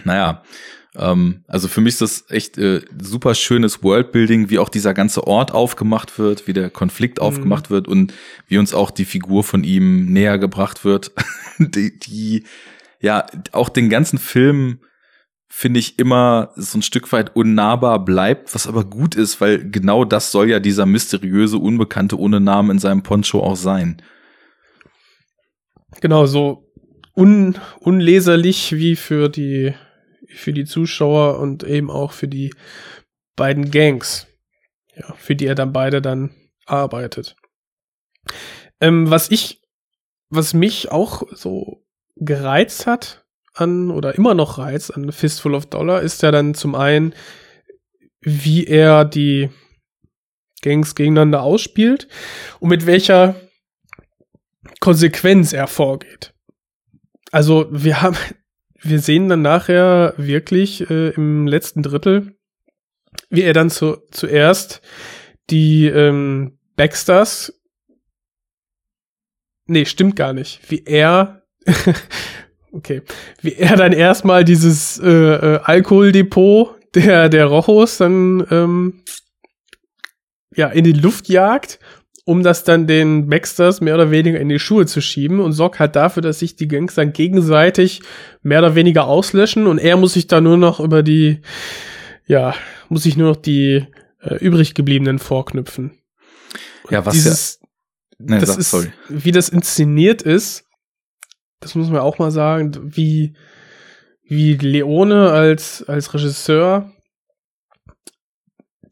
Naja, ähm, also für mich ist das echt äh, super schönes Worldbuilding, wie auch dieser ganze Ort aufgemacht wird, wie der Konflikt mhm. aufgemacht wird und wie uns auch die Figur von ihm näher gebracht wird, die, die ja auch den ganzen Film finde ich immer so ein Stück weit unnahbar bleibt, was aber gut ist, weil genau das soll ja dieser mysteriöse Unbekannte ohne Namen in seinem Poncho auch sein. Genau, so un unleserlich wie für die für die Zuschauer und eben auch für die beiden Gangs, ja, für die er dann beide dann arbeitet. Ähm, was ich, was mich auch so gereizt hat an oder immer noch reizt an Fistful of Dollar ist ja dann zum einen, wie er die Gangs gegeneinander ausspielt und mit welcher Konsequenz er vorgeht. Also wir haben wir sehen dann nachher wirklich äh, im letzten Drittel, wie er dann zu, zuerst die ähm, Baxters Nee, stimmt gar nicht. Wie er okay, wie er dann erstmal dieses äh, äh, Alkoholdepot der der Rochos dann ähm, ja in die Luft jagt um das dann den Baxters mehr oder weniger in die Schuhe zu schieben und sorgt halt dafür, dass sich die Gangs dann gegenseitig mehr oder weniger auslöschen und er muss sich da nur noch über die, ja, muss sich nur noch die äh, übrig gebliebenen vorknüpfen. Und ja, was dieses, ja, nee, das sag, ist, sorry. wie das inszeniert ist, das muss man auch mal sagen, wie, wie Leone als, als Regisseur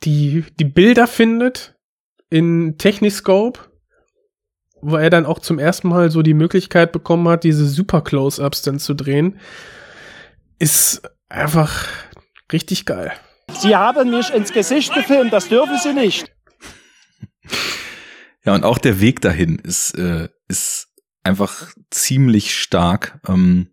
die, die Bilder findet, in Techniscope, wo er dann auch zum ersten Mal so die Möglichkeit bekommen hat, diese Super Close-Ups dann zu drehen, ist einfach richtig geil. Sie haben mich ins Gesicht gefilmt, das dürfen Sie nicht. Ja, und auch der Weg dahin ist, äh, ist einfach ziemlich stark. Ähm,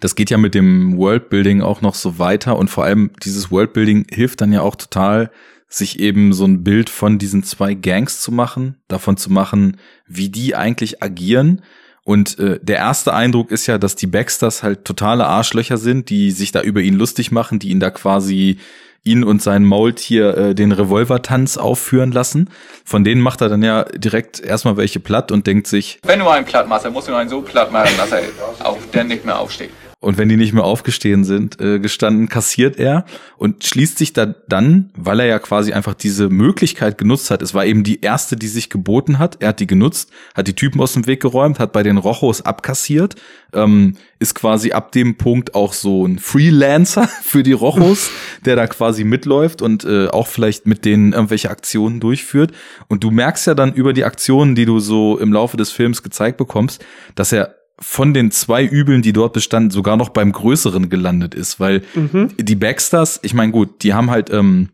das geht ja mit dem Worldbuilding auch noch so weiter und vor allem dieses Worldbuilding hilft dann ja auch total, sich eben so ein Bild von diesen zwei Gangs zu machen, davon zu machen, wie die eigentlich agieren. Und äh, der erste Eindruck ist ja, dass die Baxters halt totale Arschlöcher sind, die sich da über ihn lustig machen, die ihn da quasi ihn und sein Maultier äh, den Revolvertanz aufführen lassen. Von denen macht er dann ja direkt erstmal welche platt und denkt sich, wenn du einen platt machst, dann musst du einen so platt machen, dass er auf der nicht mehr aufsteht. Und wenn die nicht mehr aufgestehen sind, äh, gestanden, kassiert er und schließt sich da dann, weil er ja quasi einfach diese Möglichkeit genutzt hat. Es war eben die erste, die sich geboten hat. Er hat die genutzt, hat die Typen aus dem Weg geräumt, hat bei den Rochos abkassiert, ähm, ist quasi ab dem Punkt auch so ein Freelancer für die Rochos, der da quasi mitläuft und äh, auch vielleicht mit denen irgendwelche Aktionen durchführt. Und du merkst ja dann über die Aktionen, die du so im Laufe des Films gezeigt bekommst, dass er von den zwei Übeln, die dort bestanden, sogar noch beim größeren gelandet ist, weil mhm. die Baxters, ich meine gut, die haben halt ähm,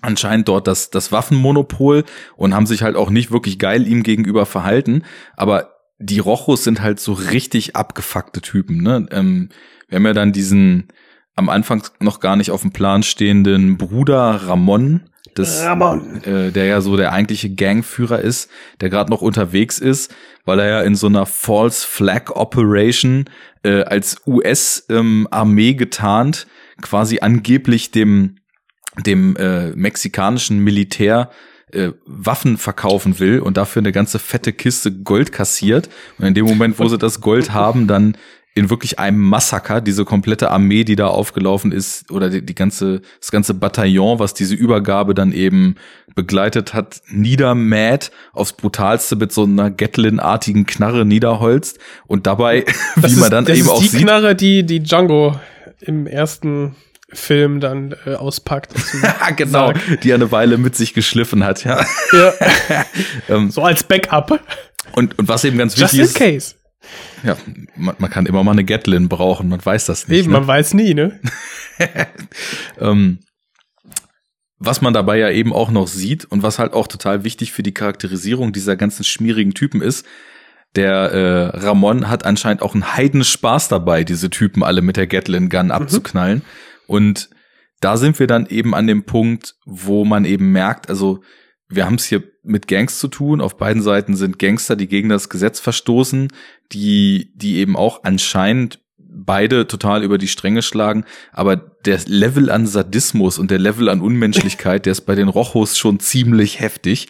anscheinend dort das, das Waffenmonopol und haben sich halt auch nicht wirklich geil ihm gegenüber verhalten, aber die Rochos sind halt so richtig abgefuckte Typen, ne? Ähm, wir haben ja dann diesen am Anfang noch gar nicht auf dem Plan stehenden Bruder Ramon, das, äh, der ja so der eigentliche Gangführer ist, der gerade noch unterwegs ist, weil er ja in so einer False Flag Operation äh, als US-Armee ähm, getarnt quasi angeblich dem dem äh, mexikanischen Militär äh, Waffen verkaufen will und dafür eine ganze fette Kiste Gold kassiert. Und in dem Moment, wo sie das Gold haben, dann in wirklich einem Massaker diese komplette Armee, die da aufgelaufen ist, oder die, die ganze, das ganze Bataillon, was diese Übergabe dann eben begleitet hat, niedermäht, aufs brutalste mit so einer Gatlin-artigen Knarre niederholzt und dabei, das wie man dann das eben ist auch die sieht. Knarre, die, die Django im ersten Film dann äh, auspackt. genau, die er eine Weile mit sich geschliffen hat, ja. ja. ähm, so als Backup. Und, und was eben ganz Just wichtig in ist. case. Ja, man, man kann immer mal eine Gatlin brauchen, man weiß das nicht. Eben, ne? man weiß nie, ne? ähm, was man dabei ja eben auch noch sieht und was halt auch total wichtig für die Charakterisierung dieser ganzen schmierigen Typen ist, der äh, Ramon hat anscheinend auch einen heiden Spaß dabei, diese Typen alle mit der Gatlin Gun abzuknallen. Und da sind wir dann eben an dem Punkt, wo man eben merkt, also wir haben es hier mit Gangs zu tun. Auf beiden Seiten sind Gangster, die gegen das Gesetz verstoßen, die, die eben auch anscheinend beide total über die Stränge schlagen. Aber der Level an Sadismus und der Level an Unmenschlichkeit, der ist bei den Rochos schon ziemlich heftig.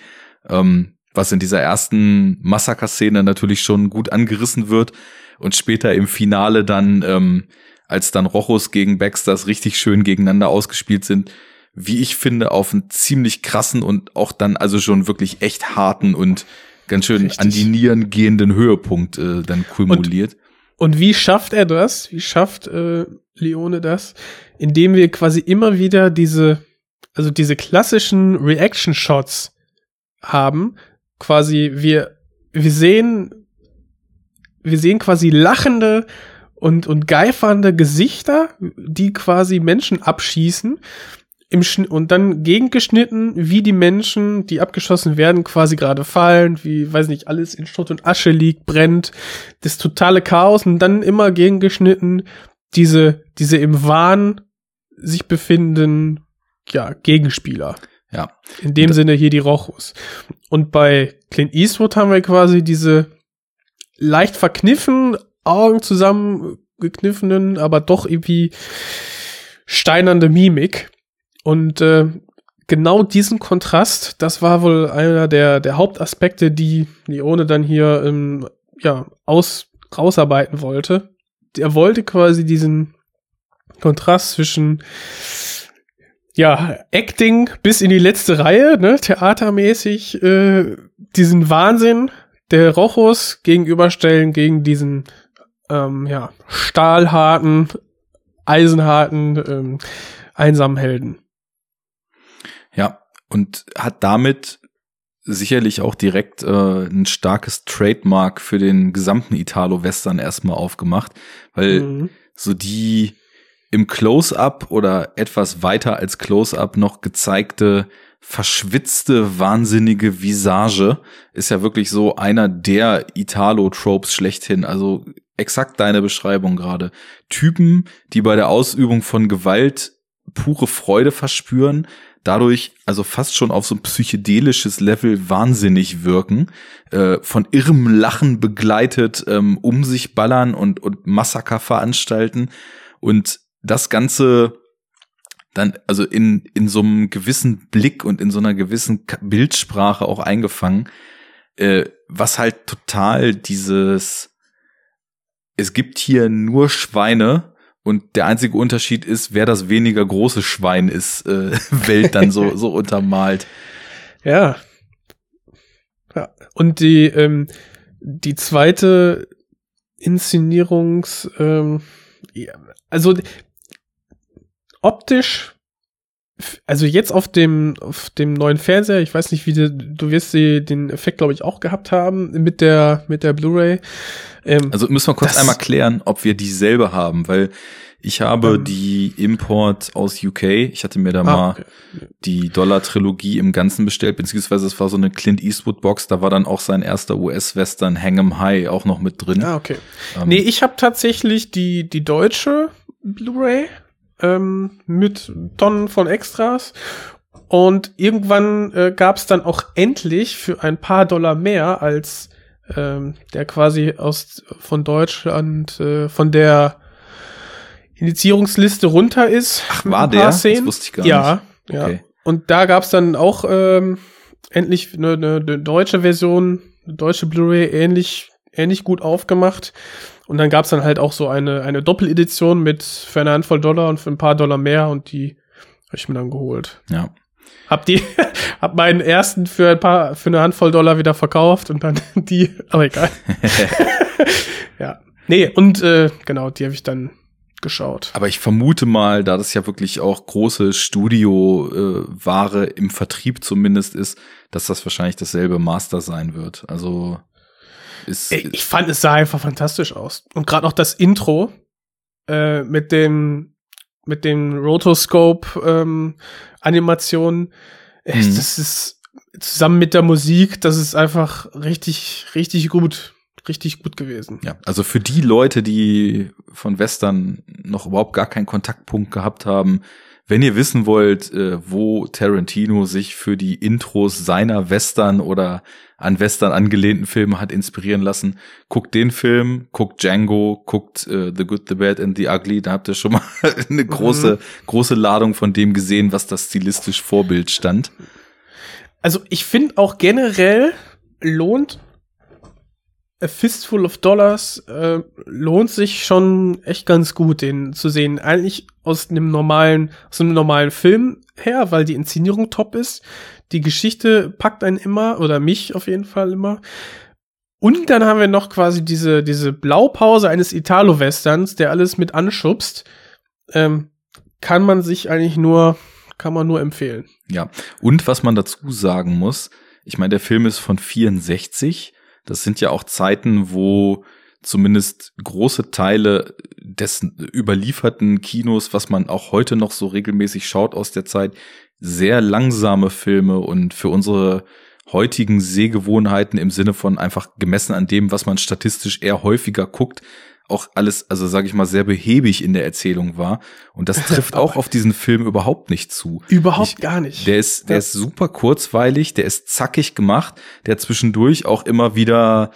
Ähm, was in dieser ersten Massaker-Szene natürlich schon gut angerissen wird und später im Finale dann, ähm, als dann Rochos gegen Baxters richtig schön gegeneinander ausgespielt sind, wie ich finde, auf einen ziemlich krassen und auch dann also schon wirklich echt harten und ganz schön Richtig. an die Nieren gehenden Höhepunkt äh, dann kulmuliert. Und wie schafft er das? Wie schafft äh, Leone das? Indem wir quasi immer wieder diese, also diese klassischen Reaction-Shots haben. Quasi, wir, wir sehen, wir sehen quasi lachende und, und geifernde Gesichter, die quasi Menschen abschießen. Im Schn und dann gegengeschnitten, wie die Menschen, die abgeschossen werden, quasi gerade fallen, wie, weiß nicht, alles in Schutt und Asche liegt, brennt, das totale Chaos und dann immer gegengeschnitten, diese, diese im Wahn sich befindenden, ja, Gegenspieler. Ja. In dem Sinne hier die Rochus. Und bei Clint Eastwood haben wir quasi diese leicht verkniffen, Augen zusammengekniffenen, aber doch irgendwie steinernde Mimik. Und äh, genau diesen Kontrast, das war wohl einer der, der Hauptaspekte, die Leone dann hier ähm, ja, aus, rausarbeiten wollte. Er wollte quasi diesen Kontrast zwischen ja, Acting bis in die letzte Reihe, ne, theatermäßig, äh, diesen Wahnsinn der Rochos gegenüberstellen gegen diesen, ähm, ja, stahlharten, eisenharten, ähm, einsamen Helden. Ja, und hat damit sicherlich auch direkt äh, ein starkes Trademark für den gesamten Italo-Western erstmal aufgemacht, weil Mhm. so die im Close-up oder etwas weiter als Close-up noch gezeigte verschwitzte, wahnsinnige Visage ist ja wirklich so einer der Italo-Tropes schlechthin. Also exakt deine Beschreibung gerade. Typen, die bei der Ausübung von Gewalt pure Freude verspüren, dadurch also fast schon auf so ein psychedelisches Level wahnsinnig wirken, äh, von irrem Lachen begleitet, ähm, um sich ballern und, und Massaker veranstalten. Und das Ganze dann also in, in so einem gewissen Blick und in so einer gewissen Bildsprache auch eingefangen, äh, was halt total dieses, es gibt hier nur Schweine und der einzige Unterschied ist, wer das weniger große Schwein ist, äh, Welt dann so, so untermalt. Ja. ja. Und die, ähm, die zweite Inszenierungs, ähm, ja, also optisch, also jetzt auf dem, auf dem neuen Fernseher, ich weiß nicht, wie du, du wirst die, den Effekt, glaube ich, auch gehabt haben mit der, mit der Blu-ray. Ähm, Also müssen wir kurz einmal klären, ob wir dieselbe haben, weil ich habe Ähm. die Import aus UK. Ich hatte mir da ah, mal okay. die Dollar-Trilogie im Ganzen bestellt, beziehungsweise es war so eine Clint Eastwood-Box, da war dann auch sein erster US-Western Hang 'em High auch noch mit drin. Ah, okay. Ähm, Nee, ich habe tatsächlich die, die deutsche Blu-ray ähm, mit Tonnen von Extras. Und irgendwann äh, gab es dann auch endlich für ein paar Dollar mehr, als ähm, der quasi aus von Deutschland äh, von der Indizierungsliste runter ist. Ach, war der? paar Das Szenen. wusste ich gar ja, nicht. Ja, Okay. Und da gab's dann auch ähm, endlich eine, eine, eine deutsche Version, eine deutsche Blu-ray ähnlich, ähnlich gut aufgemacht. Und dann gab's dann halt auch so eine, eine Doppeledition mit für eine Handvoll Dollar und für ein paar Dollar mehr und die habe ich mir dann geholt. Ja. Hab die, hab meinen ersten für ein paar, für eine Handvoll Dollar wieder verkauft und dann die, aber egal. ja. Nee, und äh, genau, die habe ich dann geschaut. Aber ich vermute mal, da das ja wirklich auch große Studio-Ware im Vertrieb zumindest ist, dass das wahrscheinlich dasselbe Master sein wird. Also ist. Ich fand, es sah einfach fantastisch aus. Und gerade auch das Intro äh, mit dem mit den Rotoscope-Animationen, ähm, Mhm. das ist zusammen mit der Musik, das ist einfach richtig, richtig gut, richtig gut gewesen. Ja, also für die Leute, die von Western noch überhaupt gar keinen Kontaktpunkt gehabt haben, wenn ihr wissen wollt, äh, wo Tarantino sich für die Intros seiner Western oder an Western angelehnten Filme hat inspirieren lassen, guckt den Film, guckt Django, guckt äh, The Good, The Bad and The Ugly, da habt ihr schon mal eine große, große Ladung von dem gesehen, was das stilistisch Vorbild stand. Also ich finde auch generell lohnt A Fistful of Dollars äh, lohnt sich schon echt ganz gut, den zu sehen. Eigentlich aus einem normalen, aus einem normalen Film her, weil die Inszenierung top ist. Die Geschichte packt einen immer, oder mich auf jeden Fall immer. Und dann haben wir noch quasi diese, diese Blaupause eines Italo-Westerns, der alles mit anschubst. Ähm, kann man sich eigentlich nur, kann man nur empfehlen. Ja, und was man dazu sagen muss, ich meine, der Film ist von 64. Das sind ja auch Zeiten, wo zumindest große Teile des überlieferten Kinos, was man auch heute noch so regelmäßig schaut aus der Zeit, sehr langsame Filme und für unsere heutigen Sehgewohnheiten im Sinne von einfach gemessen an dem, was man statistisch eher häufiger guckt, auch alles, also sage ich mal, sehr behäbig in der Erzählung war. Und das trifft auch auf diesen Film überhaupt nicht zu. Überhaupt Ich- gar nicht. Der ist, der Ja. ist super kurzweilig, der ist zackig gemacht, der zwischendurch auch immer wieder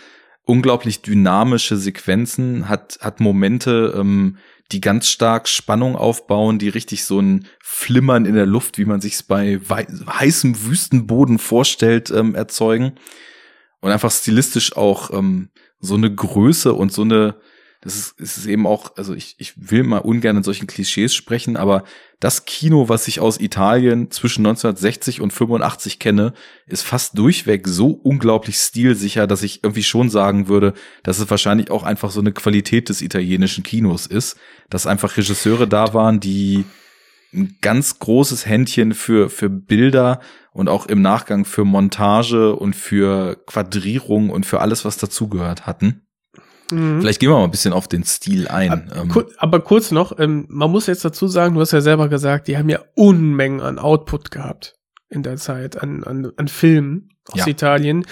unglaublich dynamische Sequenzen, hat, hat Momente, ähm, die ganz stark Spannung aufbauen, die richtig so ein Flimmern in der Luft, wie man sich's bei heißem Wüstenboden vorstellt, ähm, erzeugen. Und einfach stilistisch auch ähm, so eine Größe und so eine, das ist, es ist eben auch, also ich, ich will mal ungern in solchen Klischees sprechen, aber das Kino, was ich aus Italien zwischen 1960 und 85 kenne, ist fast durchweg so unglaublich stilsicher, dass ich irgendwie schon sagen würde, dass es wahrscheinlich auch einfach so eine Qualität des italienischen Kinos ist, dass einfach Regisseure da waren, die ein ganz großes Händchen für, für Bilder und auch im Nachgang für Montage und für Quadrierung und für alles, was dazugehört hatten. Mhm. Vielleicht gehen wir mal ein bisschen auf den Stil ein. Ähm, Kur aber kurz noch, ähm, man muss jetzt dazu sagen, du hast ja selber gesagt, die haben ja Unmengen an Output gehabt in der Zeit, an, an, an Filmen aus Ja. Italien.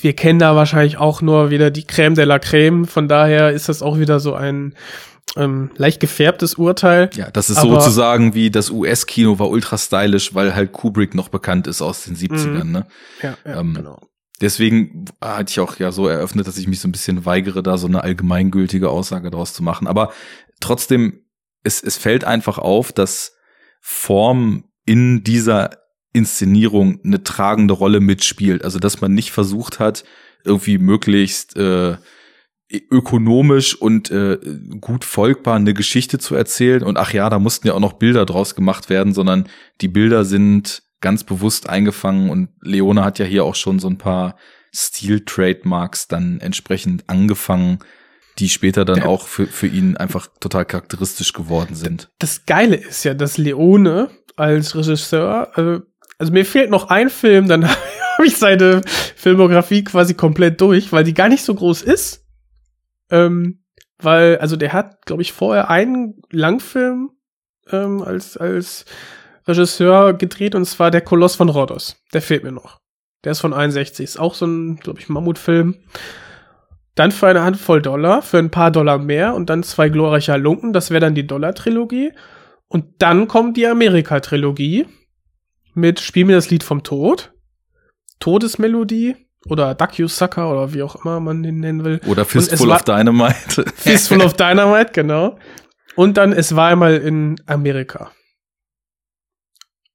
Wir kennen da wahrscheinlich auch nur wieder die Crème de la Crème, von daher ist das auch wieder so ein ähm, leicht gefärbtes Urteil. ja, das ist Aber- sozusagen wie das US-Kino war ultra stylisch, weil halt Kubrick noch bekannt ist aus den 70ern, ne? Ja, ja Ähm, genau. Deswegen hatte ich auch ja so eröffnet, dass ich mich so ein bisschen weigere, da so eine allgemeingültige Aussage draus zu machen. Aber trotzdem, es, es fällt einfach auf, dass Form in dieser Inszenierung eine tragende Rolle mitspielt. Also, dass man nicht versucht hat, irgendwie möglichst äh, ökonomisch und äh, gut folgbar eine Geschichte zu erzählen. Und ach ja, da mussten ja auch noch Bilder draus gemacht werden, sondern die Bilder sind ganz bewusst eingefangen und Leone hat ja hier auch schon so ein paar Stil-Trademarks dann entsprechend angefangen, die später dann auch für, für ihn einfach total charakteristisch geworden sind. Das Geile ist ja, dass Leone als Regisseur, äh, also mir fehlt noch ein Film, dann habe ich seine Filmografie quasi komplett durch, weil die gar nicht so groß ist. Ähm, weil, also der hat, glaube ich, vorher einen Langfilm ähm, als, als Regisseur gedreht und zwar der Koloss von Rhodos. Der fehlt mir noch. Der ist von 61. Ist auch so ein, glaube ich, Mammutfilm. Dann für eine Handvoll Dollar, für ein paar Dollar mehr und dann zwei glorreiche Halunken. Das wäre dann die Dollar-Trilogie. Und dann kommt die Amerika-Trilogie mit Spiel mir das Lied vom Tod, Todesmelodie oder Duck You Sucker oder wie auch immer man den nennen will. Oder Fistful of Dynamite. Fistful of Dynamite, genau. Und dann Es war einmal in Amerika.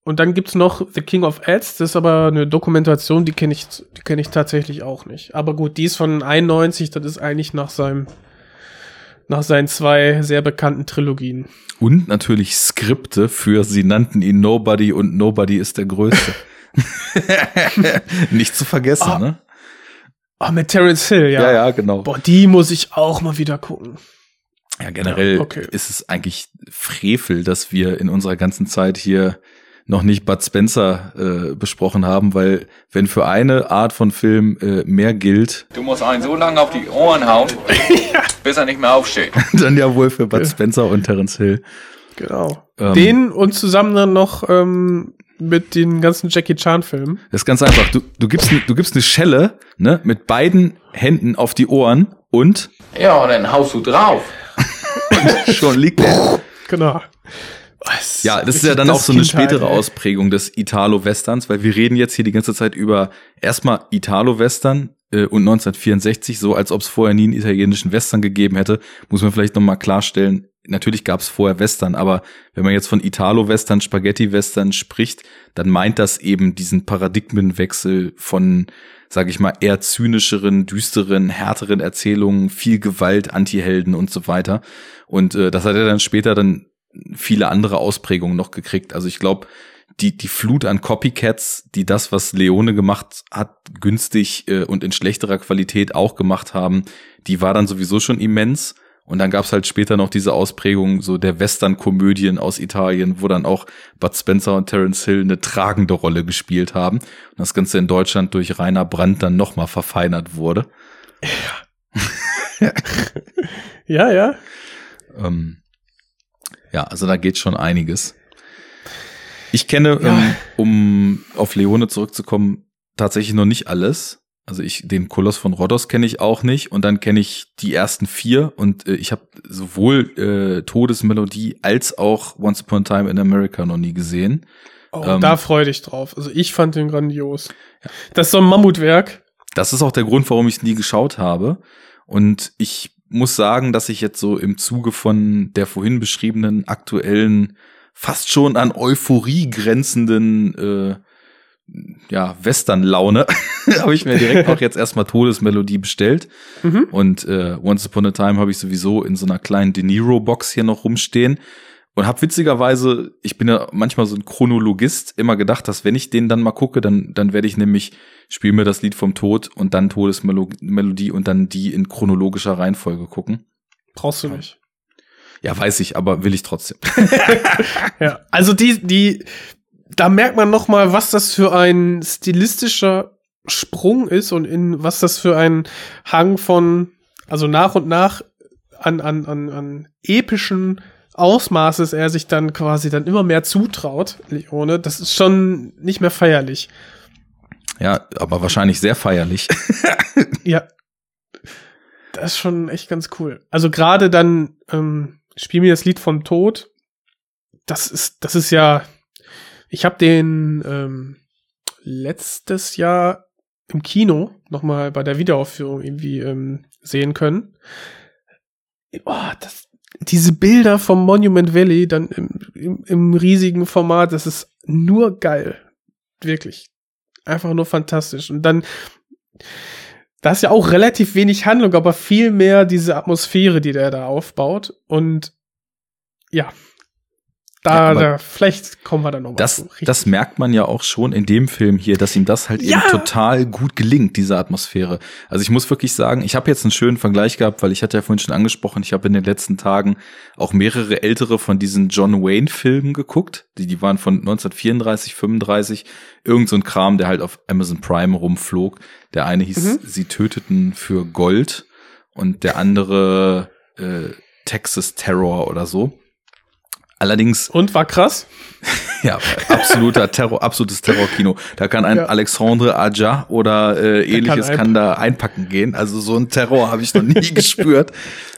Und dann gibt's noch The King of Ads, das ist aber eine Dokumentation, die kenne ich, die kenne ich tatsächlich auch nicht. Aber gut, die ist von 91, das ist eigentlich nach seinem, nach seinen zwei sehr bekannten Trilogien. Und natürlich Skripte für sie nannten ihn Nobody und Nobody ist der Größte. Nicht zu vergessen, Ah, ne? Oh, mit Terence Hill, ja. Ja, ja, genau. Boah, die muss ich auch mal wieder gucken. Ja, generell Ja, okay. ist es eigentlich Frevel, dass wir in unserer ganzen Zeit hier noch nicht Bud Spencer äh, besprochen haben, weil wenn für eine Art von Film äh, mehr gilt, Du musst einen so lange auf die Ohren hauen, bis er nicht mehr aufsteht. dann ja wohl für Bud Spencer und Terence Hill. Genau. Ähm, Den und zusammen dann noch ähm, mit den ganzen Jackie Chan-Filmen. Das ist ganz einfach. Du, du gibst ne- du gibst eine Schelle ne, mit beiden Händen auf die Ohren und Ja, und dann haust du drauf. schon liegt er. Genau. Ja, das ist ja dann auch so eine Kindheit, spätere ey. Ausprägung des Italo-Westerns, weil wir reden jetzt hier die ganze Zeit über erstmal Italo-Western äh, und 1964, so als ob es vorher nie einen italienischen Western gegeben hätte, muss man vielleicht nochmal klarstellen. Natürlich gab es vorher Western, aber wenn man jetzt von Italo-Western, Spaghetti-Western spricht, dann meint das eben diesen Paradigmenwechsel von, sage ich mal, eher zynischeren, düsteren, härteren Erzählungen, viel Gewalt, Antihelden und so weiter. Und äh, das hat er dann später dann viele andere Ausprägungen noch gekriegt. Also ich glaube, die, die Flut an Copycats, die das, was Leone gemacht hat, günstig äh, und in schlechterer Qualität auch gemacht haben, die war dann sowieso schon immens. Und dann gab's halt später noch diese Ausprägung so der Western-Komödien aus Italien, wo dann auch Bud Spencer und Terence Hill eine tragende Rolle gespielt haben. Und das Ganze in Deutschland durch Rainer Brandt dann nochmal verfeinert wurde. Ja, ja. Ähm, ja, also da geht schon einiges. Ich kenne, Ja. ähm, um auf Leone zurückzukommen, tatsächlich noch nicht alles. Also ich, den Koloss von Rhodos kenne ich auch nicht und dann kenne ich die ersten vier und äh, ich habe sowohl äh, Todesmelodie als auch Once Upon a Time in America noch nie gesehen. Oh, Ähm, da freue dich drauf. Also ich fand den grandios. Das ist so ein Mammutwerk. Das ist auch der Grund, warum ich es nie geschaut habe. Und ich muss sagen, dass ich jetzt so im Zuge von der vorhin beschriebenen aktuellen, fast schon an Euphorie grenzenden, äh, ja, Western-Laune, habe ich mir direkt auch jetzt erstmal Todesmelodie bestellt. Mhm. Und äh, Once Upon a Time habe ich sowieso in so einer kleinen De Niro-Box hier noch rumstehen. Und habe witzigerweise, ich bin ja manchmal so ein Chronologist, immer gedacht, dass wenn ich den dann mal gucke, dann, dann werde ich nämlich, spiel mir das Lied vom Tod und dann Todesmelodie und dann die in chronologischer Reihenfolge gucken. Brauchst du nicht. Ja, weiß ich, aber will ich trotzdem. Ja, also die, die, da merkt man noch mal, was das für ein stilistischer Sprung ist und in was das für ein Hang von, also nach und nach an, an, an, an epischen Ausmaßes er sich dann quasi dann immer mehr zutraut, Leone. Das ist schon nicht mehr feierlich. Ja, aber wahrscheinlich sehr feierlich. Ja. Das ist schon echt ganz cool. Also gerade dann, ähm, spiel mir das Lied vom Tod. Das ist, das ist ja, ich habe den ähm, letztes Jahr im Kino nochmal bei der Wiederaufführung irgendwie ähm, sehen können. Oh, das, diese Bilder vom Monument Valley dann im, im, im riesigen Format, das ist nur geil. Wirklich. Einfach nur fantastisch. Und dann, da ist ja auch relativ wenig Handlung, aber viel mehr diese Atmosphäre, die der da aufbaut. Und ja, da, aber da vielleicht kommen wir dann noch Das, zu. Das merkt man ja auch schon in dem Film hier, dass ihm das halt Ja. eben total gut gelingt, diese Atmosphäre. Also ich muss wirklich sagen, ich habe jetzt einen schönen Vergleich gehabt, weil ich hatte ja vorhin schon angesprochen, ich habe in den letzten Tagen auch mehrere ältere von diesen John Wayne Filmen geguckt. Die, die waren von 1934, 35, irgend so ein Kram, der halt auf Amazon Prime rumflog. Der eine hieß Mhm. Sie töteten für Gold und der andere äh, Texas Terror oder so. Allerdings Und war krass. ja, absoluter Terror, absolutes Terrorkino. Da kann ein Ja. Alexandre Aja oder äh, ähnliches kann kann, da einpacken gehen. Also so ein Terror habe ich noch nie gespürt.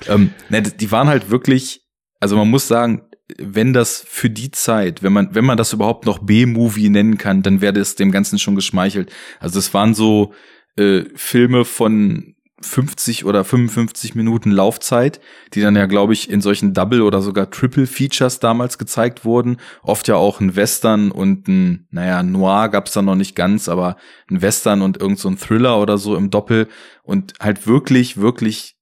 Ähm, ne, die waren halt wirklich, also man muss sagen, wenn das für die Zeit, wenn man, wenn man das überhaupt noch B-Movie nennen kann, dann wäre es dem Ganzen schon geschmeichelt. Also es waren so äh, Filme von 50 oder 55 Minuten Laufzeit, die dann ja, glaube ich, in solchen Double- oder sogar Triple-Features damals gezeigt wurden. Oft ja auch ein Western und ein, naja, Noir gab's da noch nicht ganz, aber ein Western und irgend so ein Thriller oder so im Doppel und halt wirklich, wirklich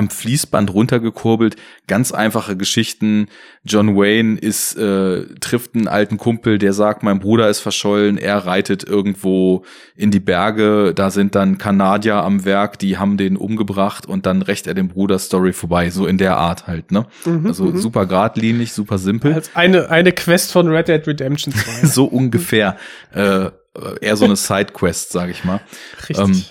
am Fließband runtergekurbelt. Ganz einfache Geschichten. John Wayne ist äh, trifft einen alten Kumpel, der sagt, mein Bruder ist verschollen. Er reitet irgendwo in die Berge. Da sind dann Kanadier am Werk, die haben den umgebracht und dann rächt er dem Bruder Story vorbei. So in der Art halt. Ne? Mhm, also mhm. super geradlinig, super simpel. Als eine, eine Quest von Red Dead Redemption 2. so ungefähr. Äh, eher so eine Sidequest, sag ich mal. Richtig. Ähm,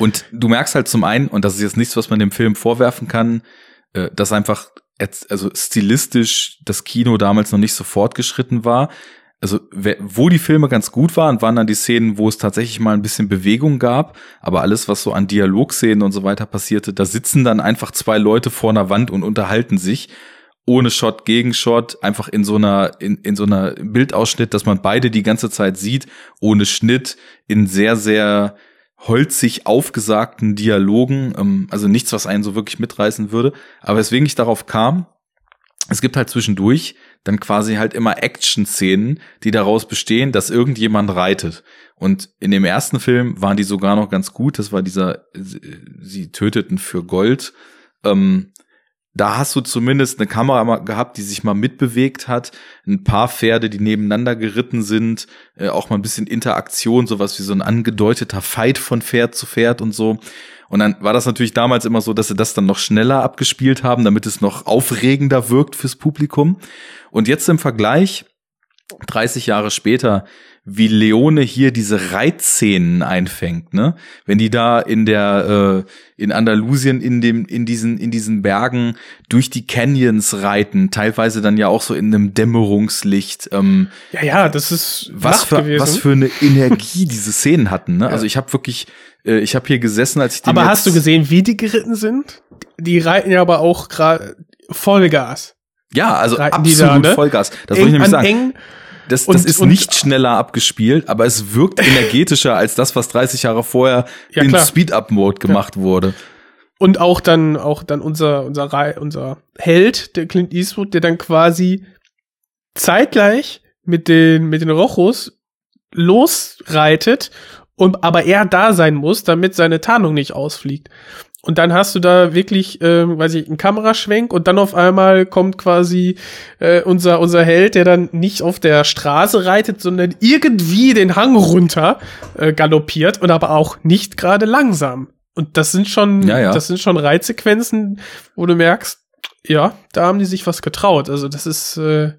und du merkst halt zum einen, und das ist jetzt nichts, was man dem Film vorwerfen kann, äh, dass einfach also stilistisch das Kino damals noch nicht so fortgeschritten war. Also wo die Filme ganz gut waren, waren dann die Szenen, wo es tatsächlich mal ein bisschen Bewegung gab. Aber alles, was so an Dialogszenen und so weiter passierte, da sitzen dann einfach zwei Leute vor einer Wand und unterhalten sich ohne Shot gegen Shot, einfach in so einer in, in so einer Bildausschnitt, dass man beide die ganze Zeit sieht, ohne Schnitt, in sehr sehr holzig aufgesagten Dialogen, ähm, also nichts, was einen so wirklich mitreißen würde. Aber weswegen ich darauf kam, es gibt halt zwischendurch dann quasi halt immer Action-Szenen, die daraus bestehen, dass irgendjemand reitet. Und in dem ersten Film waren die sogar noch ganz gut. Das war dieser, sie, sie töteten für Gold. Ähm, da hast du zumindest eine Kamera gehabt, die sich mal mitbewegt hat, ein paar Pferde, die nebeneinander geritten sind, äh, auch mal ein bisschen Interaktion, sowas wie so ein angedeuteter Fight von Pferd zu Pferd und so. Und dann war das natürlich damals immer so, dass sie das dann noch schneller abgespielt haben, damit es noch aufregender wirkt fürs Publikum. Und jetzt im Vergleich, 30 Jahre später, wie Leone hier diese Reitszenen einfängt, ne? Wenn die da in der äh, in Andalusien in dem in diesen in diesen Bergen durch die Canyons reiten, teilweise dann ja auch so in einem Dämmerungslicht. Ähm, Ja, ja, das ist was für gewesen. was für eine Energie diese Szenen hatten, ne? Also ich habe wirklich äh, ich habe hier gesessen, als ich den Aber hast du gesehen, wie die geritten sind? Die reiten ja aber auch gerade Vollgas. Ja, also reiten die absolut da, ne? Vollgas. Das wollte ich nämlich sagen. eng. Das, das Und- ist und- nicht schneller abgespielt, aber es wirkt energetischer als das, was 30 Jahre vorher Ja, in. Speed-Up-Mode gemacht wurde. Und auch dann, auch dann unser, unser, unser Held, der Clint Eastwood, der dann quasi zeitgleich mit den, mit den Rochos losreitet und aber er da sein muss, damit seine Tarnung nicht ausfliegt. Und dann hast du da wirklich, ähm, weiß ich, einen Kameraschwenk und dann auf einmal kommt quasi äh, unser, unser Held, der dann nicht auf der Straße reitet, sondern irgendwie den Hang runter äh, galoppiert und aber auch nicht gerade langsam. Und das sind schon, Ja, ja. das sind schon Reitsequenzen, wo du merkst, ja, da haben die sich was getraut. Also das ist äh,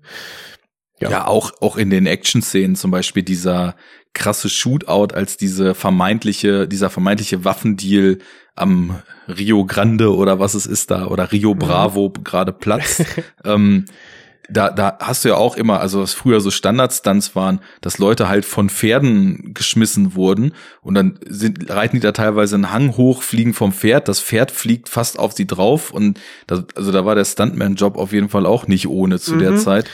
Ja, auch, auch in den Action-Szenen zum Beispiel dieser krasse Shootout, als diese vermeintliche, dieser vermeintliche Waffendeal am Rio Grande oder was es ist da, oder Rio Bravo gerade Platz. ähm, da, da hast du ja auch immer, also was früher so Standardstunts waren, dass Leute halt von Pferden geschmissen wurden und dann sind, reiten die da teilweise einen Hang hoch, fliegen vom Pferd, das Pferd fliegt fast auf sie drauf und das, also da war der Stuntman-Job auf jeden Fall auch nicht ohne zu der Mhm. Zeit.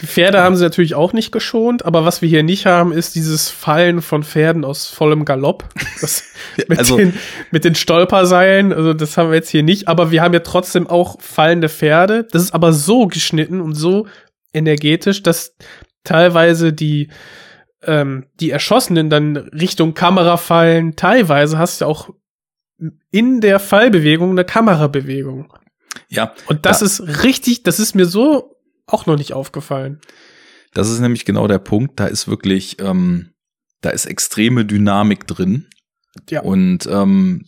Die Pferde haben sie natürlich auch nicht geschont, aber was wir hier nicht haben, ist dieses Fallen von Pferden aus vollem Galopp. Das mit, Also- den, mit den Stolperseilen, also das haben wir jetzt hier nicht, aber wir haben ja trotzdem auch fallende Pferde. Das ist aber so geschnitten und so energetisch, dass teilweise die, ähm, die Erschossenen dann Richtung Kamera fallen. Teilweise hast du auch in der Fallbewegung eine Kamerabewegung. Ja. Und das ja. ist richtig, das ist mir so auch noch nicht aufgefallen. Das ist nämlich genau der Punkt. Da ist wirklich, ähm, da ist extreme Dynamik drin. Ja. Und ähm,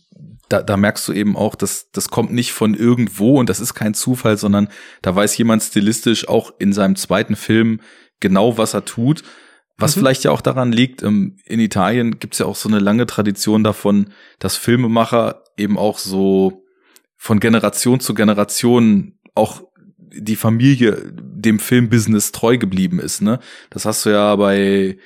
da, da merkst du eben auch, dass das kommt nicht von irgendwo und das ist kein Zufall, sondern da weiß jemand stilistisch auch in seinem zweiten Film genau, was er tut. Was Mhm. vielleicht ja auch daran liegt, ähm, in Italien gibt's ja auch so eine lange Tradition davon, dass Filmemacher eben auch so von Generation zu Generation auch die Familie dem Filmbusiness treu geblieben ist. Ne? Das hast du ja bei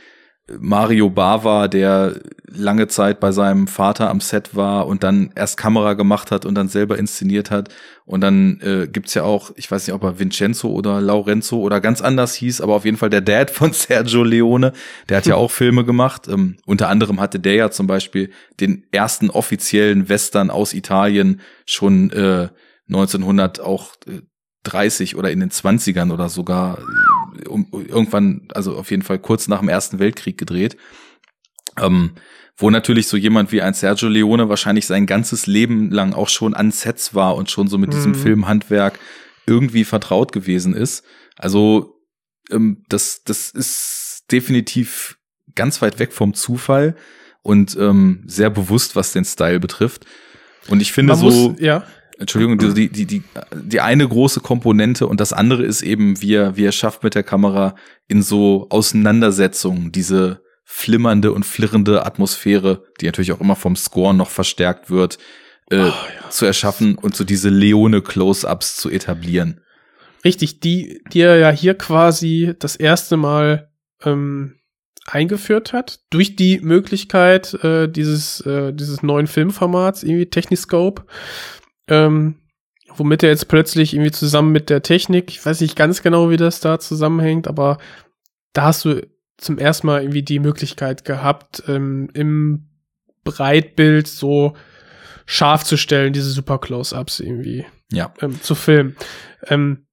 Mario Bava, der lange Zeit bei seinem Vater am Set war und dann erst Kamera gemacht hat und dann selber inszeniert hat. Und dann äh, gibt's ja auch, ich weiß nicht, ob er Vincenzo oder Laurenzo oder ganz anders hieß, aber auf jeden Fall der Dad von Sergio Leone, der hat ja auch Filme gemacht. Ähm, unter anderem hatte der ja zum Beispiel den ersten offiziellen Western aus Italien schon äh, 1900 auch äh, 30 oder in den 20ern oder sogar äh, um, irgendwann, also auf jeden Fall kurz nach dem Ersten Weltkrieg gedreht. Ähm, wo natürlich so jemand wie ein Sergio Leone wahrscheinlich sein ganzes Leben lang auch schon an Sets war und schon so mit diesem Mhm. Filmhandwerk irgendwie vertraut gewesen ist. Also ähm, das, das ist definitiv ganz weit weg vom Zufall und ähm, sehr bewusst, was den Style betrifft. Und ich finde Man so, muss, ja. Entschuldigung, die, die, die, die eine große Komponente und das andere ist eben, wie er, wie er schafft mit der Kamera in so Auseinandersetzungen diese flimmernde und flirrende Atmosphäre, die natürlich auch immer vom Score noch verstärkt wird, äh, zu erschaffen und so diese Leone-Close-Ups zu etablieren. Richtig, die, die er ja hier quasi das erste Mal ähm, eingeführt hat, durch die Möglichkeit äh, dieses, äh, dieses neuen Filmformats, irgendwie Techniscope, ähm, womit er jetzt plötzlich irgendwie zusammen mit der Technik, ich weiß nicht ganz genau, wie das da zusammenhängt, aber da hast du zum ersten Mal irgendwie die Möglichkeit gehabt, ähm, im Breitbild so scharf zu stellen, diese super Close-Ups irgendwie Ja. ähm, zu filmen. Ähm,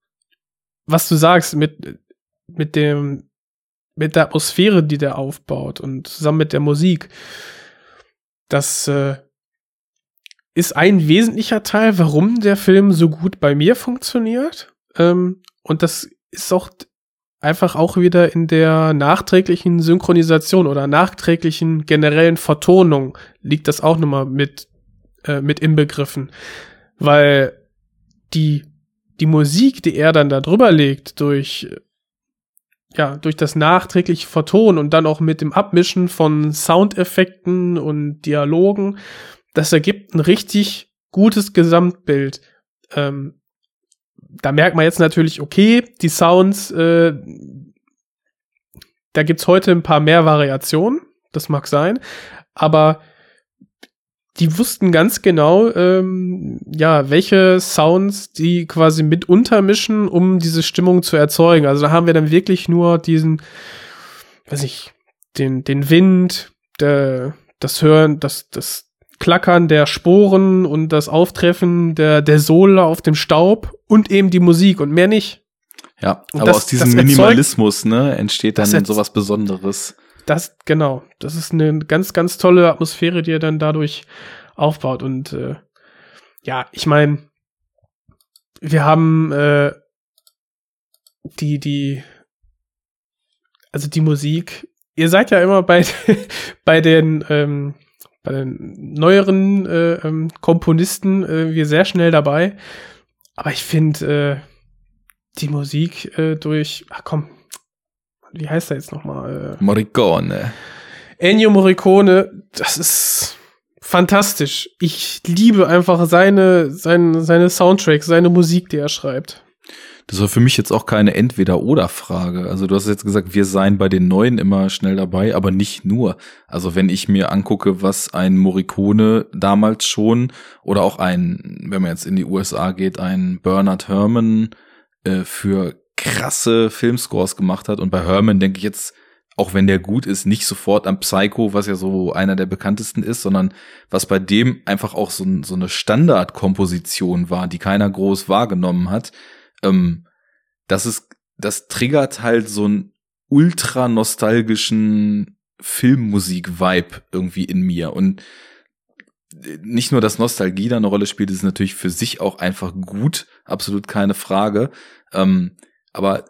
was du sagst mit, mit dem, mit der Atmosphäre, die der aufbaut und zusammen mit der Musik, das äh, ist ein wesentlicher Teil, warum der Film so gut bei mir funktioniert. Ähm, und das ist auch einfach auch wieder in der nachträglichen Synchronisation oder nachträglichen generellen Vertonung liegt das auch nochmal mit, äh, mit inbegriffen. Weil die, die Musik, die er dann da drüber legt, durch, ja, durch das nachträgliche Vertonen und dann auch mit dem Abmischen von Soundeffekten und Dialogen, das ergibt ein richtig gutes Gesamtbild. Ähm, da merkt man jetzt natürlich, okay, die Sounds, äh, da gibt's heute ein paar mehr Variationen, das mag sein, aber die wussten ganz genau, ähm, ja, welche Sounds die quasi mit untermischen, um diese Stimmung zu erzeugen. Also da haben wir dann wirklich nur diesen, weiß ich, den, den Wind, der, das Hören, das, das Klackern der Sporen und das Auftreffen der, der Sohle auf dem Staub und eben die Musik und mehr nicht. Ja, Und aber das- aus diesem das erzeugt- Minimalismus, ne, entsteht dann sowas Besonderes. Das, genau. Das ist eine ganz, ganz tolle Atmosphäre, die er dann dadurch aufbaut. Und äh, ja, ich meine, wir haben äh, die, die, also die Musik, ihr seid ja immer bei, bei den, ähm, bei den neueren äh, ähm, Komponisten äh, wir sehr schnell dabei. Aber ich finde äh, die Musik äh, durch, ach komm, wie heißt er jetzt nochmal? Äh, Morricone. Ennio Morricone, das ist fantastisch. Ich liebe einfach seine, seine, seine Soundtracks, seine Musik, die er schreibt. Das war für mich jetzt auch keine Entweder-Oder-Frage. Also du hast jetzt gesagt, wir seien bei den Neuen immer schnell dabei, aber nicht nur. Also wenn ich mir angucke, was ein Morricone damals schon oder auch ein, wenn man jetzt in die USA geht, ein Bernard Herrmann äh, für krasse Filmscores gemacht hat. Und bei Herrmann denke ich jetzt, auch wenn der gut ist, nicht sofort an Psycho, was ja so einer der bekanntesten ist, sondern was bei dem einfach auch so, so eine Standardkomposition war, die keiner groß wahrgenommen hat ähm, das ist, das triggert halt so einen ultra nostalgischen Filmmusik-Vibe irgendwie in mir. Und nicht nur, dass Nostalgie da eine Rolle spielt, ist natürlich für sich auch einfach gut, absolut keine Frage. Ähm, aber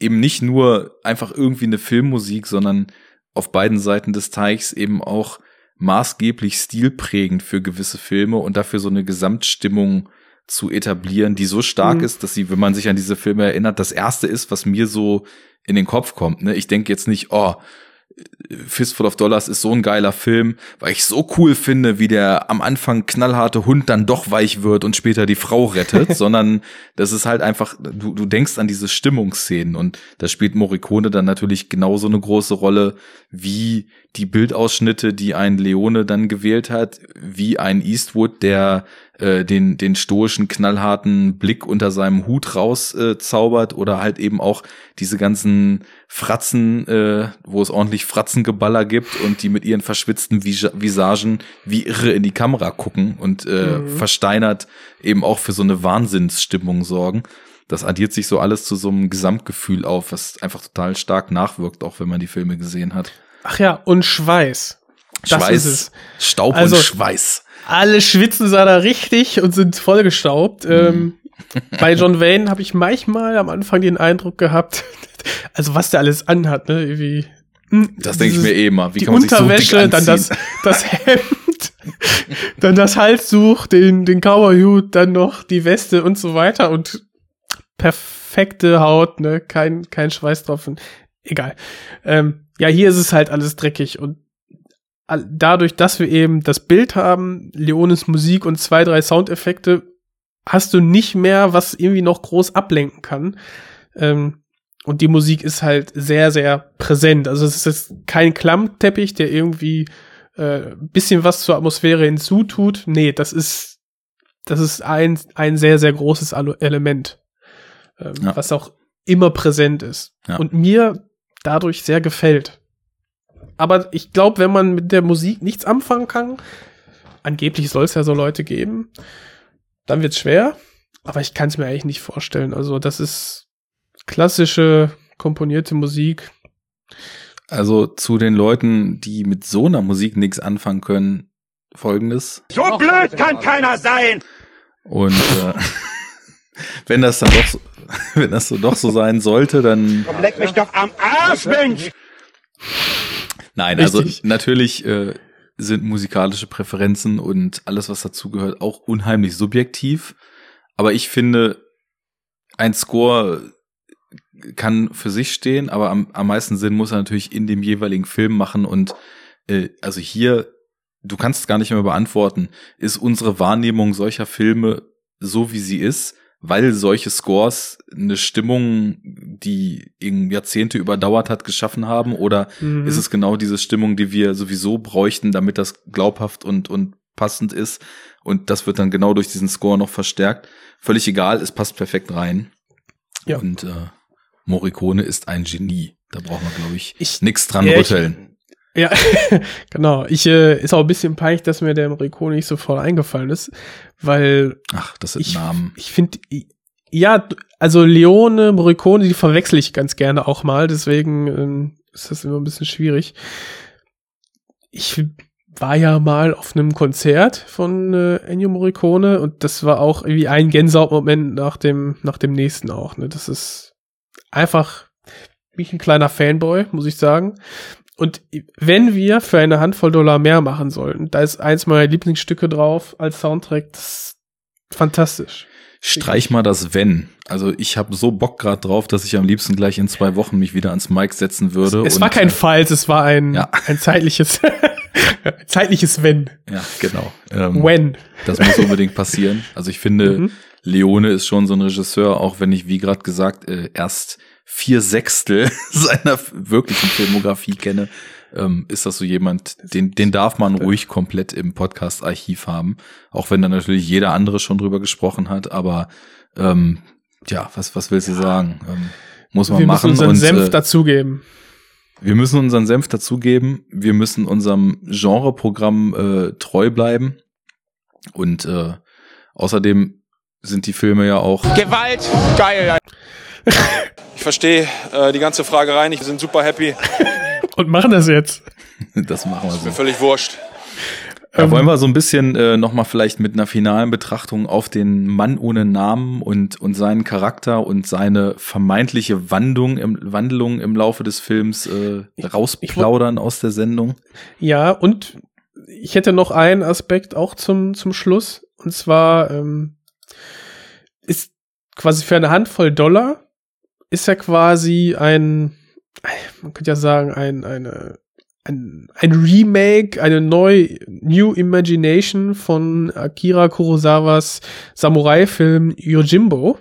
eben nicht nur einfach irgendwie eine Filmmusik, sondern auf beiden Seiten des Teichs eben auch maßgeblich stilprägend für gewisse Filme und dafür so eine Gesamtstimmung zu etablieren, die so stark Mhm. ist, dass sie, wenn man sich an diese Filme erinnert, das erste ist, was mir so in den Kopf kommt. Ne? Ich denke jetzt nicht, oh, Fistful of Dollars ist so ein geiler Film, weil ich so cool finde, wie der am Anfang knallharte Hund dann doch weich wird und später die Frau rettet, sondern das ist halt einfach, du, du denkst an diese Stimmungsszenen und da spielt Morricone dann natürlich genauso eine große Rolle wie die Bildausschnitte, die ein Leone dann gewählt hat, wie ein Eastwood, der äh, den, den stoischen, knallharten Blick unter seinem Hut rauszaubert äh, oder halt eben auch diese ganzen Fratzen, äh, wo es ordentlich Fratzengeballer gibt und die mit ihren verschwitzten Vis Visagen wie irre in die Kamera gucken und äh, Mhm. versteinert eben auch für so eine Wahnsinnsstimmung sorgen. Das addiert sich so alles zu so einem Gesamtgefühl auf, was einfach total stark nachwirkt, auch wenn man die Filme gesehen hat. Ach ja, und Schweiß. Das Schweiß. Staub Also- und Schweiß. Alle schwitzen da richtig und sind vollgestaubt. Ähm, bei John Wayne habe ich manchmal am Anfang den Eindruck gehabt, also was der alles anhat, ne? Irgendwie, hm, Das denke ich mir eh immer. Wie die kann man sich so dick Unterwäsche, dann das, das Hemd, dann das Halstuch, den, den Cowboy-Hut, dann noch die Weste und so weiter und perfekte Haut, ne, kein, kein Schweißtropfen. Egal. Ähm, ja, hier ist es halt alles dreckig und dadurch, dass wir eben das Bild haben, Leones Musik und zwei, drei Soundeffekte, hast du nicht mehr, was irgendwie noch groß ablenken kann. Ähm, und die Musik ist halt sehr, sehr präsent. Also es ist kein Klammteppich, der irgendwie äh, bisschen was zur Atmosphäre hinzutut. Nee, das ist, das ist ein, ein sehr, sehr großes Element, ähm, Ja. was auch immer präsent ist. Ja. Und mir dadurch sehr gefällt. Aber ich glaube, wenn man mit der Musik nichts anfangen kann, angeblich soll es ja so Leute geben, dann wird's schwer. Aber ich kann es mir eigentlich nicht vorstellen. Also das ist klassische komponierte Musik. Also zu den Leuten, die mit so einer Musik nichts anfangen können, folgendes. So blöd kann keiner sein! Und äh, wenn das dann doch so, wenn das so doch so sein sollte, dann Komm, leck mich doch am Arsch, Mensch! Nein, Richtig. also natürlich äh, sind musikalische Präferenzen und alles, was dazugehört, auch unheimlich subjektiv. Aber ich finde, ein Score kann für sich stehen, aber am, am meisten Sinn muss er natürlich in dem jeweiligen Film machen und äh, also hier, du kannst gar nicht mehr beantworten, ist unsere Wahrnehmung solcher Filme so wie sie ist, weil solche Scores eine Stimmung, die in Jahrzehnte überdauert hat, geschaffen haben oder Mhm. ist es genau diese Stimmung, die wir sowieso bräuchten, damit das glaubhaft und, und passend ist und das wird dann genau durch diesen Score noch verstärkt. Völlig egal, es passt perfekt rein. Ja. Und äh, Morricone ist ein Genie. Da braucht man, glaube ich, Ich- nichts dran Ja, rütteln. Ja, genau. Ich äh, ist auch ein bisschen peinlich, dass mir der Morricone nicht sofort eingefallen ist, weil Ach, das sind ich, Namen. ich finde, ja, also Leone, Morricone, die verwechsel ich ganz gerne auch mal, deswegen ähm, ist das immer ein bisschen schwierig. Ich war ja mal auf einem Konzert von äh, Ennio Morricone und das war auch irgendwie ein Gänsehautmoment nach dem, nach dem nächsten auch. Ne? Das ist einfach bin ich ein kleiner Fanboy, muss ich sagen. Und wenn wir für eine Handvoll Dollar mehr machen sollten, da ist eins meiner Lieblingsstücke drauf als Soundtrack, das ist fantastisch. Streich mal das Wenn. Also ich habe so Bock gerade drauf, dass ich am liebsten gleich in zwei Wochen mich wieder ans Mic setzen würde. Es und, war kein äh, Falls, es war ein, Ja. ein zeitliches, zeitliches Wenn. Ja, genau. Ähm, When. Das muss unbedingt passieren. Also ich finde, Mhm. Leone ist schon so ein Regisseur, auch wenn ich, wie gerade gesagt, äh, erst vier Sechstel seiner wirklichen Filmografie kenne, ähm, ist das so jemand, den, den darf man ruhig komplett im Podcast-Archiv haben. Auch wenn da natürlich jeder andere schon drüber gesprochen hat, aber ähm, ja, was, was willst du sagen? Ähm, muss man Wir machen. müssen unseren und, Senf äh, dazugeben. wir müssen unseren Senf dazugeben. Wir müssen unserem Genreprogramm äh, treu bleiben. Und äh, außerdem sind die Filme ja auch. Gewalt, geil. Ich verstehe äh, die ganze Frage rein. Ich bin super happy. Und machen das jetzt. Das machen wir so. Mir völlig wurscht. Da wollen wir so ein bisschen äh, nochmal vielleicht mit einer finalen Betrachtung auf den Mann ohne Namen und, und seinen Charakter und seine vermeintliche Wandlung im, Wandlung im Laufe des Films äh, rausplaudern aus der Sendung. Ja, und ich hätte noch einen Aspekt auch zum, zum Schluss. Und zwar ähm, ist quasi für eine Handvoll Dollar ist ja quasi ein, man könnte ja sagen, ein, eine, ein, ein Remake, eine neue New Imagination von Akira Kurosawas Samurai-Film Yojimbo,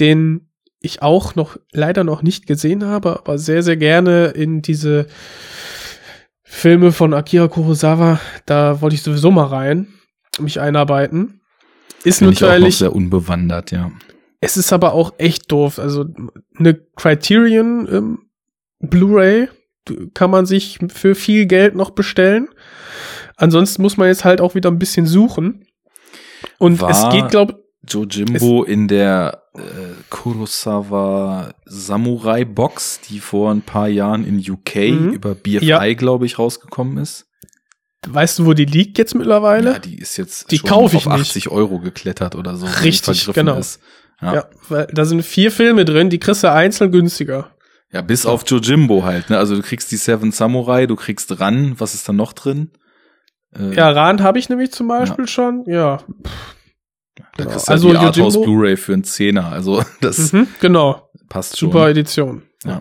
den ich auch noch leider noch nicht gesehen habe, aber sehr, sehr gerne in diese Filme von Akira Kurosawa, da wollte ich sowieso mal rein, mich einarbeiten. Ist Bin ich auch noch natürlich, sehr unbewandert, ja. Es ist aber auch echt doof. Also eine Criterion ähm, Blu-ray kann man sich für viel Geld noch bestellen. Ansonsten muss man jetzt halt auch wieder ein bisschen suchen. Und War- es geht, glaube Jojimbo in der äh, Kurosawa Samurai Box, die vor ein paar Jahren in UK Mhm. über BFI, Ja. glaube ich, rausgekommen ist. Weißt du, wo die liegt jetzt mittlerweile? Ja, die ist jetzt Die schon auf nicht. 80 Euro geklettert oder so. Richtig, genau. Ist. Ja. Ja. weil da sind vier Filme drin, die kriegst du einzeln günstiger. ja, bis auf Jojimbo halt. Ne? Also du kriegst die Seven Samurai, du kriegst Ran, was ist da noch drin? Äh, Ja, Rand habe ich nämlich zum Beispiel schon. Ja. da kriegst du Also also die Arthouse Blu-ray für einen Zehner. Also das Mhm, genau. passt schon. Super Edition. Ja.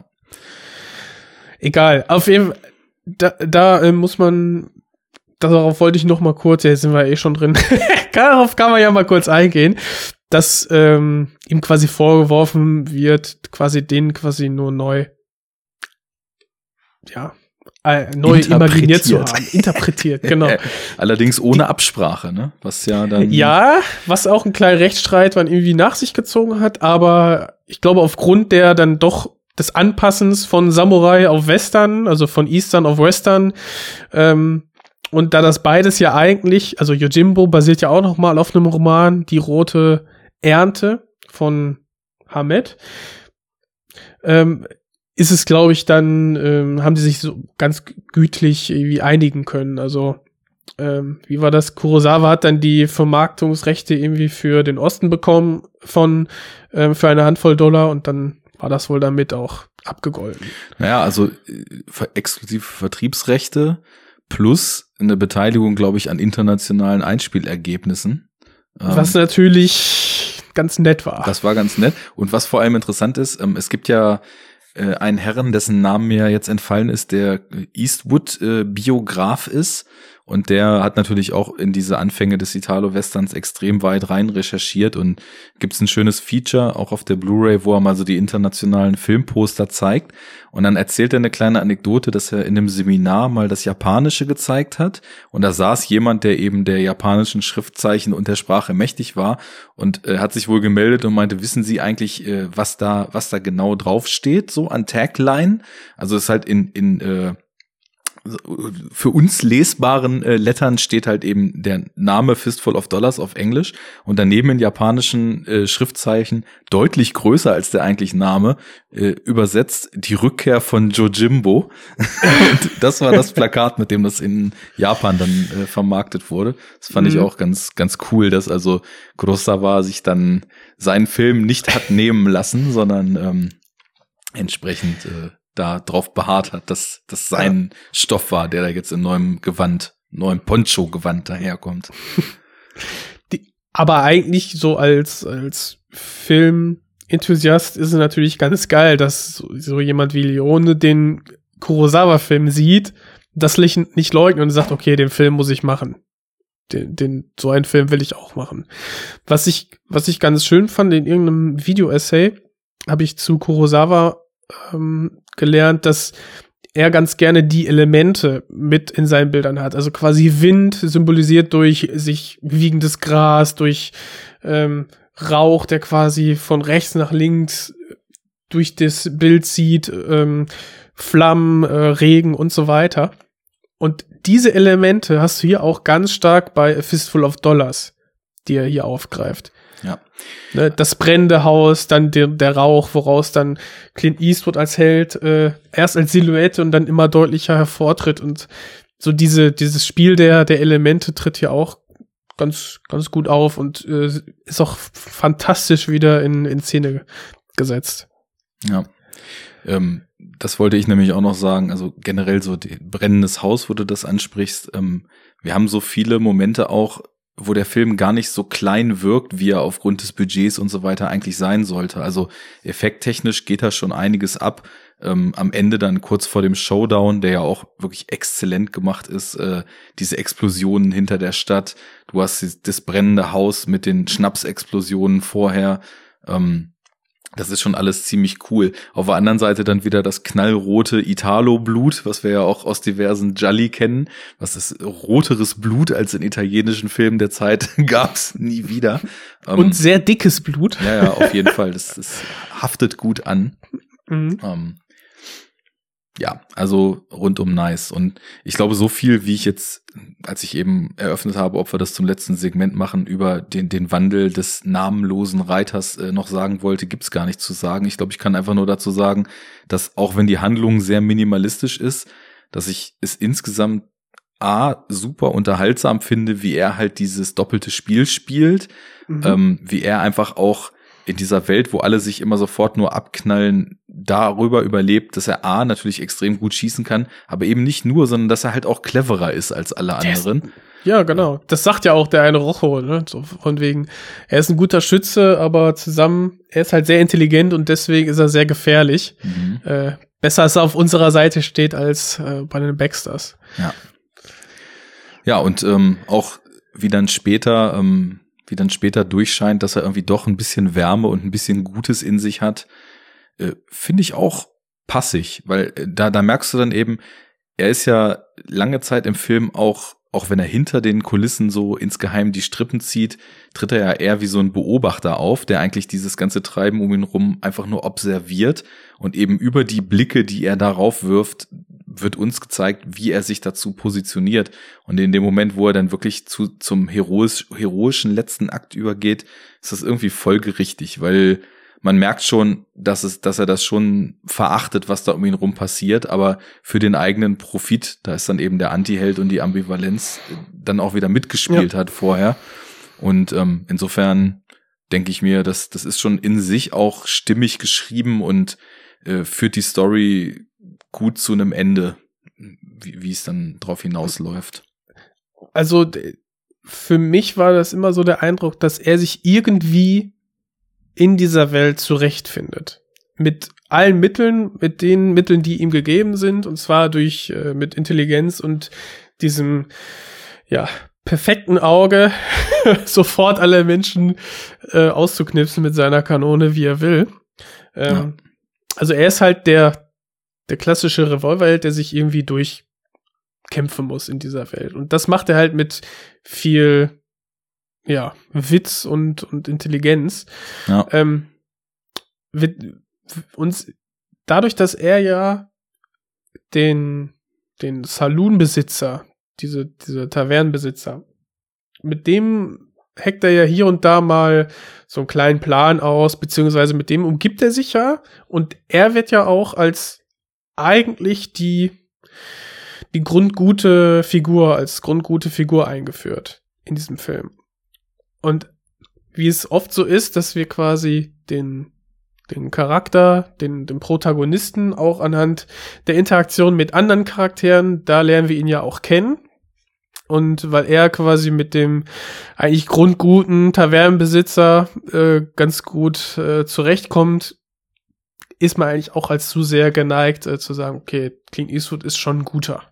Egal. Auf jeden Fall, da, da äh, muss man, darauf wollte ich noch mal kurz, ja, jetzt sind wir eh schon drin. darauf kann man ja mal kurz eingehen, dass ähm, ihm quasi vorgeworfen wird, quasi den quasi nur neu, ja, äh, neu imaginiert zu haben. Interpretiert, genau. Allerdings ohne Absprache, ne? Was ja dann. Ja, was auch einen kleinen Rechtsstreit man irgendwie nach sich gezogen hat, aber ich glaube aufgrund der dann doch des Anpassens von Samurai auf Western, also von Eastern auf Western, ähm, und da das beides ja eigentlich, also Yojimbo basiert ja auch noch mal auf einem Roman, Die rote Ernte von Hamed, ähm, ist es, glaube ich, dann, ähm, haben die sich so ganz gütlich irgendwie einigen können. Also ähm, wie war das? Kurosawa hat dann die Vermarktungsrechte irgendwie für den Osten bekommen von ähm, für eine Handvoll Dollar und dann war das wohl damit auch abgegolten. Naja, also äh, exklusive Vertriebsrechte plus eine Beteiligung, glaube ich, an internationalen Einspielergebnissen. Ähm, Was natürlich ganz nett war. Das war ganz nett. Und was vor allem interessant ist, ähm, es gibt ja äh, einen Herren, dessen Name mir jetzt entfallen ist, der Eastwood-Biograf ist. Und der hat natürlich auch in diese Anfänge des Italo-Westerns extrem weit rein recherchiert und gibt's ein schönes Feature auch auf der Blu-ray, wo er mal so die internationalen Filmposter zeigt. Und dann erzählt er eine kleine Anekdote, dass er in einem Seminar mal das Japanische gezeigt hat. Und da saß jemand, der eben der japanischen Schriftzeichen und der Sprache mächtig war und äh, hat sich wohl gemeldet und meinte, wissen Sie eigentlich, äh, was da, was da genau draufsteht, so an Tagline? Also ist halt in, in äh, für uns lesbaren äh, Lettern steht halt eben der Name Fistful of Dollars auf Englisch und daneben in japanischen äh, Schriftzeichen deutlich größer als der eigentliche Name äh, übersetzt die Rückkehr von Jojimbo. das war das Plakat, mit dem das in Japan dann äh, vermarktet wurde. Das fand ich Mhm. auch ganz ganz cool, dass also Kurosawa sich dann seinen Film nicht hat nehmen lassen, sondern ähm, entsprechend äh, da drauf beharrt hat, dass das sein Stoff war, der da jetzt in neuem Gewand, neuem Poncho-Gewand daherkommt. Die, aber eigentlich so als, als Filmenthusiast ist es natürlich ganz geil, dass so, jemand wie Leone den Kurosawa-Film sieht, das nicht, nicht leugnet und sagt, okay, den Film muss ich machen. Den, den, so einen Film will ich auch machen. Was ich, was ich ganz schön fand, in irgendeinem Video-Essay habe ich zu Kurosawa ähm, gelernt, dass er ganz gerne die Elemente mit in seinen Bildern hat. Also quasi Wind symbolisiert durch sich wiegendes Gras, durch ähm, Rauch, der quasi von rechts nach links durch das Bild zieht, ähm, Flammen, äh, Regen und so weiter. Und diese Elemente hast du hier auch ganz stark bei A Fistful of Dollars, die er hier aufgreift. Ja. Ne, das brennende Haus, dann der, der Rauch, woraus dann Clint Eastwood als Held äh, erst als Silhouette und dann immer deutlicher hervortritt und so diese dieses Spiel der der Elemente tritt hier auch ganz ganz gut auf und äh, ist auch fantastisch wieder in in Szene gesetzt. Ja. Ähm, das wollte ich nämlich auch noch sagen. Also generell so die, brennendes Haus, wo du das ansprichst. Ähm, wir haben so viele Momente auch, wo der Film gar nicht so klein wirkt, wie er aufgrund des Budgets und so weiter eigentlich sein sollte. Also effekttechnisch geht da schon einiges ab. Ähm, am Ende dann kurz vor dem Showdown, der ja auch wirklich exzellent gemacht ist, äh, diese Explosionen hinter der Stadt. Du hast das, brennende Haus mit den Schnapsexplosionen vorher. Ähm, das ist schon alles ziemlich cool. Auf der anderen Seite dann wieder das knallrote Italo-Blut, was wir ja auch aus diversen Gialli kennen. Was ist roteres Blut als in italienischen Filmen der Zeit gab's nie wieder. Ähm, Und sehr dickes Blut. Ja, ja, auf jeden Fall. Das, das haftet gut an. Mhm. Ähm, ja, also rundum nice. Und ich glaube, so viel, wie ich jetzt, als ich eben eröffnet habe, ob wir das zum letzten Segment machen, über den, den Wandel des namenlosen Reiters äh, noch sagen wollte, gibt's gar nicht zu sagen. Ich glaube, ich kann einfach nur dazu sagen, dass auch wenn die Handlung sehr minimalistisch ist, dass ich es insgesamt A, super unterhaltsam finde, wie er halt dieses doppelte Spiel spielt, mhm. ähm, wie er einfach auch in dieser Welt, wo alle sich immer sofort nur abknallen, darüber überlebt, dass er A natürlich extrem gut schießen kann, aber eben nicht nur, sondern dass er halt auch cleverer ist als alle anderen. ja, genau. Das sagt ja auch der eine Rocho, ne? So von wegen, er ist ein guter Schütze, aber zusammen, er ist halt sehr intelligent und deswegen ist er sehr gefährlich. Mhm. Äh, besser, dass er auf unserer Seite steht als äh, bei den Baxters. Ja. Ja, und ähm, auch wie dann später ähm, wie dann später durchscheint, dass er irgendwie doch ein bisschen Wärme und ein bisschen Gutes in sich hat, äh, finde ich auch passig, weil äh, da, da merkst du dann eben, er ist ja lange Zeit im Film auch, auch wenn er hinter den Kulissen so insgeheim die Strippen zieht, tritt er ja eher wie so ein Beobachter auf, der eigentlich dieses ganze Treiben um ihn rum einfach nur observiert und eben über die Blicke, die er darauf wirft, wird uns gezeigt, wie er sich dazu positioniert. Und in dem Moment, wo er dann wirklich zu, zum heroisch, heroischen letzten Akt übergeht, ist das irgendwie folgerichtig, weil man merkt schon, dass es, dass er das schon verachtet, was da um ihn rum passiert, aber für den eigenen Profit, da ist dann eben der Antiheld und die Ambivalenz dann auch wieder mitgespielt ja. hat vorher. Und ähm, insofern denke ich mir, dass das ist schon in sich auch stimmig geschrieben und äh, führt die Story gut zu einem Ende, wie, wie es dann drauf hinausläuft. Also für mich war das immer so der Eindruck, dass er sich irgendwie in dieser Welt zurechtfindet. Mit allen Mitteln, mit den Mitteln, die ihm gegeben sind, und zwar durch äh, mit Intelligenz und diesem ja perfekten Auge sofort alle Menschen äh, auszuknipsen mit seiner Kanone, wie er will. Ähm, ja. Also er ist halt der der klassische Revolverheld, der sich irgendwie durchkämpfen muss in dieser Welt. Und das macht er halt mit viel, ja, Witz und, und Intelligenz. Ja. Ähm, wird uns, dadurch, dass er ja den, den Saloonbesitzer, diese, diese Tavernenbesitzer, mit dem hackt er ja hier und da mal so einen kleinen Plan aus, beziehungsweise mit dem umgibt er sich ja und er wird ja auch als eigentlich die, die grundgute Figur, als grundgute Figur eingeführt in diesem Film. Und wie es oft so ist, dass wir quasi den, den Charakter, den, den Protagonisten auch anhand der Interaktion mit anderen Charakteren, da lernen wir ihn ja auch kennen. Und weil er quasi mit dem eigentlich grundguten Tavernenbesitzer äh, ganz gut äh, zurechtkommt, ist man eigentlich auch als zu sehr geneigt äh, zu sagen, okay, Clint Eastwood ist schon guter.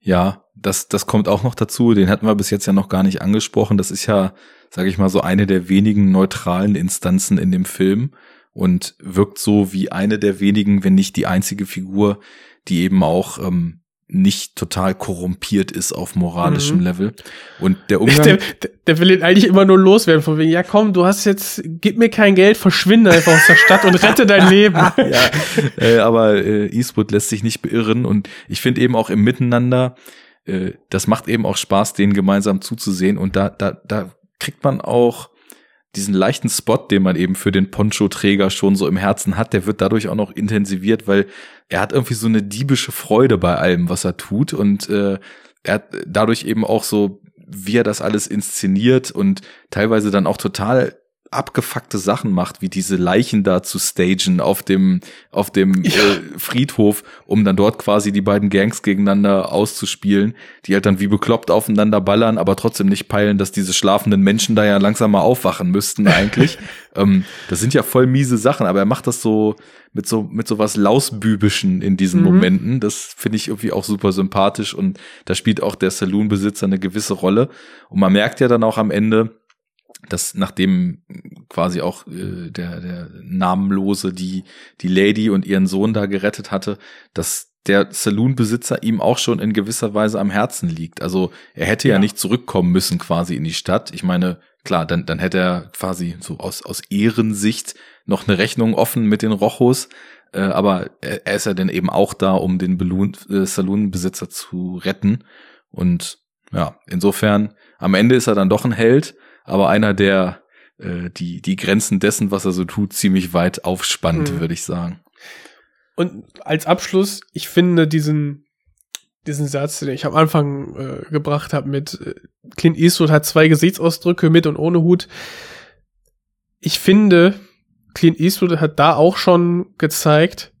Ja, das, das kommt auch noch dazu. Den hatten wir bis jetzt ja noch gar nicht angesprochen. Das ist ja, sage ich mal, so eine der wenigen neutralen Instanzen in dem Film und wirkt so wie eine der wenigen, wenn nicht die einzige Figur, die eben auch ähm, nicht total korrumpiert ist auf moralischem mhm. Level. Und der Umgang. Der, der, will ihn eigentlich immer nur loswerden, von wegen, ja komm, du hast jetzt, gib mir kein Geld, verschwinde einfach aus der Stadt und rette dein Leben. ja, äh, aber äh, Eastwood lässt sich nicht beirren und ich finde eben auch im Miteinander, äh, das macht eben auch Spaß, denen gemeinsam zuzusehen. Und da, da, da kriegt man auch diesen leichten Spot, den man eben für den Poncho-Träger schon so im Herzen hat, der wird dadurch auch noch intensiviert, weil er hat irgendwie so eine diebische Freude bei allem, was er tut. Und äh, er hat dadurch eben auch so, wie er das alles inszeniert und teilweise dann auch total abgefuckte Sachen macht, wie diese Leichen da zu stagen auf dem auf dem ja. äh, Friedhof, um dann dort quasi die beiden Gangs gegeneinander auszuspielen, die halt dann wie bekloppt aufeinander ballern, aber trotzdem nicht peilen, dass diese schlafenden Menschen da ja langsam mal aufwachen müssten eigentlich. ähm, das sind ja voll miese Sachen, aber er macht das so mit so mit so was lausbübischen in diesen mhm. Momenten. Das finde ich irgendwie auch super sympathisch und da spielt auch der Saloonbesitzer eine gewisse Rolle und man merkt ja dann auch am Ende dass nachdem quasi auch äh, der, der Namenlose die, die Lady und ihren Sohn da gerettet hatte, dass der Saloonbesitzer ihm auch schon in gewisser Weise am Herzen liegt. Also er hätte ja. ja nicht zurückkommen müssen quasi in die Stadt. Ich meine, klar, dann, dann hätte er quasi so aus, aus Ehrensicht noch eine Rechnung offen mit den Rochos. Äh, aber er, er ist ja dann eben auch da, um den äh, Saloonbesitzer zu retten. Und ja, insofern, am Ende ist er dann doch ein Held, aber einer, der äh, die, die Grenzen dessen, was er so tut, ziemlich weit aufspannt, Mhm. würde ich sagen. Und als Abschluss, ich finde diesen, diesen Satz, den ich am Anfang äh, gebracht habe mit äh, Clint Eastwood hat zwei Gesichtsausdrücke mit und ohne Hut. Ich finde, Clint Eastwood hat da auch schon gezeigt,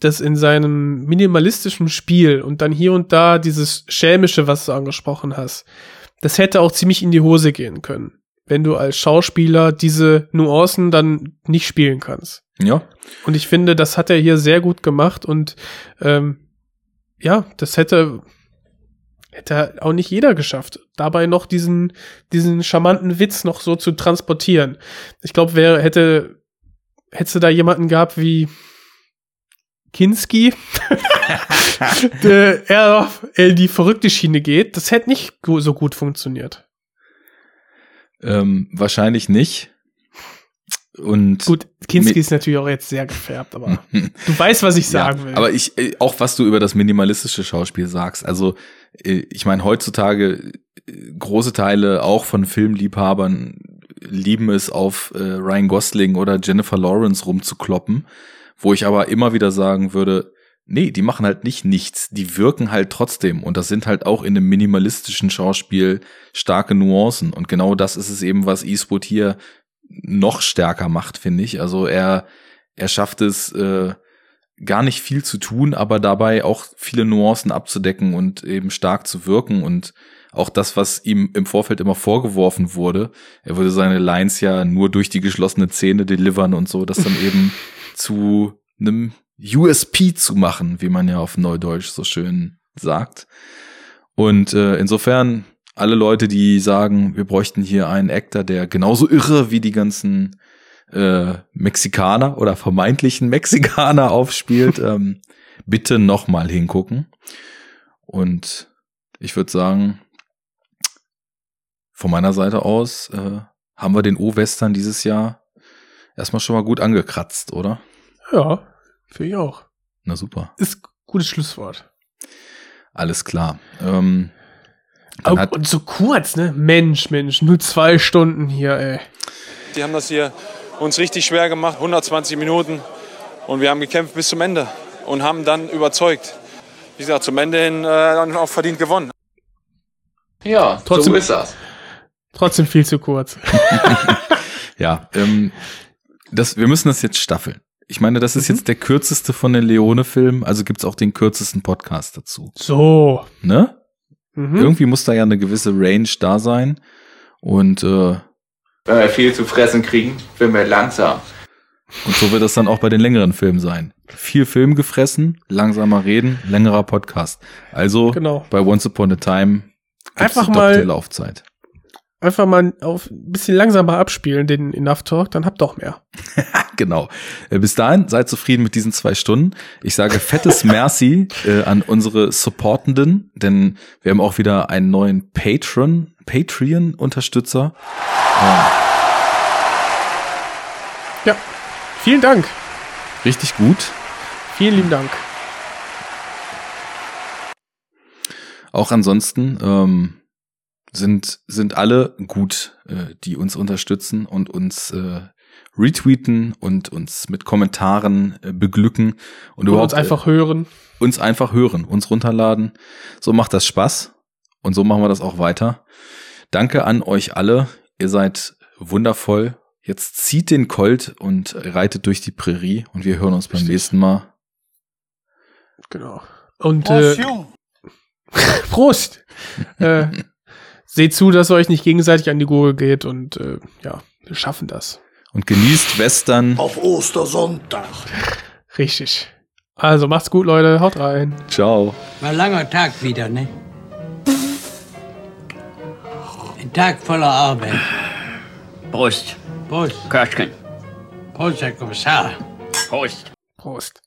dass in seinem minimalistischen Spiel und dann hier und da dieses Schelmische, was du angesprochen hast, das hätte auch ziemlich in die Hose gehen können, wenn du als Schauspieler diese Nuancen dann nicht spielen kannst. Ja, Und ich finde, das hat er hier sehr gut gemacht und ähm, ja, das hätte hätte auch nicht jeder geschafft, dabei noch diesen diesen charmanten Witz noch so zu transportieren. Ich glaube, wer hätte hätte da jemanden gehabt wie Kinski, der eher auf äh, die verrückte Schiene geht, das hätte nicht so gut funktioniert. Ähm, wahrscheinlich nicht. Und Gut, Kinski ist natürlich auch jetzt sehr gefärbt, aber du weißt, was ich sagen ja, will. Aber ich, äh, auch was du über das minimalistische Schauspiel sagst, also äh, ich meine, heutzutage äh, große Teile auch von Filmliebhabern lieben es, auf Ryan Gosling oder Jennifer Lawrence rumzukloppen, wo ich aber immer wieder sagen würde, nee, die machen halt nicht nichts, die wirken halt trotzdem. Und das sind halt auch in einem minimalistischen Schauspiel starke Nuancen. Und genau das ist es eben, was Eastwood hier noch stärker macht, finde ich. Also er er schafft es äh, gar nicht viel zu tun, aber dabei auch viele Nuancen abzudecken und eben stark zu wirken. Und auch das, was ihm im Vorfeld immer vorgeworfen wurde, er würde seine Lines ja nur durch die geschlossene Zähne delivern und so, das dann eben zu einem USP zu machen, wie man ja auf Neudeutsch so schön sagt. Und äh, insofern alle Leute, die sagen, wir bräuchten hier einen Actor, der genauso irre wie die ganzen äh, Mexikaner oder vermeintlichen Mexikaner aufspielt, ähm, bitte noch mal hingucken. Und ich würde sagen, von meiner Seite aus äh, haben wir den O-Western dieses Jahr erstmal schon mal gut angekratzt, oder? ja, finde ich auch. Na super, Ist gutes Schlusswort. alles klar. Ähm, hat, und so kurz, ne? Mensch, Mensch, nur zwei Stunden hier, ey. Die haben das hier uns richtig schwer gemacht, 120 Minuten. Und wir haben gekämpft bis zum Ende und haben dann überzeugt. Wie gesagt, zum Ende hin äh, dann auch verdient gewonnen. Ja, Trotzdem- so ist das. Trotzdem viel zu kurz. ja, ähm, das, wir müssen das jetzt staffeln. Ich meine, das ist jetzt der kürzeste von den Leone-Filmen, also gibt's auch den kürzesten Podcast dazu. So. Ne? Mhm. Irgendwie muss da ja eine gewisse Range da sein. Und, äh, Wenn wir viel zu fressen kriegen, werden wir langsam. und so wird das dann auch bei den längeren Filmen sein. Viel Film gefressen, langsamer reden, längerer Podcast. Also Genau. bei Once Upon a Time gibt's Einfach mal- Laufzeit. Einfach mal auf ein bisschen langsamer abspielen, den Enough Talk, dann habt doch mehr. Genau. Äh, Bis dahin seid zufrieden mit diesen zwei Stunden. Ich sage fettes Merci äh, an unsere Supportenden, denn wir haben auch wieder einen neuen Patron, Patreon-Unterstützer. Ja. Vielen Dank. Richtig gut. Vielen lieben Dank. Auch ansonsten ähm, sind, sind alle gut, äh, die uns unterstützen und uns äh, retweeten und uns mit Kommentaren äh, beglücken und, Und überhaupt uns einfach äh, hören. uns einfach hören, uns runterladen. So macht das Spaß und so machen wir das auch weiter. Danke an euch alle. Ihr seid wundervoll. Jetzt zieht den Colt und reitet durch die Prärie und wir hören uns beim nächsten Mal. Genau. Und äh, Prost! äh, seht zu, dass ihr euch nicht gegenseitig an die Gurgel geht und äh, ja, wir schaffen das. Und genießt Western. Auf Ostersonntag. Richtig. Also macht's gut, Leute. Haut rein. Ciao. War ein langer Tag wieder, ne? Ein Tag voller Arbeit. Prost. Prost. Köstchen. Prost, Herr Kommissar. Prost. Prost.